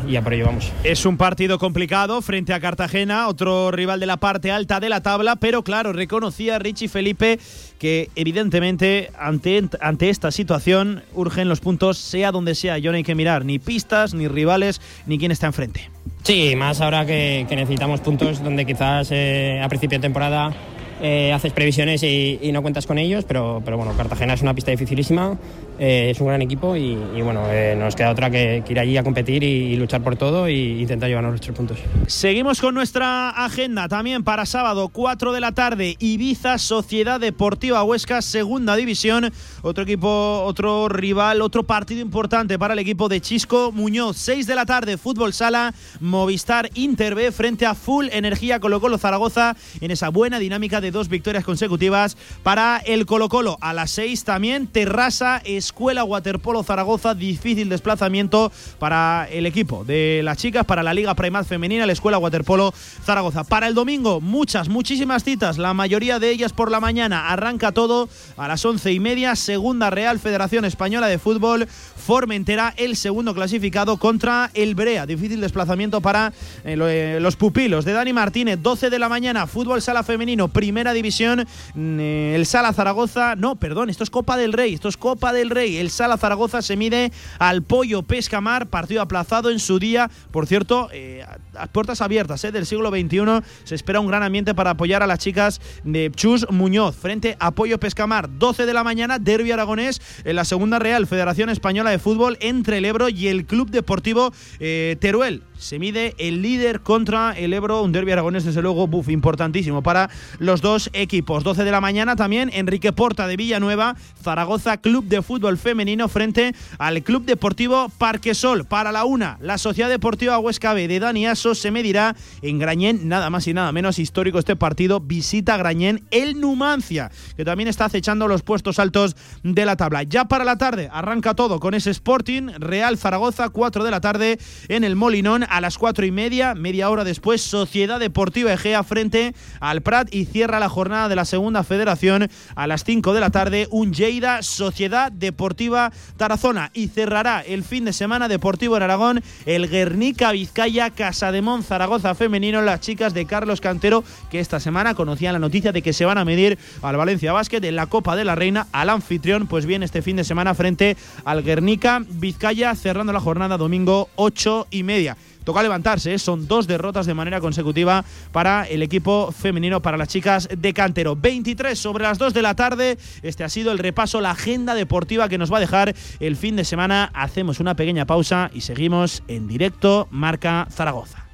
ya por ello vamos. Es un partido complicado frente a Cartagena, otro rival de la parte alta de la tabla, pero claro, reconocía Richie Felipe que evidentemente ante, ante esta situación urgen los puntos, sea donde sea. Yo no hay que mirar ni pistas, ni rivales, ni quién está enfrente. Sí, más ahora que, necesitamos puntos donde quizás eh, a principio de temporada eh, haces previsiones y, no cuentas con ellos, pero, pero bueno, Cartagena es una pista dificilísima, eh, es un gran equipo y, bueno, eh, nos queda otra que, ir allí a competir y, luchar por todo e intentar llevarnos nuestros puntos. Seguimos con nuestra agenda también para sábado 4 de la tarde, Ibiza Sociedad Deportiva Huesca, segunda división, otro equipo, otro rival, otro partido importante para el equipo de Chisco Muñoz, 6 de la tarde, Fútbol Sala, Movistar Interbe frente a Full Energía Colo Colo Zaragoza en esa buena dinámica de dos victorias consecutivas para el Colo Colo. A las seis también Terrassa, Escuela Waterpolo Zaragoza, difícil desplazamiento para el equipo de las chicas, para la Liga Primat Femenina, la Escuela Waterpolo Zaragoza. Para el domingo, muchas, muchísimas citas, la mayoría de ellas por la mañana. Arranca todo a las once y media, segunda Real Federación Española de Fútbol, Formentera, el segundo clasificado contra el Brea. Difícil desplazamiento para eh, eh, los pupilos de Dani Martínez, 12 de la mañana, fútbol sala femenino, primer primera división, mm, el Sala Zaragoza, no, perdón, esto es Copa del Rey, esto es Copa del Rey. El Sala Zaragoza se mide al Pollo Pescamar, partido aplazado en su día. Por cierto, eh, a puertas abiertas eh, del siglo XXI, se espera un gran ambiente para apoyar a las chicas de Chus Muñoz frente a Pollo Pescamar. 12 de la mañana, Derby Aragonés en la segunda Real Federación Española de Fútbol entre el Ebro y el Club Deportivo eh, Teruel se mide el líder contra el Ebro, un derbi aragonés desde luego, buff, importantísimo para los dos equipos. 12 de la mañana también Enrique Porta de Villanueva, Zaragoza Club de Fútbol Femenino frente al Club Deportivo Parquesol. Para la una, la Sociedad Deportiva Huesca B de Dani Aso se medirá en Grañén, nada más y nada menos histórico este partido, visita Grañén el Numancia, que también está acechando los puestos altos de la tabla. Ya para la tarde arranca todo con ese Sporting Real Zaragoza, 4 de la tarde en el Molinón a las cuatro y media, media hora después, Sociedad Deportiva Egea frente al Prat y cierra la jornada de la segunda federación a las 5 de la tarde, un Lleida Sociedad Deportiva Tarazona y cerrará el fin de semana deportivo en Aragón el Guernica Vizcaya Casademón Zaragoza femenino, las chicas de Carlos Cantero que esta semana conocían la noticia de que se van a medir al Valencia Basket en la Copa de la Reina al anfitrión, pues bien este fin de semana frente al Guernica Vizcaya cerrando la jornada domingo 8 y media. Toca levantarse. ¿eh? Son dos derrotas de manera consecutiva para el equipo femenino, para las chicas de Cantero. 23 sobre las 2 de la tarde. Este ha sido el repaso, la agenda deportiva que nos va a dejar el fin de semana. Hacemos una pequeña pausa y seguimos en directo Marca Zaragoza.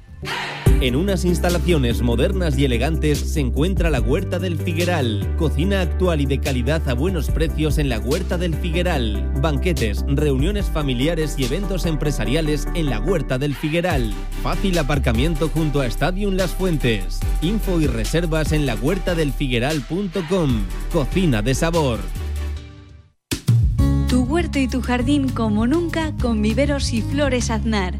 En unas instalaciones modernas y elegantes se encuentra la Huerta del Figueral. Cocina actual y de calidad a buenos precios en la Huerta del Figueral. Banquetes, reuniones familiares y eventos empresariales en la Huerta del Figueral. Fácil aparcamiento junto a Stadium Las Fuentes. Info y reservas en la huertadelfigueral.com. Cocina de sabor. Tu huerto y tu jardín como nunca con viveros y flores aznar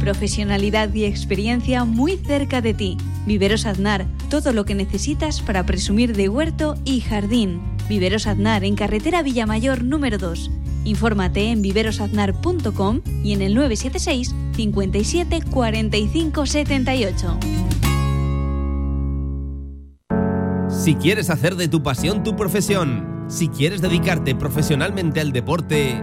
Profesionalidad y experiencia muy cerca de ti. Viveros Aznar, todo lo que necesitas para presumir de huerto y jardín. Viveros Aznar en carretera Villamayor número 2. Infórmate en viverosaznar.com y en el 976 57 45 78. Si quieres hacer de tu pasión tu profesión, si quieres dedicarte profesionalmente al deporte,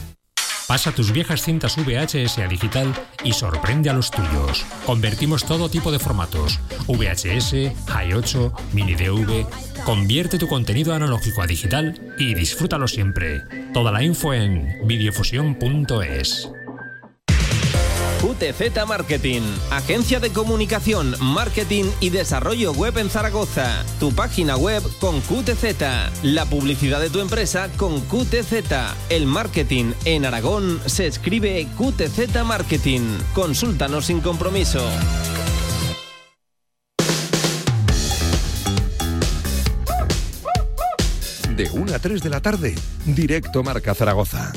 Pasa tus viejas cintas VHS a digital y sorprende a los tuyos. Convertimos todo tipo de formatos: VHS, i8, mini DV. Convierte tu contenido analógico a digital y disfrútalo siempre. Toda la info en videofusión.es. QTZ Marketing, agencia de comunicación, marketing y desarrollo web en Zaragoza. Tu página web con QTZ, la publicidad de tu empresa con QTZ. El marketing en Aragón se escribe QTZ Marketing. Consúltanos sin compromiso. De 1 a 3 de la tarde, directo Marca Zaragoza.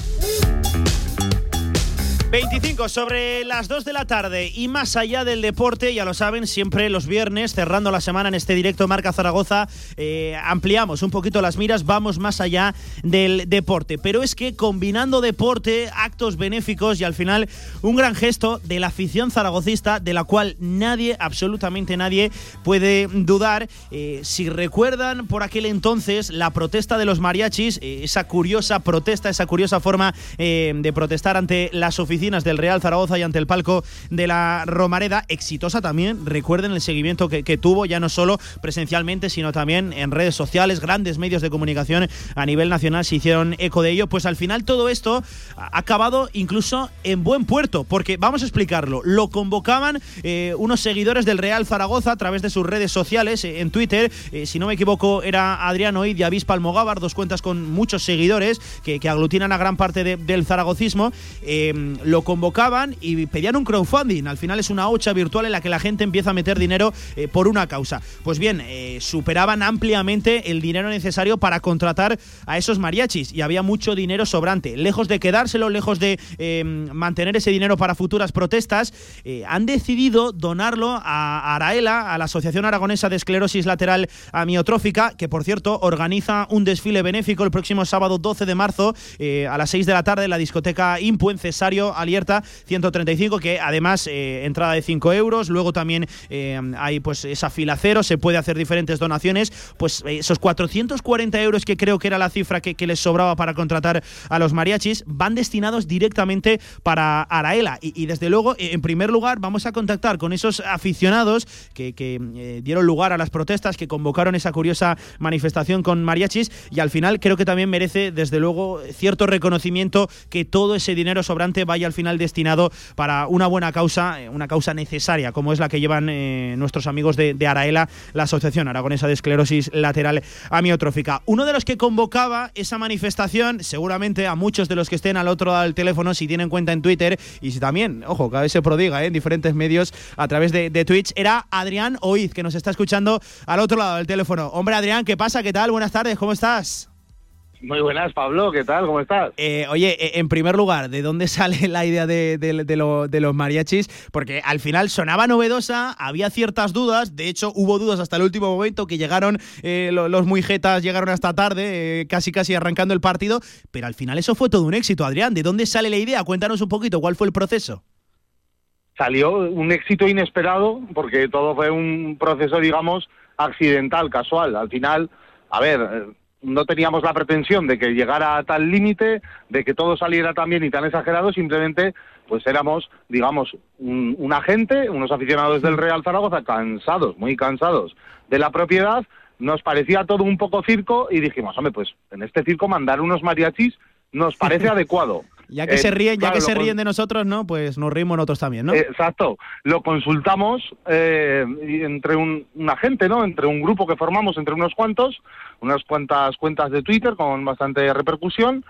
25 sobre las 2 de la tarde y más allá del deporte, ya lo saben, siempre los viernes, cerrando la semana en este directo Marca Zaragoza, eh, ampliamos un poquito las miras, vamos más allá del deporte. Pero es que combinando deporte, actos benéficos y al final un gran gesto de la afición zaragocista, de la cual nadie, absolutamente nadie, puede dudar. Eh, si recuerdan por aquel entonces la protesta de los mariachis, eh, esa curiosa protesta, esa curiosa forma de protestar ante las oficinas del Real Zaragoza y ante el palco de la Romareda. Exitosa también, recuerden el seguimiento que, tuvo, ya no solo presencialmente, sino también en redes sociales. Grandes medios de comunicación a nivel nacional se hicieron eco de ello. Pues al final todo esto ha acabado incluso en buen puerto, porque vamos a explicarlo. Lo convocaban eh, unos seguidores del Real Zaragoza a través de sus redes sociales, eh, en Twitter. Eh, si no me equivoco, era Adrián Oid y Avispa Almogávar, dos cuentas con muchos seguidores que, aglutinan a gran parte del zaragocismo lo convocaban y pedían un crowdfunding. Al final es una hocha virtual en la que la gente empieza a meter dinero eh, por una causa. Pues bien, eh, superaban ampliamente el dinero necesario para contratar a esos mariachis y había mucho dinero sobrante. Lejos de quedárselo, lejos de em, mantener ese dinero para futuras protestas, eh, han decidido donarlo a Araela, a la Asociación Aragonesa de Esclerosis Lateral Amiotrófica, que por cierto organiza un desfile benéfico el próximo sábado 12 de marzo a las 6 de la tarde en la discoteca Impu en Cesario Alierta 135, que además eh, entrada de 5 euros, luego también eh, hay pues esa fila cero, se puede hacer diferentes donaciones, pues eh, esos 440 euros que creo que era la cifra que, les sobraba para contratar a los mariachis, van destinados directamente para Araela. Y, desde luego, en primer lugar, vamos a contactar con esos aficionados que, que dieron lugar a las protestas, que convocaron esa curiosa manifestación con mariachis, y al final creo que también merece, desde luego, cierto reconocimiento que todo ese dinero sobrante vaya al final destinado para una buena causa, eh, una causa necesaria, como es la que llevan eh, nuestros amigos de, Araela, la Asociación Aragonesa de Esclerosis Lateral Amiotrófica. Uno de los que convocaba esa manifestación, seguramente a muchos de los que estén al otro lado del teléfono, si tienen cuenta en Twitter y si también, ojo, cada vez se prodiga eh, en diferentes medios a través de, de Twitch, era Adrián Oiz, que nos está escuchando al otro lado del teléfono. Hombre, Adrián, ¿qué pasa? ¿Qué tal? Buenas tardes, ¿cómo estás? Muy buenas, Pablo, ¿qué tal? ¿Cómo estás? Eh, oye, eh, en primer lugar, ¿de dónde sale la idea de, los mariachis? Porque al final sonaba novedosa, había ciertas dudas, de hecho hubo dudas hasta el último momento que llegaron eh, los, muy jetas, llegaron hasta tarde, casi casi arrancando el partido, pero al final eso fue todo un éxito, Adrián. ¿De dónde sale la idea? Cuéntanos un poquito, ¿cuál fue el proceso? salió un éxito inesperado porque todo fue un proceso, digamos, accidental, casual. Al final, a ver, no teníamos la pretensión de que llegara a tal límite, de que todo saliera tan bien y tan exagerado, simplemente pues éramos, digamos, un, un, agente, unos aficionados del Real Zaragoza cansados, muy cansados de la propiedad, nos parecía todo un poco circo y dijimos, hombre, pues en este circo mandar unos mariachis nos parece adecuado. Ya que se ríen, ya que se ríen de nosotros, ¿no? Pues nos reímos nosotros también, ¿no? Exacto. Lo consultamos eh, entre un, un, agente, ¿no? Entre un grupo que formamos, entre unos cuantos, unas cuantas cuentas de Twitter con bastante repercusión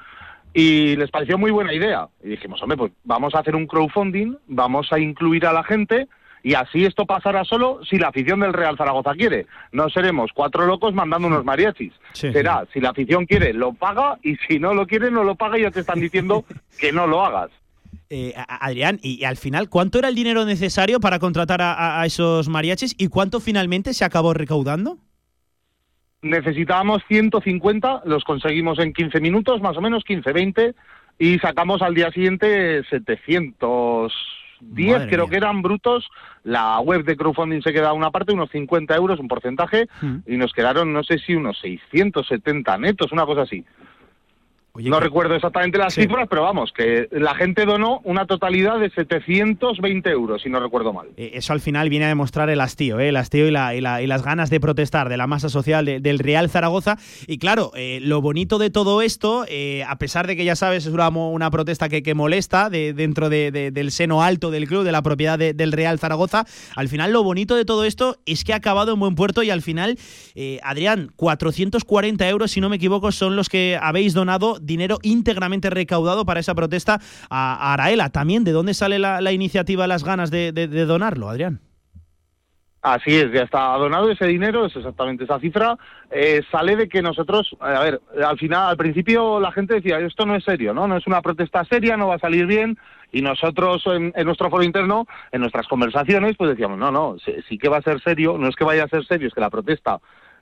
y les pareció muy buena idea. Y dijimos, hombre, pues vamos a hacer un crowdfunding, vamos a incluir a la gente y así esto pasará solo si la afición del Real Zaragoza quiere. No seremos cuatro locos mandando unos mariachis. Sí, Será, si la afición quiere, lo paga y si no lo quiere, no lo paga y ya te están diciendo que no lo hagas. Eh, Adrián, y, al final, ¿cuánto era el dinero necesario para contratar a, a esos mariachis y cuánto finalmente se acabó recaudando? Necesitábamos 150, los conseguimos en 15 minutos, más o menos 15, 20, y sacamos al día siguiente 700 10 Madre creo mía. que eran brutos. La web de crowdfunding se queda una parte, unos 50 euros, un porcentaje, Mm. y nos quedaron, no sé si unos 670 netos, una cosa así. No recuerdo exactamente las cifras, pero vamos, que la gente donó una totalidad de 720 euros, si no recuerdo mal. Eh, Eso al final viene a demostrar el hastío, ¿eh? el hastío y, la- y la- y las ganas de protestar de la masa social de- del Real Zaragoza. Y claro, eh, lo bonito de todo esto, eh, a pesar de que ya sabes, es una, protesta que, que molesta de, dentro de- de- del seno alto del club, de la propiedad de- del Real Zaragoza, al final lo bonito de todo esto es que ha acabado en buen puerto y al final, Adrián, 440 euros, si no me equivoco, son los que habéis donado, dinero íntegramente recaudado para esa protesta a, Araela. También, ¿de dónde sale la, iniciativa, las ganas de, donarlo, Adrián? Así es, ya está donado ese dinero, es exactamente esa cifra. Eh, sale de que nosotros, a ver, al final, al principio la gente decía, esto no es serio, ¿no? No es una protesta seria, no va a salir bien. Y nosotros en, en nuestro foro interno, en nuestras conversaciones, pues decíamos, no, no, sí, sí que va a ser serio, no es que vaya a ser serio, es que la protesta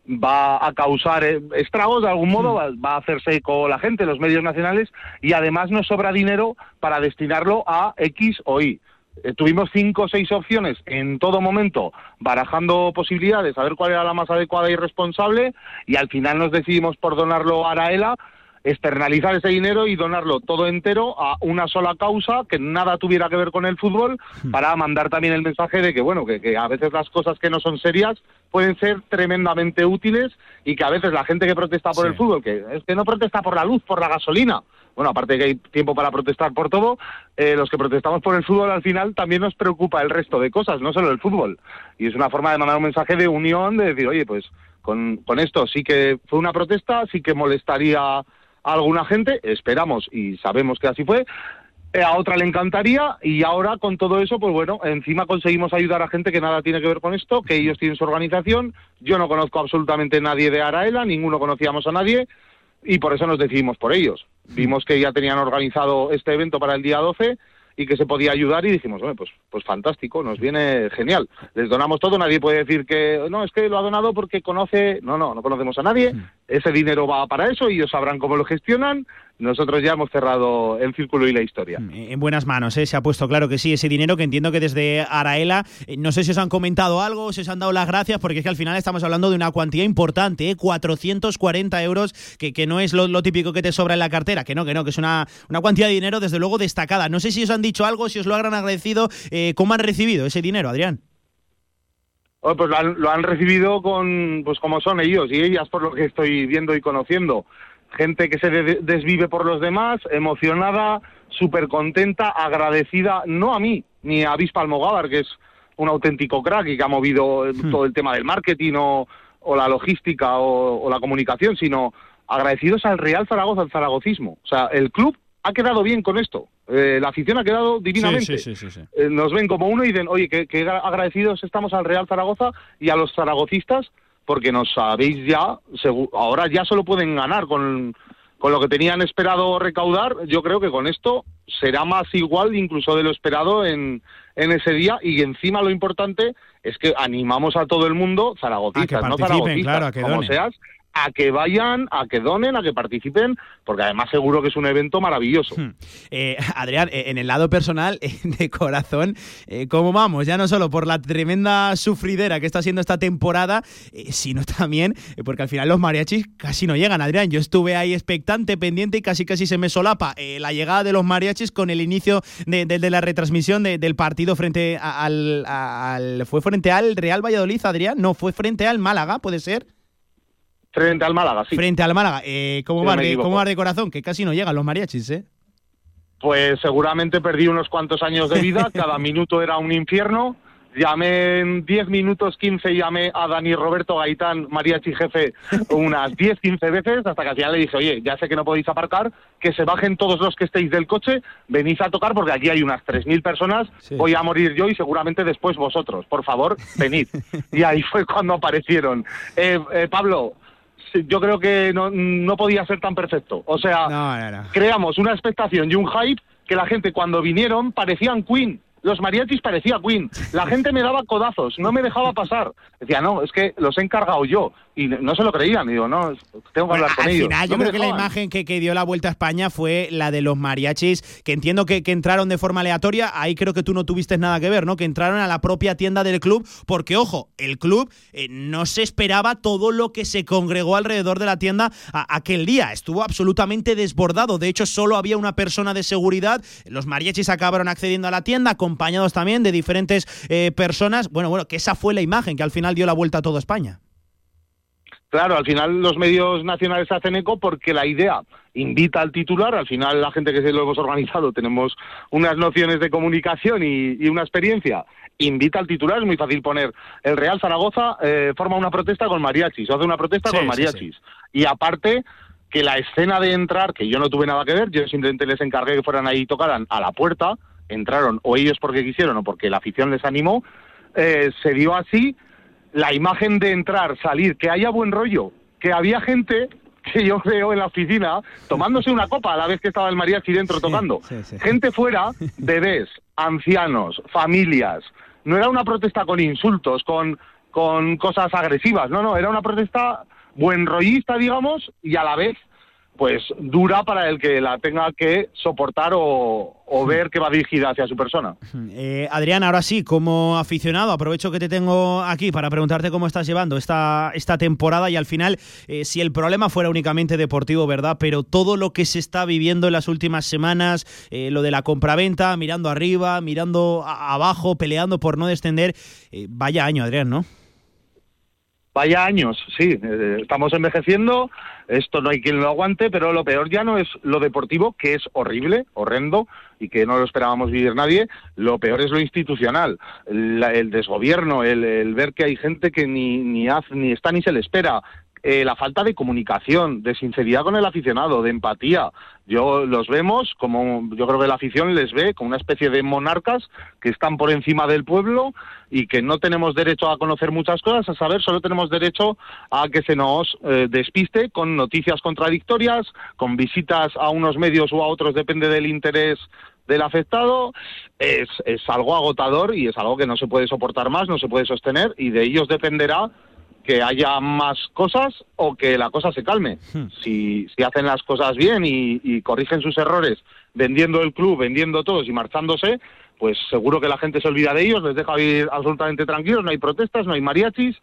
va a causar eh, estragos de algún modo, va, va a hacerse eco la gente, los medios nacionales, y además nos sobra dinero para destinarlo a X o Y. Eh, tuvimos cinco o seis opciones en todo momento, barajando posibilidades, a ver cuál era la más adecuada y responsable, y al final nos decidimos por donarlo a Araela, externalizar ese dinero y donarlo todo entero a una sola causa que nada tuviera que ver con el fútbol para mandar también el mensaje de que bueno que, que a veces las cosas que no son serias pueden ser tremendamente útiles y que a veces la gente que protesta por el fútbol que es que no protesta por la luz por la gasolina. Bueno aparte de que hay tiempo para protestar por todo eh, los que protestamos por el fútbol al final también nos preocupa el resto de cosas no solo el fútbol. Y es una forma de mandar un mensaje de unión de decir oye pues con, con esto sí que fue una protesta sí que molestaría alguna gente, esperamos y sabemos que así fue, eh, a otra le encantaría y ahora con todo eso, pues bueno, encima conseguimos ayudar a gente que nada tiene que ver con esto, que ellos tienen su organización, yo no conozco absolutamente nadie de Araela, ninguno conocíamos a nadie y por eso nos decidimos por ellos. Vimos que ya tenían organizado este evento para el día 12 y que se podía ayudar y dijimos, "Hombre, pues, pues fantástico, nos viene genial. Les donamos todo, nadie puede decir que no, es que lo ha donado porque conoce, no, no, no conocemos a nadie, ese dinero va para eso ellos sabrán cómo lo gestionan, nosotros ya hemos cerrado el círculo y la historia. En buenas manos, ¿eh? se ha puesto claro que sí, ese dinero que entiendo que desde Araela, eh, no sé si os han comentado algo, si os han dado las gracias, porque es que al final estamos hablando de una cuantía importante, ¿eh? 440 euros, que, que no es lo, lo típico que te sobra en la cartera, que no, que no, que es una, una cuantía de dinero desde luego destacada. No sé si os han dicho algo, si os lo han agradecido, eh, ¿cómo han recibido ese dinero, Adrián? Oh, pues lo han, lo han recibido con, pues como son ellos y ellas, por lo que estoy viendo y conociendo. Gente que se de- desvive por los demás, emocionada, súper contenta, agradecida, no a mí, ni a Avispa Almogávar, que es un auténtico crack y que ha movido eh, todo el tema del marketing o, o la logística o, o la comunicación, sino agradecidos al Real Zaragoza, al zaragocismo. O sea, el club ha quedado bien con esto. Eh, la afición ha quedado divinamente. Sí, sí, sí. Eh, nos ven como uno y dicen, oye, que, que agradecidos estamos al Real Zaragoza y a los zaragocistas porque nos sabéis ya, ahora ya solo pueden ganar con, con lo que tenían esperado recaudar. Yo creo que con esto será más igual incluso de lo esperado en, en ese día y encima lo importante es que animamos a todo el mundo, zaragotistas, no participen, zaragotistas, claro, a que como donen. seas, a que vayan, a que donen, a que participen, porque además seguro que es un evento maravilloso. Hmm. Eh, Adrián, eh, en el lado personal, eh, de corazón, ¿cómo vamos? Ya no solo por la tremenda sufridera que está siendo esta temporada, sino también porque al final los mariachis casi no llegan, Adrián. Yo estuve ahí expectante, pendiente y casi casi se me solapa la llegada de los mariachis con el inicio de, la retransmisión del partido frente al... ¿Fue frente al Real Valladolid, Adrián? No, fue frente al Málaga, ¿puede ser? Frente al Málaga, sí. Frente al Málaga. Eh, ¿cómo, va, de, ¿Cómo va de corazón? Que casi no llegan los mariachis, ¿eh? Pues seguramente perdí unos cuantos años de vida, cada minuto era un infierno. Llamé en 10 minutos 15, llamé a Dani Roberto Gaitán, mariachi jefe, unas 10, 15 veces, hasta que al final le dije, oye, ya sé que no podéis aparcar, que se bajen todos los que estéis del coche, venís a tocar porque aquí hay unas 3.000 personas, voy a morir yo y seguramente después vosotros. Por favor, venid. y ahí fue cuando aparecieron. Eh, eh, Pablo, yo creo que no, no podía ser tan perfecto. O sea, creamos una expectación y un hype que la gente cuando vinieron parecían Queen los mariachis parecía Queen. La gente me daba codazos, no me dejaba pasar. Decía, no, es que los he encargado yo. Y no se lo creían. digo, no, tengo que hablar con al ellos. Final, yo creo que la imagen que, dio la vuelta a España fue la de los mariachis, que entiendo que, entraron de forma aleatoria. Ahí creo que tú no tuviste nada que ver, ¿no? Que entraron a la propia tienda del club, porque, ojo, el club eh, no se esperaba todo lo que se congregó alrededor de la tienda aquel día. Estuvo absolutamente desbordado. De hecho, solo había una persona de seguridad. Los mariachis acabaron accediendo a la tienda con acompañados también de diferentes eh, personas. Bueno, bueno, que esa fue la imagen que al final dio la vuelta a toda España. Claro, al final los medios nacionales hacen eco porque la idea invita al titular, al final la gente que se lo hemos organizado tenemos unas nociones de comunicación y, una experiencia, invita al titular, es muy fácil poner el Real Zaragoza eh, forma una protesta con mariachis, o hace una protesta con mariachis. Y aparte que la escena de entrar, que yo no tuve nada que ver, yo simplemente les encargué que fueran ahí y tocaran a la puerta, entraron o ellos porque quisieron o porque la afición les animó, eh, se dio así la imagen de entrar, salir, que haya buen rollo, que había gente que yo veo en la oficina tomándose una copa a la vez que estaba el mariachi dentro tocando. Gente fuera, bebés, ancianos, familias. No era una protesta con insultos, con, con cosas agresivas, no, no, era una protesta buen rollista, digamos, y a la vez pues dura para el que la tenga que soportar o, ver que va dirigida hacia su persona. Eh, Adrián, ahora sí, como aficionado, aprovecho que te tengo aquí para preguntarte cómo estás llevando esta, esta temporada y al final, eh, si el problema fuera únicamente deportivo, ¿verdad? Pero todo lo que se está viviendo en las últimas semanas, eh, lo de la compraventa, mirando arriba, mirando abajo, peleando por no descender, vaya año, Adrián, ¿no? Vaya años, sí, estamos envejeciendo, esto no hay quien lo aguante, pero lo peor ya no es lo deportivo, que es horrible, horrendo, y que no lo esperábamos vivir nadie, lo peor es lo institucional, el, desgobierno, el, ver que hay gente que ni, ni, hace, ni está ni se le espera, eh, la falta de comunicación, de sinceridad con el aficionado, de empatía. Yo los vemos como yo creo que la afición les ve como una especie de monarcas que están por encima del pueblo y que no tenemos derecho a conocer muchas cosas, a saber, solo tenemos derecho a que se nos eh, despiste con noticias contradictorias, con visitas a unos medios o a otros, depende del interés del afectado es, es algo agotador y es algo que no se puede soportar más, no se puede sostener y de ellos dependerá que haya más cosas o que la cosa se calme. Hmm. Si, si hacen las cosas bien y, corrigen sus errores vendiendo el club, vendiendo todos y marchándose, pues seguro que la gente se olvida de ellos, les deja vivir absolutamente tranquilos, no hay protestas, no hay mariachis,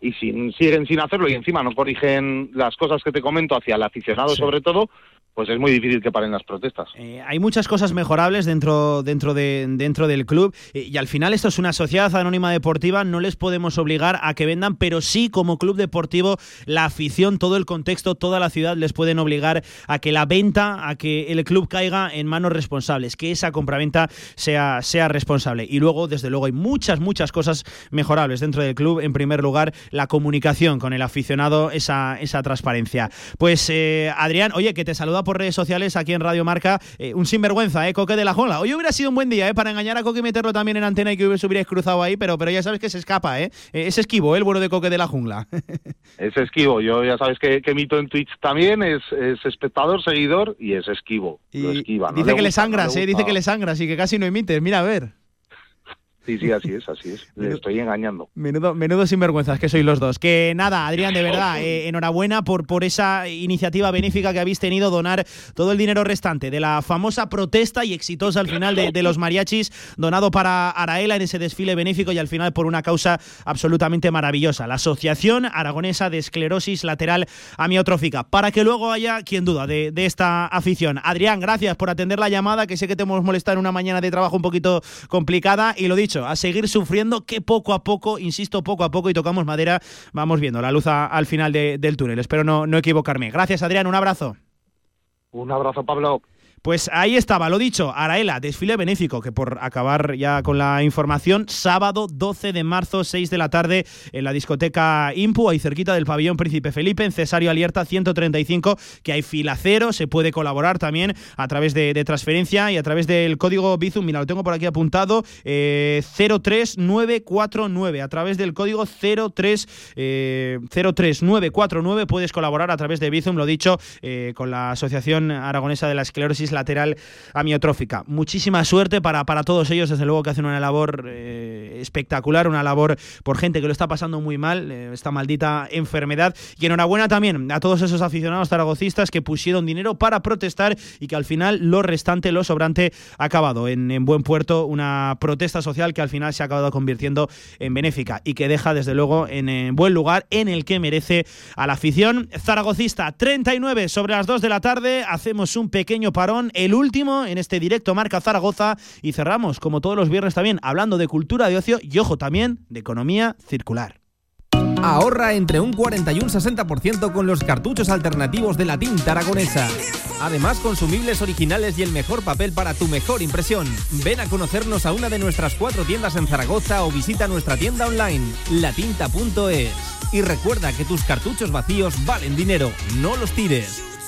y si siguen sin hacerlo y encima no corrigen las cosas que te comento hacia el aficionado sobre todo, pues es muy difícil que paren las protestas. Eh, hay muchas cosas mejorables dentro, dentro, de, dentro del club eh, y al final esto es una sociedad anónima deportiva, no les podemos obligar a que vendan, pero sí como club deportivo la afición, todo el contexto, toda la ciudad les pueden obligar a que la venta, a que el club caiga en manos responsables, que esa compraventa sea, sea responsable. Y luego, desde luego, hay muchas, muchas cosas mejorables dentro del club. En primer lugar, la comunicación con el aficionado, esa, esa transparencia. Pues eh, Adrián, oye, que te saluda por redes sociales aquí en Radio Marca. Eh, un sinvergüenza, ¿eh? Coque de la Jola. Hoy hubiera sido un buen día, ¿eh? Para engañar a Coque y meterlo también en antena y que hubierais cruzado ahí, pero, pero ya sabes que se escapa, ¿eh? eh es esquivo, ¿eh? el bueno de Coque de la Jungla. es esquivo. Yo ya sabes que, que mito en Twitch también. Es, espectador, seguidor y es esquivo. dice que le sangras, ¿eh? Dice que le sangras y que casi no emites. Mira, a ver. Sí, sí, así es, así es. Le estoy engañando. Menudo, menudo sinvergüenzas que sois los dos. Que nada, Adrián, de verdad, eh, enhorabuena por, por esa iniciativa benéfica que habéis tenido, donar todo el dinero restante de la famosa protesta y exitosa al final de, de los mariachis, donado para Araela en ese desfile benéfico y al final por una causa absolutamente maravillosa, la Asociación Aragonesa de Esclerosis Lateral Amiotrófica, para que luego haya quien duda de, de esta afición. Adrián, gracias por atender la llamada, que sé que te hemos molestado en una mañana de trabajo un poquito complicada y lo dicho, a seguir sufriendo que poco a poco, insisto, poco a poco y tocamos madera, vamos viendo la luz al final de- del túnel. Espero no, no equivocarme. Gracias, Adrián, un abrazo. Un abrazo, Pablo. Pues ahí estaba, lo dicho, Araela, desfile benéfico, que por acabar ya con la información, sábado 12 de marzo, 6 de la tarde, en la discoteca Impu, ahí cerquita del pabellón Príncipe Felipe, en Cesario Alierta 135, que hay fila cero, se puede colaborar también a través de, transferencia y a través del código Bizum, mira, lo tengo por aquí apuntado, eh, 03949, a través del código 03, eh, 03949 puedes colaborar a través de Bizum, lo dicho, eh, con la Asociación Aragonesa de la Esclerosis Lateral Amiotrófica. Muchísima suerte para, para todos ellos, desde luego que hacen una labor eh, espectacular, una labor por gente que lo está pasando muy mal, eh, esta maldita enfermedad. Y enhorabuena también a todos esos aficionados zaragocistas que pusieron dinero para protestar y que al final lo restante, lo sobrante, ha acabado en, en buen puerto una protesta social que al final se ha acabado convirtiendo en benéfica y que deja desde luego en, eh, buen lugar en el que merece a la afición zaragocista. 39 sobre las 2 de la tarde, hacemos un pequeño parón, el último en este directo Marca Zaragoza y cerramos como todos los viernes también hablando de cultura de ocio y ojo también de economía circular. Ahorra entre un 40 y un 60% con los cartuchos alternativos de la tinta aragonesa. Además, consumibles originales y el mejor papel para tu mejor impresión. Ven a conocernos a una de nuestras cuatro tiendas en Zaragoza o visita nuestra tienda online, latinta.es. Y recuerda que tus cartuchos vacíos valen dinero, no los tires.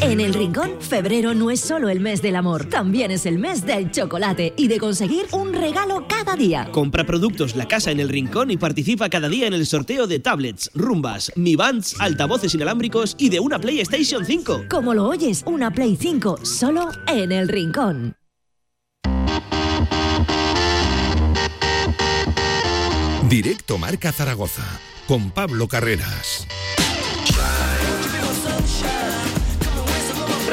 En el Rincón, febrero no es solo el mes del amor, también es el mes del chocolate y de conseguir un regalo cada día. Compra productos La Casa en el Rincón y participa cada día en el sorteo de tablets, rumbas, Mi Bands, altavoces inalámbricos y de una PlayStation 5. Como lo oyes, una Play 5 solo en el Rincón. Directo Marca Zaragoza con Pablo Carreras.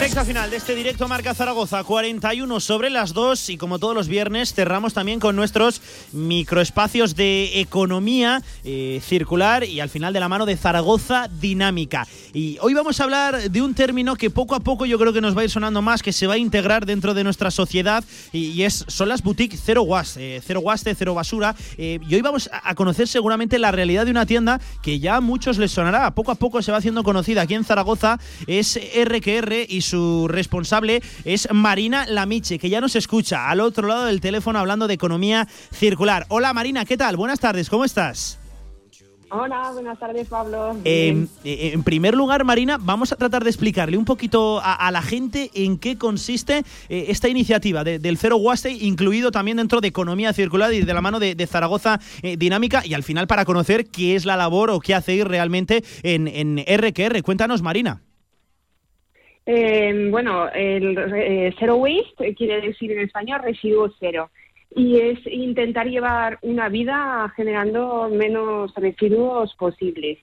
Recta final de este directo Marca Zaragoza, 41 sobre las 2 y como todos los viernes cerramos también con nuestros microespacios de economía eh, circular y al final de la mano de Zaragoza Dinámica. Y hoy vamos a hablar de un término que poco a poco yo creo que nos va a ir sonando más, que se va a integrar dentro de nuestra sociedad y, es, son las boutiques cero waste, eh, cero waste, cero basura. Eh, y hoy vamos a conocer seguramente la realidad de una tienda que ya a muchos les sonará, poco a poco se va haciendo conocida aquí en Zaragoza, es RQR y su responsable es Marina Lamiche, que ya nos escucha al otro lado del teléfono hablando de economía circular. Hola Marina, ¿qué tal? Buenas tardes, ¿cómo estás? Hola, buenas tardes, Pablo. Eh, eh, en primer lugar, Marina, vamos a tratar de explicarle un poquito a, a la gente en qué consiste eh, esta iniciativa de- del Cero Waste, incluido también dentro de economía circular y de la mano de, de Zaragoza eh, Dinámica, y al final para conocer qué es la labor o qué hacéis realmente en, en RQR. Cuéntanos, Marina. Eh, bueno, el eh, Zero Waste quiere decir en español residuo cero. Y es intentar llevar una vida generando menos residuos posibles.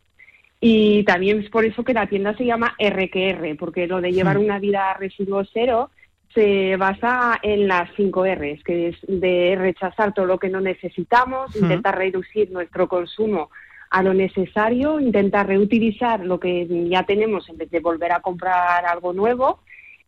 Y también es por eso que la tienda se llama RQR, porque lo de llevar una vida residuo cero se basa en las cinco R's, que es de rechazar todo lo que no necesitamos, Ujú. intentar reducir nuestro consumo a lo necesario, intentar reutilizar lo que ya tenemos en vez de volver a comprar algo nuevo,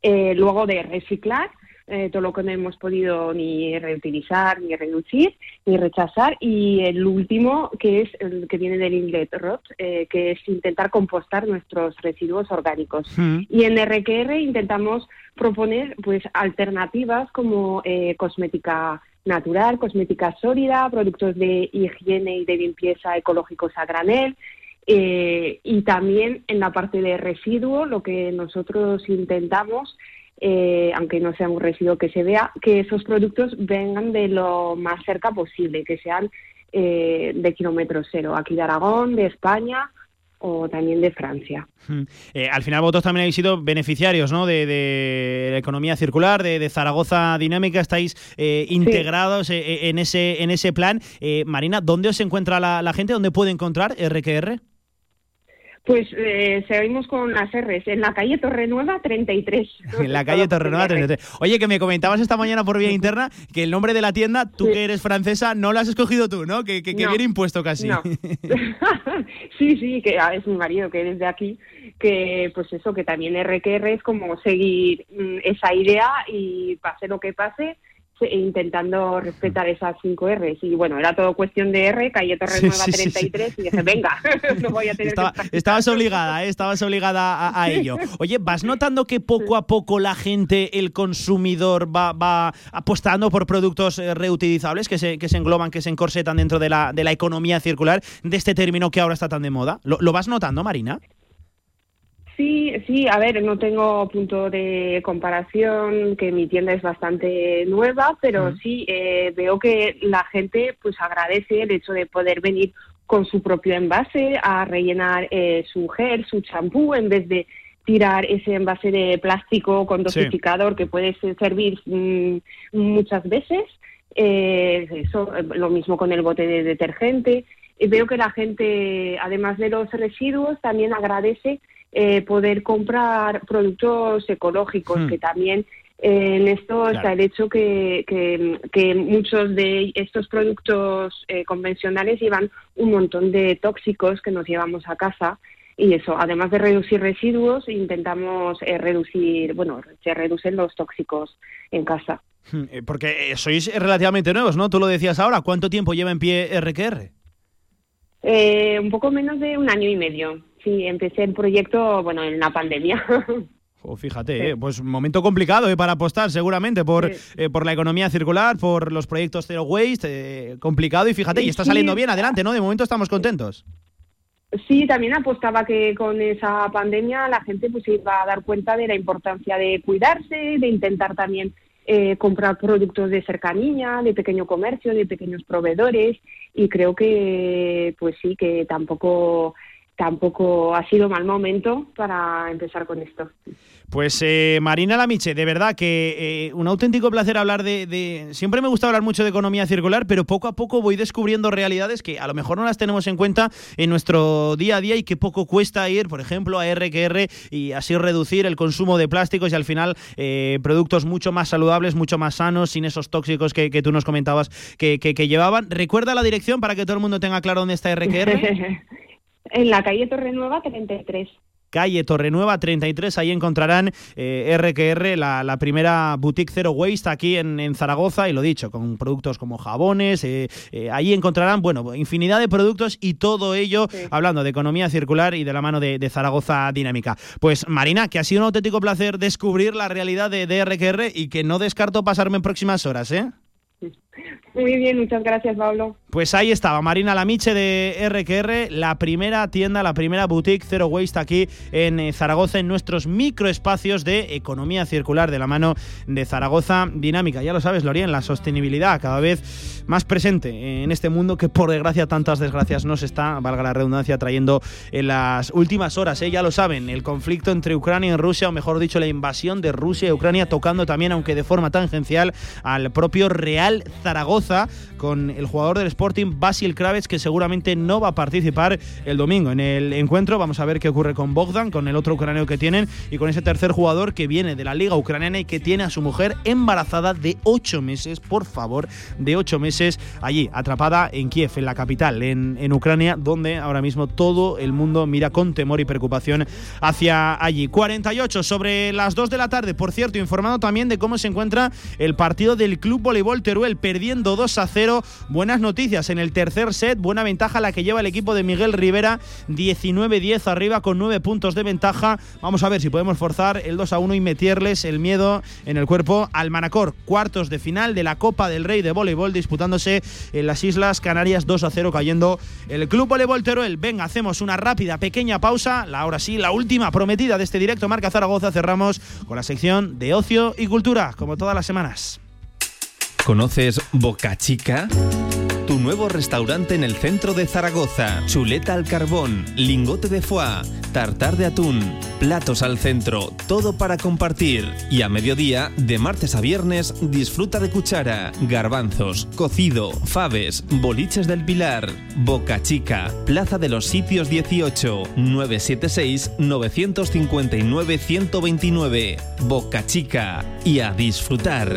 eh, luego de reciclar eh, todo lo que no hemos podido ni reutilizar, ni reducir, ni rechazar. Y el último, que es el que viene del inlet rot, eh, que es intentar compostar nuestros residuos orgánicos. Mm. Y en RQR intentamos proponer pues alternativas como eh, cosmética natural, cosmética sólida, productos de higiene y de limpieza ecológicos a granel. eh, y también en la parte de residuo, lo que nosotros intentamos eh, aunque no sea un residuo que se vea, que esos productos vengan de lo más cerca posible, que sean eh, de kilómetro cero, aquí de Aragón, de España o también de Francia. Eh, al final vosotros también habéis sido beneficiarios ¿no? de, de la economía circular, de, de Zaragoza Dinámica, estáis eh, integrados eh, en, ese, en ese plan. Eh, Marina, ¿dónde os encuentra la, la gente? ¿Dónde puede encontrar RQR? Pues eh, seguimos con las R's, en la calle Torrenueva 33. En la calle Torrenueva 33. Oye, que me comentabas esta mañana por vía interna que el nombre de la tienda, tú que eres francesa, no lo has escogido tú, ¿no? Que, que, que No. viene impuesto casi. No. sí, sí, que ah, es mi marido que es de aquí, que pues eso, que también RQR es como seguir mm, esa idea y pase lo que pase, se- intentando respetar esas cinco R's. Y bueno, era todo cuestión de R, calle Torrenueva Sí, sí, sí, sí. 33, y dije, venga, no voy a tener Estaba- que estabas obligada, ¿eh? estabas obligada a, a ello. Oye, ¿vas notando que poco a poco la gente, el consumidor, va, va apostando por productos eh, reutilizables que se, que se engloban, que se encorsetan dentro de la, de la economía circular, de este término que ahora está tan de moda? ¿Lo, lo vas notando, Marina? Sí, sí, a ver, no tengo punto de comparación, que mi tienda es bastante nueva, pero sí eh, veo que la gente pues agradece el hecho de poder venir con su propio envase a rellenar eh, su gel, su champú, en vez de tirar ese envase de plástico con Sí. dosificador que puede ser- servir mm, muchas veces. Eh, eso, lo mismo con el bote de detergente. Y veo que la gente, además de los residuos, también agradece eh, poder comprar productos ecológicos, Hmm. que también eh, en esto Claro. está el hecho que, que, que muchos de estos productos eh, convencionales llevan un montón de tóxicos que nos llevamos a casa. Y eso, además de reducir residuos, intentamos eh, reducir, bueno, se reducen los tóxicos en casa. Hmm, eh, Porque sois relativamente nuevos, ¿no? Tú lo decías ahora. ¿Cuánto tiempo lleva en pie RQR? Eh, un poco menos de un año y medio. Sí, empecé el proyecto, bueno, en la pandemia. Oh, fíjate, eh, pues un momento complicado eh, para apostar seguramente por, eh, por la economía circular, por los proyectos Zero Waste, eh, complicado y fíjate, y está Sí. saliendo bien, adelante, ¿no? De momento estamos contentos. Sí, también apostaba que con esa pandemia la gente pues se iba a dar cuenta de la importancia de cuidarse, de intentar también eh, comprar productos de cercanía, de pequeño comercio, de pequeños proveedores y creo que pues sí que tampoco tampoco ha sido mal momento para empezar con esto. Pues eh, Marina Lamiche, de verdad que eh, un auténtico placer hablar de, de- Siempre me gusta hablar mucho de economía circular, pero poco a poco voy descubriendo realidades que a lo mejor no las tenemos en cuenta en nuestro día a día y que poco cuesta ir, por ejemplo, a RQR y así reducir el consumo de plásticos y al final eh, productos mucho más saludables, mucho más sanos, sin esos tóxicos que, que tú nos comentabas que, que- que llevaban. Recuerda la dirección para que todo el mundo tenga claro dónde está RQR. en la calle Torrenueva 33. calle Torrenueva 33. Ahí encontrarán eh, RQR, la, la primera boutique Zero Waste aquí en, en Zaragoza, y lo dicho, con productos como jabones. eh, eh, ahí encontrarán, bueno, infinidad de productos y todo ello hablando de economía circular y de la mano de, de Zaragoza Dinámica. Pues Marina, que ha sido un auténtico placer descubrir la realidad de, de RQR y que no descarto pasarme en próximas horas, ¿eh? Muy bien, muchas gracias, Pablo. Pues ahí estaba, Marina Lamiche de RQR, la primera tienda, la primera boutique Zero Waste aquí en eh, Zaragoza, en nuestros microespacios de economía circular de la mano de Zaragoza Dinámica. Ya lo sabes, Lorien, la sostenibilidad cada vez más presente en este mundo que por desgracia tantas desgracias nos está, valga la redundancia, trayendo en las últimas horas. ¿eh? Ya lo saben, el conflicto entre Ucrania y Rusia, o mejor dicho, la invasión de Rusia y Ucrania, tocando también, aunque de forma tangencial, al propio Real Zaragoza. Zaragoza con el jugador del Sporting Basil Kravets que seguramente no va a participar el domingo en el encuentro. Vamos a ver qué ocurre con Bogdan, con el otro ucraniano que tienen y con ese tercer jugador que viene de la liga ucraniana y que tiene a su mujer embarazada de ocho meses, por favor, de ocho meses allí, atrapada en Kiev, en la capital, en, Ucrania, donde ahora mismo todo el mundo mira con temor y preocupación hacia allí. 48 sobre las 2 de la tarde, por cierto, informado también de cómo se encuentra el partido del Club Voleibol Teruel, perdiendo 2 a 0. Buenas noticias en el tercer set, buena ventaja la que lleva el equipo de Miguel Rivera, 19-10 arriba con 9 puntos de ventaja. Vamos a ver si podemos forzar el 2 a 1 y meterles el miedo en el cuerpo al Manacor. Cuartos de final de la Copa del Rey de Voleibol disputándose en las Islas Canarias 2 a 0 cayendo el Club Voleibol Teruel. Venga, hacemos una rápida pequeña pausa. La, ahora sí, la última prometida de este directo Marca Zaragoza. Cerramos con la sección de ocio y cultura, como todas las semanas. ¿Conoces Boca Chica? Tu nuevo restaurante en el centro de Zaragoza. Chuleta al carbón, lingote de foie, tartar de atún, platos al centro, todo para compartir. Y a mediodía, de martes a viernes, disfruta de cuchara, garbanzos, cocido, faves, boliches del Pilar. Boca Chica, Plaza de los Sitios 18, 976 959 129. Boca Chica. Y a disfrutar.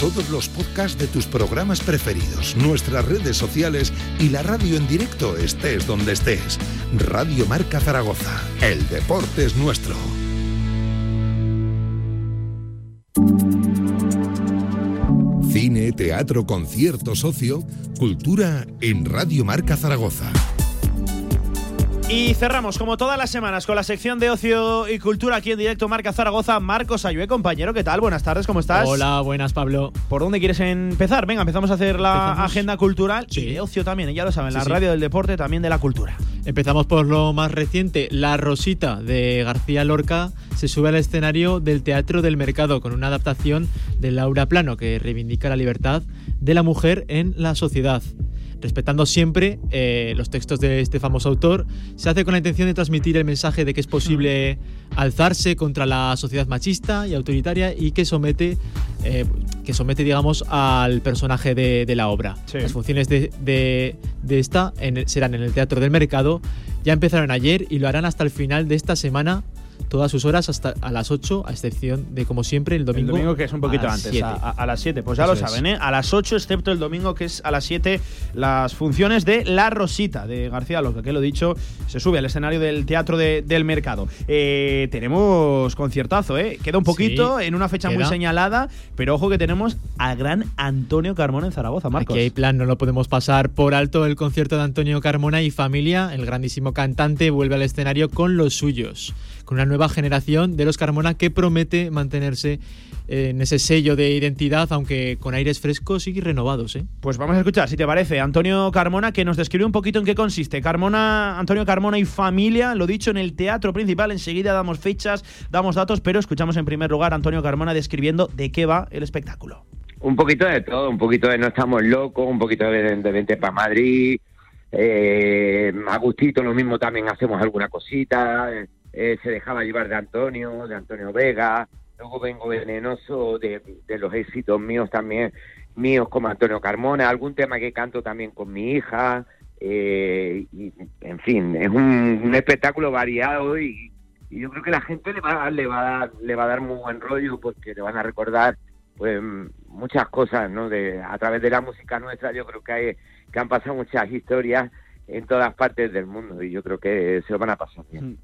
Todos los podcasts de tus programas preferidos, nuestras redes sociales y la radio en directo estés donde estés. Radio Marca Zaragoza. El deporte es nuestro. Cine, teatro, concierto, socio, cultura en Radio Marca Zaragoza. Y cerramos, como todas las semanas, con la sección de ocio y cultura aquí en directo Marca Zaragoza. Marcos Ayue, compañero, ¿qué tal? Buenas tardes, ¿cómo estás? Hola, buenas, Pablo. ¿Por dónde quieres empezar? Venga, empezamos a hacer la ¿Empezamos? agenda cultural Sí. y de ocio también, ya lo saben, Sí, la sí. radio del deporte, también de la cultura. Empezamos por lo más reciente. La Rosita de García Lorca se sube al escenario del Teatro del Mercado con una adaptación de Laura Plano que reivindica la libertad de la mujer en la sociedad. Respetando siempre eh, los textos de este famoso autor, se hace con la intención de transmitir el mensaje de que es posible alzarse contra la sociedad machista y autoritaria y que somete, eh, que somete digamos, al personaje de, de la obra. Las funciones de, de- de esta en serán en el Teatro del Mercado. Ya empezaron ayer y lo harán hasta el final de esta semana, todas sus horas hasta a las 8, a excepción de, como siempre, el El domingo. domingo que es un poquito a antes, 7. a, las 7. Pues ya Eso lo saben, ¿eh? A las 8, excepto el domingo que es a las 7, las funciones de La Rosita de García Lorca, que lo he dicho, se sube al escenario del Teatro de- del Mercado. Eh, tenemos conciertazo, ¿eh? Queda un poquito Sí, en una fecha muy señalada, pero ojo que tenemos al gran Antonio Carmona en Zaragoza, Marcos. Aquí hay plan, no lo podemos pasar por alto. El concierto de Antonio Carmona y familia, el grandísimo cantante, vuelve al escenario con los suyos, con una nueva generación de los Carmona que promete mantenerse eh, en ese sello de identidad, aunque con aires frescos y renovados. ¿eh? Pues vamos a escuchar, si te parece, Antonio Carmona, que nos describe un poquito en qué consiste. Carmona, Antonio Carmona y familia, lo dicho en el teatro principal, enseguida damos fechas, damos datos, pero escuchamos en primer lugar a Antonio Carmona describiendo de qué va el espectáculo. Un poquito de todo, un poquito de No estamos locos, un poquito de, de Vente para Madrid, eh, a gustito lo mismo también hacemos alguna cosita, eh, eh, se dejaba llevar de Antonio, de Antonio Vega, luego vengo venenoso de, los éxitos míos también, míos como Antonio Carmona, algún tema que canto también con mi hija, eh, y, en fin, es un, espectáculo variado y, yo creo que la gente le va, le va a dar, le va a dar muy buen rollo porque le van a recordar pues muchas cosas, ¿no? De, a través de la música nuestra yo creo que hay, que han pasado muchas historias en todas partes del mundo y yo creo que se lo van a pasar bien.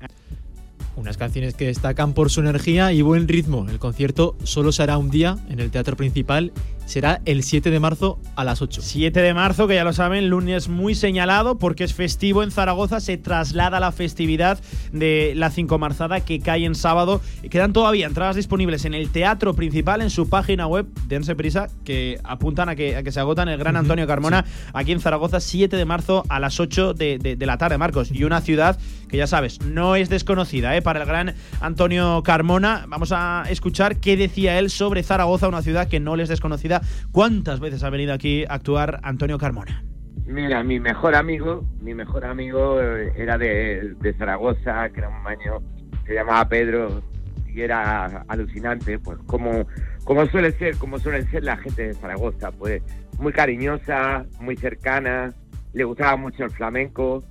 Unas canciones que destacan por su energía y buen ritmo. El concierto solo se hará un día en el teatro principal será el 7 de marzo a las 8. 7 de marzo, que ya lo saben, lunes muy señalado porque es festivo en Zaragoza, se traslada la festividad de la Cinco Marzada que cae en sábado. Quedan todavía entradas disponibles en el teatro principal, en su página web, dense prisa, que apuntan a que, a que se agotan el gran Antonio Carmona aquí en Zaragoza, 7 de marzo a las 8 de, de- de la tarde, Marcos. Y una ciudad que ya sabes, no es desconocida ¿eh? para el gran Antonio Carmona. Vamos a escuchar qué decía él sobre Zaragoza, una ciudad que no le es desconocida. ¿Cuántas veces ha venido aquí a actuar Antonio Carmona? Mira, mi mejor amigo, mi mejor amigo eh, era de, Zaragoza, que era un maño, se llamaba Pedro y era alucinante, pues como, como suele ser, como suelen ser la gente de Zaragoza, pues muy cariñosa, muy cercana, le gustaba mucho el flamenco.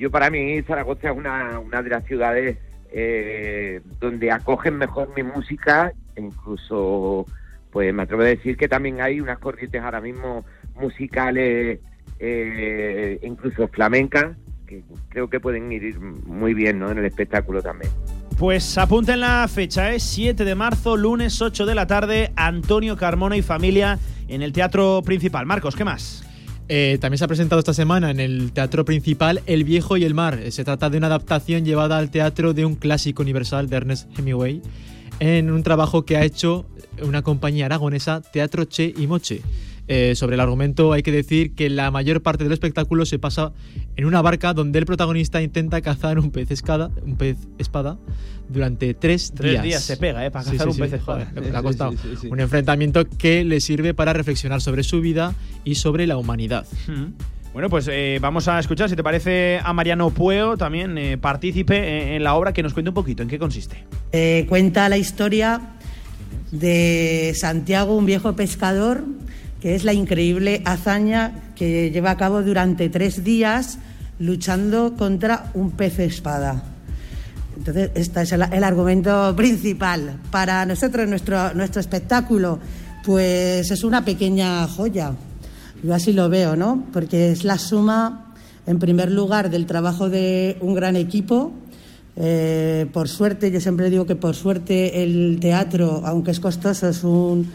Yo para mí Zaragoza es una, una de las ciudades eh, donde acogen mejor mi música, incluso, pues me atrevo a decir que también hay unas corrientes ahora mismo musicales, eh, incluso flamencas, que creo que pueden ir muy bien ¿no? en el espectáculo también. Pues apunten la fecha, es 7 de marzo, lunes 8 de la tarde, Antonio Carmona y familia en el teatro principal. Marcos, ¿qué más? Eh, también se ha presentado esta semana en el teatro principal El Viejo y el Mar. Eh, Se trata de una adaptación llevada al teatro de un clásico universal de Ernest Hemingway en un trabajo que ha hecho una compañía aragonesa, Teatro Che y Moche. Eh, sobre el argumento hay que decir que la mayor parte del espectáculo se pasa en una barca donde el protagonista intenta cazar un pez espada, un pez espada durante tres, Tres días. días se pega, ¿eh? Para cazar un pez espada. joder, le ha Sí, costado. sí, sí, sí. Un enfrentamiento que le sirve para reflexionar sobre su vida y sobre la humanidad. Mm. Bueno, pues eh, vamos a escuchar, si te parece, a Mariano Pueo, también eh, partícipe en, en la obra, que nos cuente un poquito en qué consiste. Eh, cuenta la historia de Santiago, un viejo pescador, que es la increíble hazaña que lleva a cabo durante tres días luchando contra un pez espada. Entonces, este es el, argumento principal. Para nosotros, nuestro, nuestro espectáculo, pues es una pequeña joya. Yo así lo veo, ¿no? Porque es la suma, en primer lugar, del trabajo de un gran equipo. Eh, por suerte, yo siempre digo que por suerte el teatro, aunque es costoso, es un,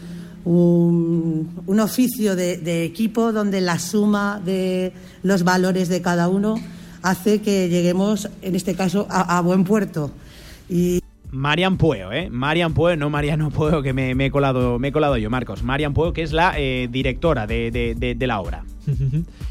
un, un oficio de, de equipo donde la suma de los valores de cada uno hace que lleguemos, en este caso, a, a buen puerto. Y Marian Pueo, ¿eh? Marian Pueo, no Mariano Pueo, que me, me he, colado, me he colado yo, Marcos. Marian Pueo, que es la eh, directora de, de- de- de la obra.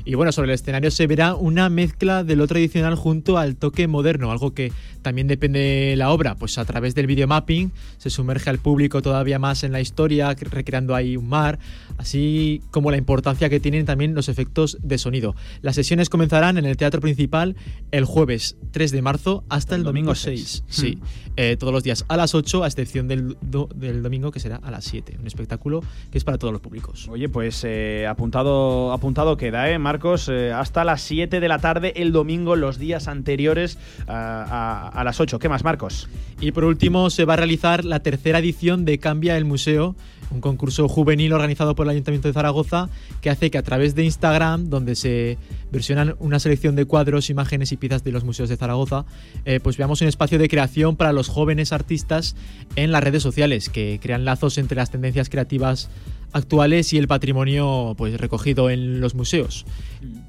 Y bueno, sobre el escenario se verá una mezcla de lo tradicional junto al toque moderno, algo que también depende de la obra, pues a través del videomapping se sumerge al público todavía más en la historia, recreando ahí un mar, así como la importancia que tienen también los efectos de sonido. Las sesiones comenzarán en el teatro principal el jueves 3 de marzo hasta el, domingo 6. Sí, Eh, todos los días a las 8, a excepción del, do- del domingo que será a las 7. Un espectáculo que es para todos los públicos. Oye, pues eh, apuntado, apuntado queda, ¿eh, Marcos? Eh, hasta las 7 de la tarde el domingo, los días anteriores a, a- las 8. ¿Qué más, Marcos? Y por último, se va a realizar la tercera edición de Cambia el Museo, un concurso juvenil organizado por el Ayuntamiento de Zaragoza que hace que a través de Instagram, donde se versionan una selección de cuadros, imágenes y piezas de los museos de Zaragoza, eh, pues veamos un espacio de creación para los jóvenes artistas en las redes sociales, que crean lazos entre las tendencias creativas actuales y el patrimonio pues recogido en los museos.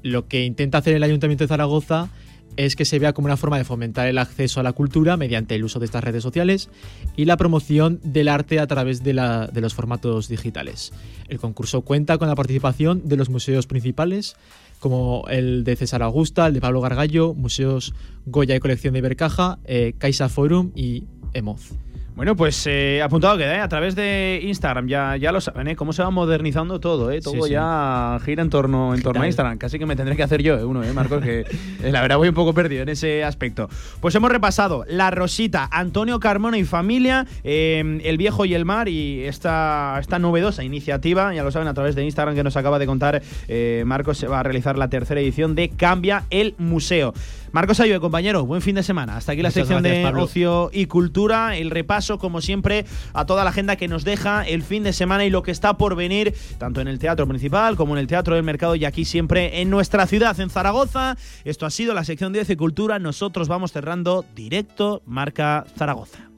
Lo que intenta hacer el Ayuntamiento de Zaragoza es que se vea como una forma de fomentar el acceso a la cultura mediante el uso de estas redes sociales y la promoción del arte a través de, la- de los formatos digitales. El concurso cuenta con la participación de los museos principales, como el de César Augusta, el de Pablo Gargallo, Museos Goya y Colección de Ibercaja, eh, Caixa Forum y Emoz. Bueno, pues eh, apuntado queda, ¿eh? A través de Instagram, ya, ya lo saben, ¿eh? Cómo se va modernizando todo, ¿eh? Todo Sí, sí. ya gira en torno, en torno a. Instagram. Casi que me tendré que hacer yo, ¿eh? Uno, ¿eh, Marcos? Que eh, la verdad voy un poco perdido en ese aspecto. Pues hemos repasado La Rosita, Antonio Carmona y familia, eh, El Viejo y el Mar y esta, esta novedosa iniciativa, ya lo saben, a través de Instagram que nos acaba de contar eh, Marcos, se va a realizar la tercera edición de Cambia el Museo. Marcos Ayue, compañero, buen fin de semana. Hasta aquí la Muchas sección gracias, de Pablo. ocio y cultura, el repaso como siempre, a toda la agenda que nos deja el fin de semana y lo que está por venir, tanto en el Teatro Municipal como en el Teatro del Mercado y aquí siempre en nuestra ciudad, en Zaragoza. Esto ha sido la sección 10 de Cultura. Nosotros vamos cerrando directo Marca Zaragoza.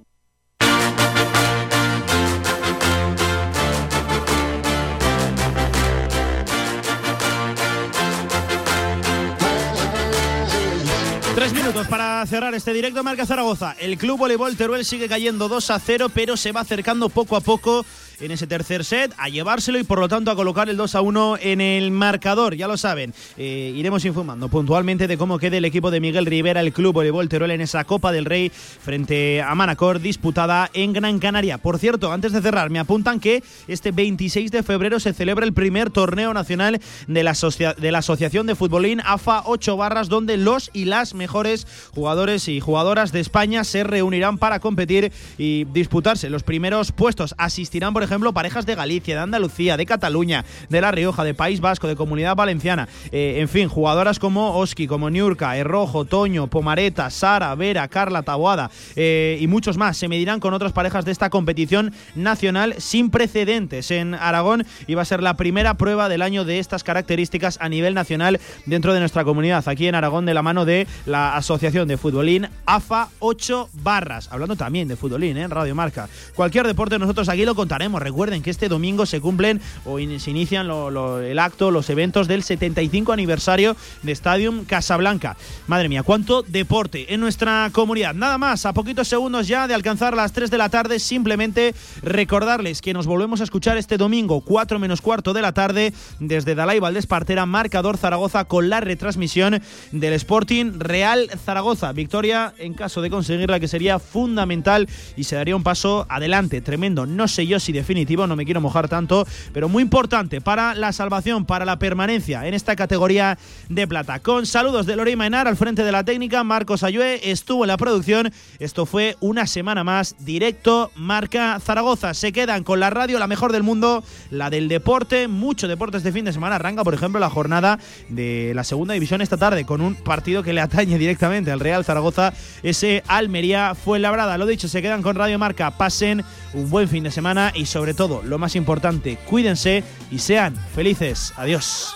Para cerrar este directo Marca Zaragoza. El club voleibol Teruel sigue cayendo 2 a 0, pero se va acercando poco a poco en ese tercer set, a llevárselo y por lo tanto a colocar el 2 a 1 en el marcador. Ya lo saben, eh, iremos informando puntualmente de cómo quede el equipo de Miguel Rivera, el club voleibol Teruel en esa Copa del Rey frente a Manacor disputada en Gran Canaria. Por cierto, antes de cerrar, me apuntan que este 26 de febrero se celebra el primer torneo nacional de la, de la Asociación de Futbolín AFA 8 barras, donde los y las mejores jugadores y jugadoras de España se reunirán para competir y disputarse los primeros puestos. Asistirán, por ejemplo, parejas de Galicia, de Andalucía, de Cataluña, de La Rioja, de País Vasco, de Comunidad Valenciana. Eh, en fin, jugadoras como Oski, como Niurka, Errojo, Toño, Pomareta, Sara, Vera, Carla, Taboada eh, y muchos más se medirán con otras parejas de esta competición nacional sin precedentes en Aragón y va a ser la primera prueba del año de estas características a nivel nacional dentro de nuestra comunidad, aquí en Aragón, de la mano de la Asociación de Futbolín AFA 8 Barras. Hablando también de futbolín ¿eh? en Radio Marca. Cualquier deporte nosotros aquí lo contaremos Recuerden que este domingo se cumplen o se inician el acto, los eventos del 75 aniversario de Stadium Casablanca. Madre mía, cuánto deporte en nuestra comunidad. Nada más, a poquitos segundos ya de alcanzar las 3 de la tarde, simplemente recordarles que nos volvemos a escuchar este domingo, 4 menos cuarto de la tarde, desde Dalai Valdespartera, marcador Zaragoza, con la retransmisión del Sporting Real Zaragoza. Victoria en caso de conseguirla, que sería fundamental y se daría un paso adelante, tremendo. No sé yo si de definitivo, no me quiero mojar tanto, pero muy importante para la salvación, para la permanencia en esta categoría de plata. Con saludos de Lorey Mainar al frente de la técnica, Marcos Ayue estuvo en la producción. Esto fue una semana más directo Marca Zaragoza. Se quedan con la radio, la mejor del mundo, la del deporte, mucho deporte este fin de semana. Arranca, por ejemplo, la jornada de la segunda división esta tarde con un partido que le atañe directamente al Real Zaragoza, ese Almería fue labrada. Lo dicho, se quedan con Radio Marca. Pasen un buen fin de semana y sobre todo, lo más importante, cuídense y sean felices. Adiós.